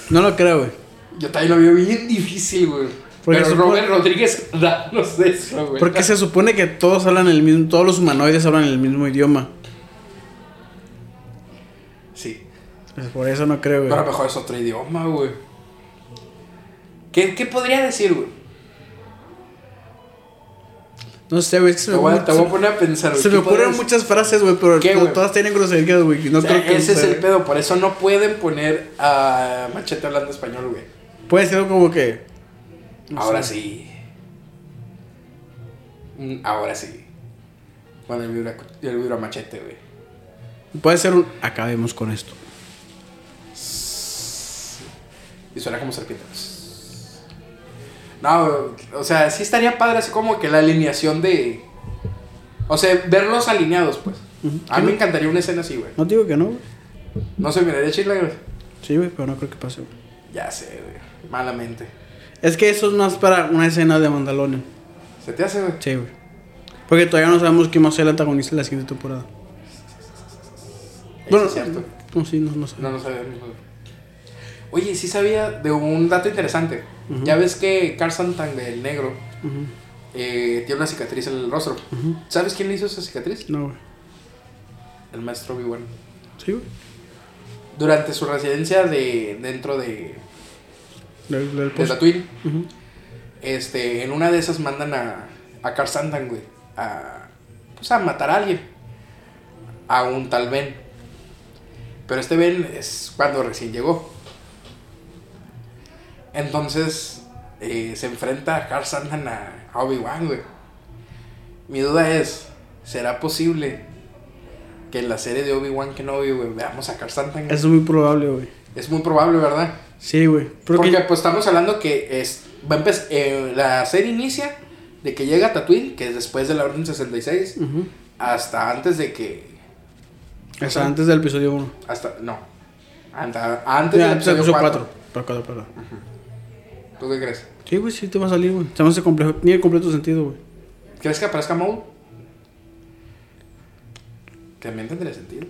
No lo creo, güey. Yo también lo veo bien difícil, güey. Porque Pero Robert Rodríguez, danos eso, güey. Porque se supone que todos hablan el mismo, todos los humanoides hablan el mismo idioma. Sí. Pues por eso no creo, güey. Pero a lo mejor es otro idioma, güey. ¿Qué, ¿Qué podría decir, güey? No sé, güey. es que se me, ocurren- te voy a poner a pensar, güey. se me ¿Qué podría ocurren muchas frases, güey, pero todas tienen groserías, güey. No O sea, creo que ese es el pedo, por eso no pueden poner a Machete hablando español, güey. Puede ser como que. no Ahora sé. sí. Mm, Ahora sí. Con el vibra, el vibra machete, güey. Puede ser un. Acabemos con esto. Y suena como serpiente. No, o sea, sí estaría padre así como que la alineación de... O sea, verlos alineados, pues. A mí me encantaría una escena así, güey. No digo que no, güey. No se miraría chila, güey. Sí, güey, pero no creo que pase, güey. Ya sé, güey. Malamente. Es que eso es más para una escena de Mandalorian. ¿Se te hace, güey? Sí, güey. Porque todavía no sabemos quién va a ser el antagonista de la siguiente temporada. Eso es cierto. No, sí, no, no sé. No, no sabemos. Oye, sí sabía de un dato interesante. Ya ves que Carson Tang, el negro, eh, tiene una cicatriz en el rostro. ¿Sabes quién le hizo esa cicatriz? No, güey. El maestro Obi-Wan. Sí, güey. Durante su residencia de dentro de, Del, del de este, en una de esas mandan a, a Car Sandan, güey, a, pues a matar a alguien. A un tal Ben. Pero este Ben es cuando recién llegó. Entonces, eh, se enfrenta a Car Sandan a, a Obi-Wan, güey. Mi duda es, ¿será posible que en la serie de Obi-Wan Kenobi, güey, veamos a Car Sandan? Es muy probable, güey. Es muy probable, ¿verdad? Sí, güey. Porque, pues estamos hablando que es, va a empezar, eh, la serie inicia de que llega Tatooine, que es después de la Orden 66, Ujú. hasta antes de que... O sea, antes del episodio 1. Hasta, no. Anta- antes del episodio episodio 4. 4. Para cuatro, perdón. ¿Tú qué crees? Sí, güey, sí te va a salir, güey. Se me hace complejo. Tiene completo sentido, güey. ¿Crees que aparezca Maul? También tendría sentido.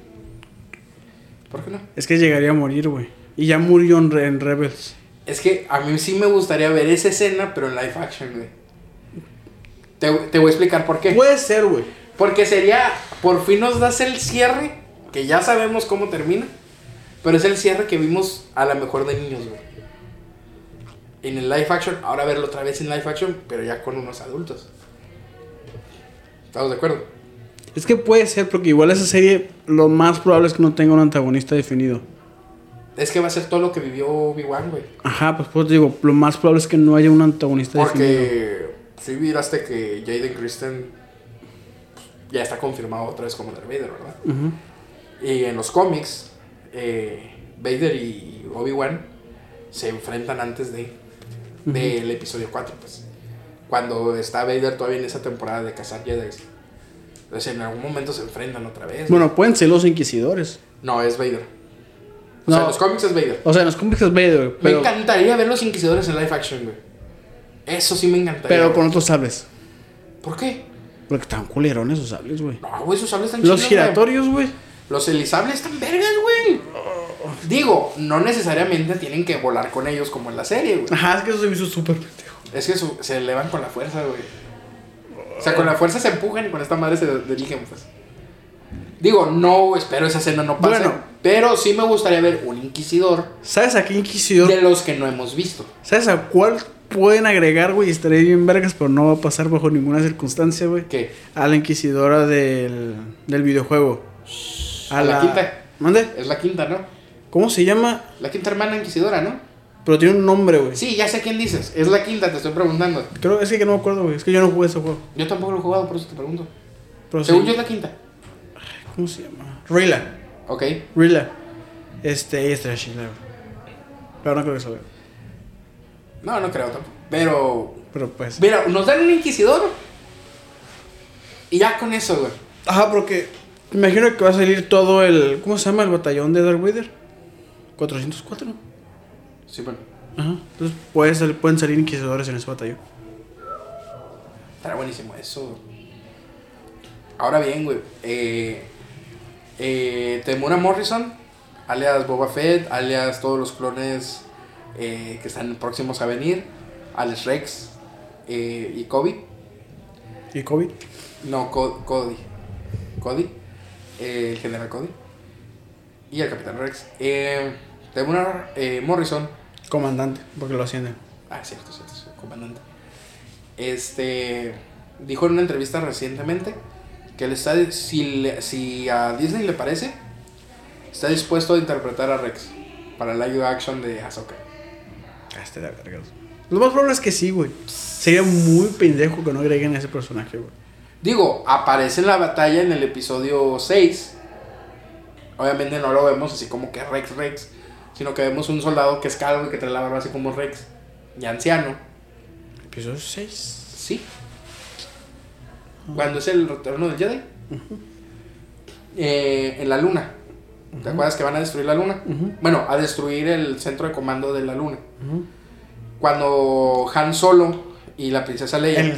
¿Por qué no? Es que llegaría a morir, güey. Y ya murió en, Re- en Rebels. Es que a mí sí me gustaría ver esa escena, pero en live action, güey. Te, te voy a explicar por qué. Puede ser, güey. Porque sería, por fin nos das el cierre, que ya sabemos cómo termina, pero es el cierre que vimos a la mejor de niños, güey. En el live action, ahora verlo otra vez en live action, pero ya con unos adultos. ¿Estamos de acuerdo? Es que puede ser, porque igual esa serie lo más probable es que no tenga un antagonista definido. Es que va a ser todo lo que vivió Obi-Wan, güey. Ajá, pues pues digo, lo más probable es que no haya un antagonista definido. Porque si miraste que Jaden Kristen pues, ya está confirmado otra vez como Darth Vader, ¿verdad? Ujú. Y en los cómics, eh, Vader y Obi-Wan se enfrentan antes de del episodio 4, pues. Cuando está Vader todavía en esa temporada de cazar Jedi. Entonces en algún momento se enfrentan otra vez. Bueno, pueden ser los inquisidores. No, es Vader. O sea, No. en los cómics es Vader. O sea, en los cómics es Vader, güey, Me pero, encantaría ver los inquisidores en live action, güey. Eso sí me encantaría. pero con otros sables. ¿Por qué? Porque están culerones esos sables, güey. No, güey, esos sables están Los giratorios, güey. güey. Los elizables están vergas, güey. Digo, no necesariamente tienen que volar con ellos como en la serie, güey. Ajá, es que eso se me hizo súper pendejo. Es que su- se elevan con la fuerza, güey. O sea, con la fuerza se empujan y con esta madre se dirigen, pues. Digo, no espero esa escena no pase. Bueno. pero sí me gustaría ver un inquisidor ¿Sabes a qué inquisidor? de los que no hemos visto. ¿Sabes a cuál pueden agregar, güey? Estaría bien vergas, pero no va a pasar bajo ninguna circunstancia, güey. ¿Qué? A la inquisidora del, del videojuego. A la quinta. ¿Mande? Es la quinta, ¿no? ¿Cómo se llama? La quinta hermana inquisidora, ¿no? Pero tiene un nombre, güey. Sí, ya sé quién dices. Es la quinta, te estoy preguntando. Creo es que no me acuerdo, güey. Es que yo no jugué ese juego. Yo tampoco lo he jugado, por eso te pregunto. Pero Según sí. yo es la quinta. ¿Cómo se llama? Rila. Ok. Rila. Este, esta es chingada. Pero no creo que se vea. No, no creo tampoco. Pero. Pero pues. Mira, nos dan un inquisidor. Y ya con eso, güey. Ajá, porque. me Imagino que va a salir todo el. ¿Cómo se llama el batallón de Dark Vader? 404. Sí, bueno. Ajá. Entonces puede salir- pueden salir inquisidores en ese batallón. Estará buenísimo eso. Ahora bien, güey. Eh, eh, Temura Morrison, alias Boba Fett, alias todos los clones eh, que están próximos a venir, alias Rex eh, y Kobe. ¿Y COVID? No, Co- Cody. Cody. el general Cody. Y el capitán Rex. Temura Morrison Comandante, porque lo ascienden. Ah, cierto, cierto, cierto, comandante. Este dijo en una entrevista recientemente que él está si, le- si a Disney le parece, está dispuesto a interpretar a Rex para el live action de Ahsoka. Ah, este de vergas. Lo más probable es que sí, güey. Sería muy pendejo que no agreguen a ese personaje, güey. Digo, aparece en la batalla en el episodio 6. Obviamente no lo vemos así como que Rex Rex, sino que vemos un soldado que es calvo y que trae la barba así como Rex, y anciano. Episodio 6. Sí. Cuando es el retorno del Jedi. Eh, en la luna. ¿Te acuerdas que van a destruir la luna? Bueno, a destruir el centro de comando de la luna. Cuando Han Solo y la princesa Leia. El...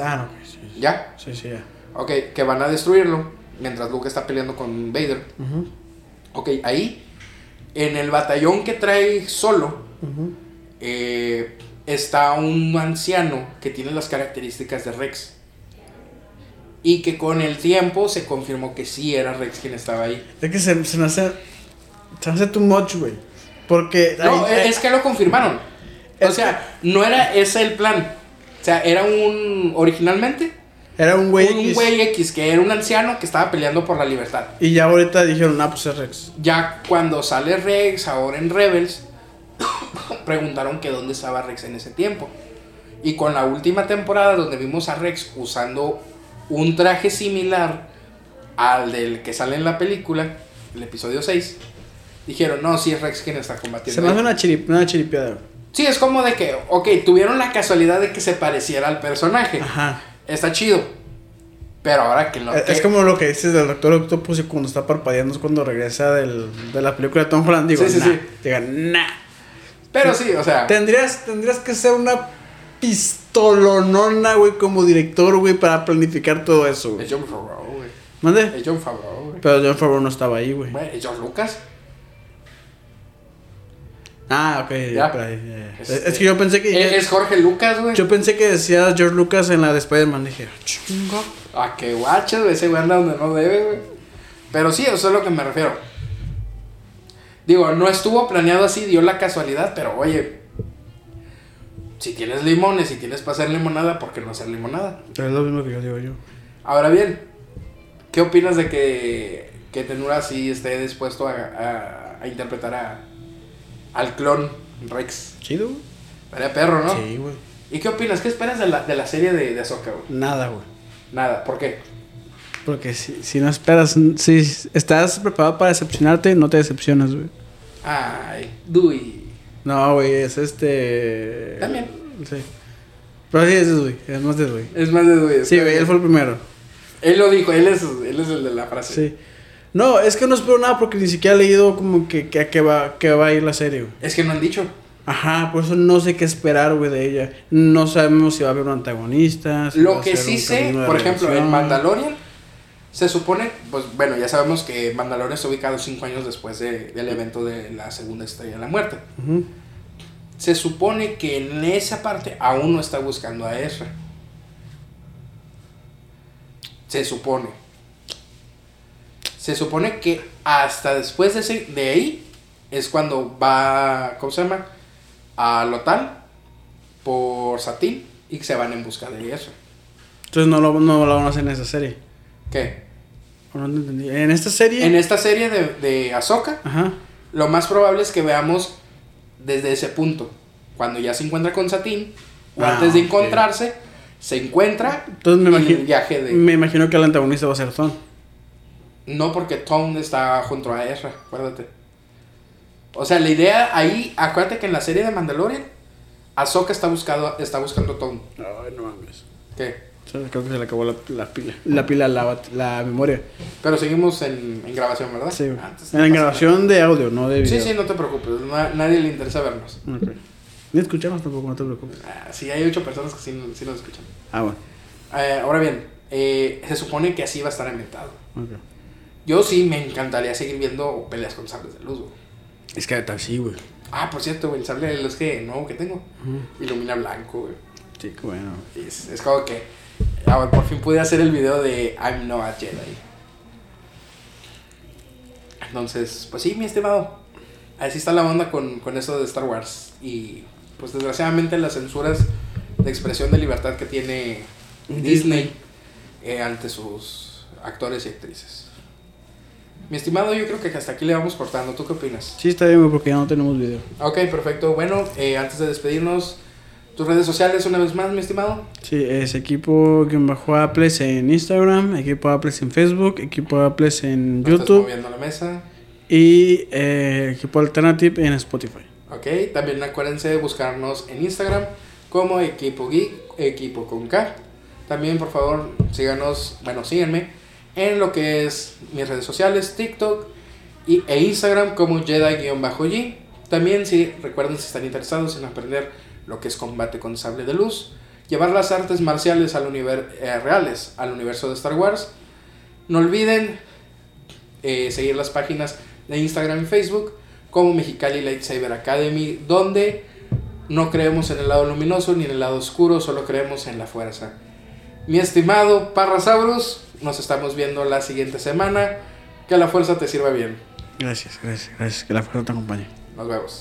Ah, no. Sí, sí. ¿Ya? Sí, sí, ya. Ok, que van a destruirlo. Mientras Luke está peleando con Vader. Ujú, Ok, ahí. En el batallón que trae Solo. eh, está un anciano que tiene las características de Rex. Y que con el tiempo se confirmó que sí era Rex quien estaba ahí. Es que se, se me hace. Se me hace too much, güey. Porque. No, es que lo confirmaron. O sea, no era ese el plan. O sea, era un. Originalmente, Era un güey un X. güey X que era un anciano que estaba peleando por la libertad. Y ya ahorita dijeron, ah, pues es Rex. Ya cuando sale Rex, ahora en Rebels, preguntaron que dónde estaba Rex en ese tiempo. Y con la última temporada donde vimos a Rex usando un traje similar al del que sale en la película, el episodio 6, dijeron, no, sí es Rex quien está combatiendo. Se me hace ahí". una, chirip, una chiripiada. Sí, es como de que, ok, tuvieron la casualidad de que se pareciera al personaje. Ajá. Está chido. Pero ahora que lo... Es, que- es como lo que dices del Doctor Octopus y cuando está parpadeando es cuando regresa del, de la película de Tom Holland. Digo, Sí, sí, nah. sí. Nah. Pero sí, o sea... Tendrías, tendrías que ser una pistolonona, güey, como director, güey, para planificar todo eso, güey. Es John Favreau, güey. ¿Mande? Es John Favreau, güey. Pero John Favreau no estaba ahí, güey. Bueno, es George Lucas. Ah, ok, Ya. espera, ya, ya. Es, Este- es que yo pensé que... Es, es Jorge Lucas, güey. Yo pensé que decía George Lucas en la de Spider-Man. Dije, chinga. A que guachas, güey. Ese güey anda donde no debe, güey. Pero sí, eso es a lo que me refiero. Digo, no estuvo planeado así, dio la casualidad, pero oye. Si tienes limones, si tienes para hacer limonada, ¿por qué no hacer limonada? Es lo mismo que yo digo yo. Ahora bien, ¿qué opinas de que, que Tenura sí esté dispuesto a, a- a interpretar a, al clon Rex? Chido, güey. Estaría perro, ¿no? Sí, güey. ¿Y qué opinas? ¿Qué esperas de la, de la serie de, de Ahsoka, güey? Nada, güey. Nada, ¿por qué? Porque si, si no esperas, si estás preparado para decepcionarte, no te decepcionas, güey. Ay, Dewey. No, güey, es este. También. Sí. Pero sí, es de Dewey, es más de Dewey. Es más de Dewey. Sí, güey, él fue el primero. Él lo dijo, él es, él es el de la frase. Sí. No, es que no espero nada porque ni siquiera he leído como que, que, a qué va, que va a ir la serie, güey. Es que no han dicho. Ajá, por eso no sé qué esperar, güey, de ella. No sabemos si va a haber un antagonista. si Lo que sí sé, por ejemplo, en. Mandalorian, se supone, pues bueno, ya sabemos que Mandalorian está ubicado cinco años después de- del evento de la segunda estrella de la muerte. Se supone que en esa parte aún no está buscando a Ezra. Se supone. Se supone que hasta después de, ese, de ahí es cuando va, ¿cómo se llama? A Lotal por Satín y que se van en busca de Ezra. Entonces no lo, no lo van a hacer en esa serie. ¿Qué? No lo entendí. En esta serie. En esta serie de, de Ahsoka, Ajá. lo más probable es que veamos desde ese punto. Cuando ya se encuentra con Satín, o Ah, antes de encontrarse, se encuentra Entonces me en el imagino, viaje de... me imagino que el antagonista va a ser Thon. No, porque Tom está junto a Ezra, acuérdate. O sea, la idea ahí, acuérdate que en la serie de Mandalorian, Ahsoka está, buscado, está buscando a Tom. Ay, no mames. ¿Qué? Creo que se le acabó la, la pila. La pila, la, la memoria. Pero seguimos en, en grabación, ¿verdad? Sí, güey. Ah, En grabación de audio, no de video. Sí, sí, no te preocupes. na- nadie le interesa vernos. Ok. Ni escuchamos tampoco, no te preocupes. Ah, sí, hay ocho personas que sí, sí nos escuchan. Ah, bueno. Eh, ahora bien, eh, se supone que así va a estar ambientado. Ok. Yo sí me encantaría seguir viendo peleas con sables de luz, güey. Es que está así, güey. Ah, por cierto, güey, el sable de luz que nuevo que tengo. Ilumina blanco, güey. Sí, qué bueno. Es, es como que ah, bueno, por fin pude hacer el video de I'm not a Jedi. Entonces, pues sí, mi estimado. Así está la onda con, con eso de Star Wars. Y pues desgraciadamente las censuras de expresión de libertad que tiene Disney eh, ante sus actores y actrices. Mi estimado, yo creo que hasta aquí le vamos cortando. ¿Tú qué opinas? Sí, está bien, porque ya no tenemos video. Ok, perfecto. Bueno, eh, antes de despedirnos, tus redes sociales una vez más, mi estimado. Sí, es equipo bajo Apples en Instagram, equipo Apples en Facebook, equipo Apples en No estás YouTube moviendo la mesa. y eh, equipo Alternative en Spotify. Ok, también acuérdense de buscarnos en Instagram como Equipo Geek, Equipo con K. También, por favor, síganos, bueno, síganme en lo que es mis redes sociales, TikTok y, e Instagram como Jedi-G. También, si recuerden, si están interesados en aprender lo que es combate con sable de luz, llevar las artes marciales al eh, reales al universo de Star Wars, no olviden eh, seguir las páginas de Instagram y Facebook como Mexicali Lightsaber Academy, donde no creemos en el lado luminoso ni en el lado oscuro, solo creemos en la fuerza. Mi estimado Parrasaurus, nos estamos viendo la siguiente semana. Que la fuerza te sirva bien. Gracias, gracias, gracias. Que la fuerza te acompañe. Nos vemos.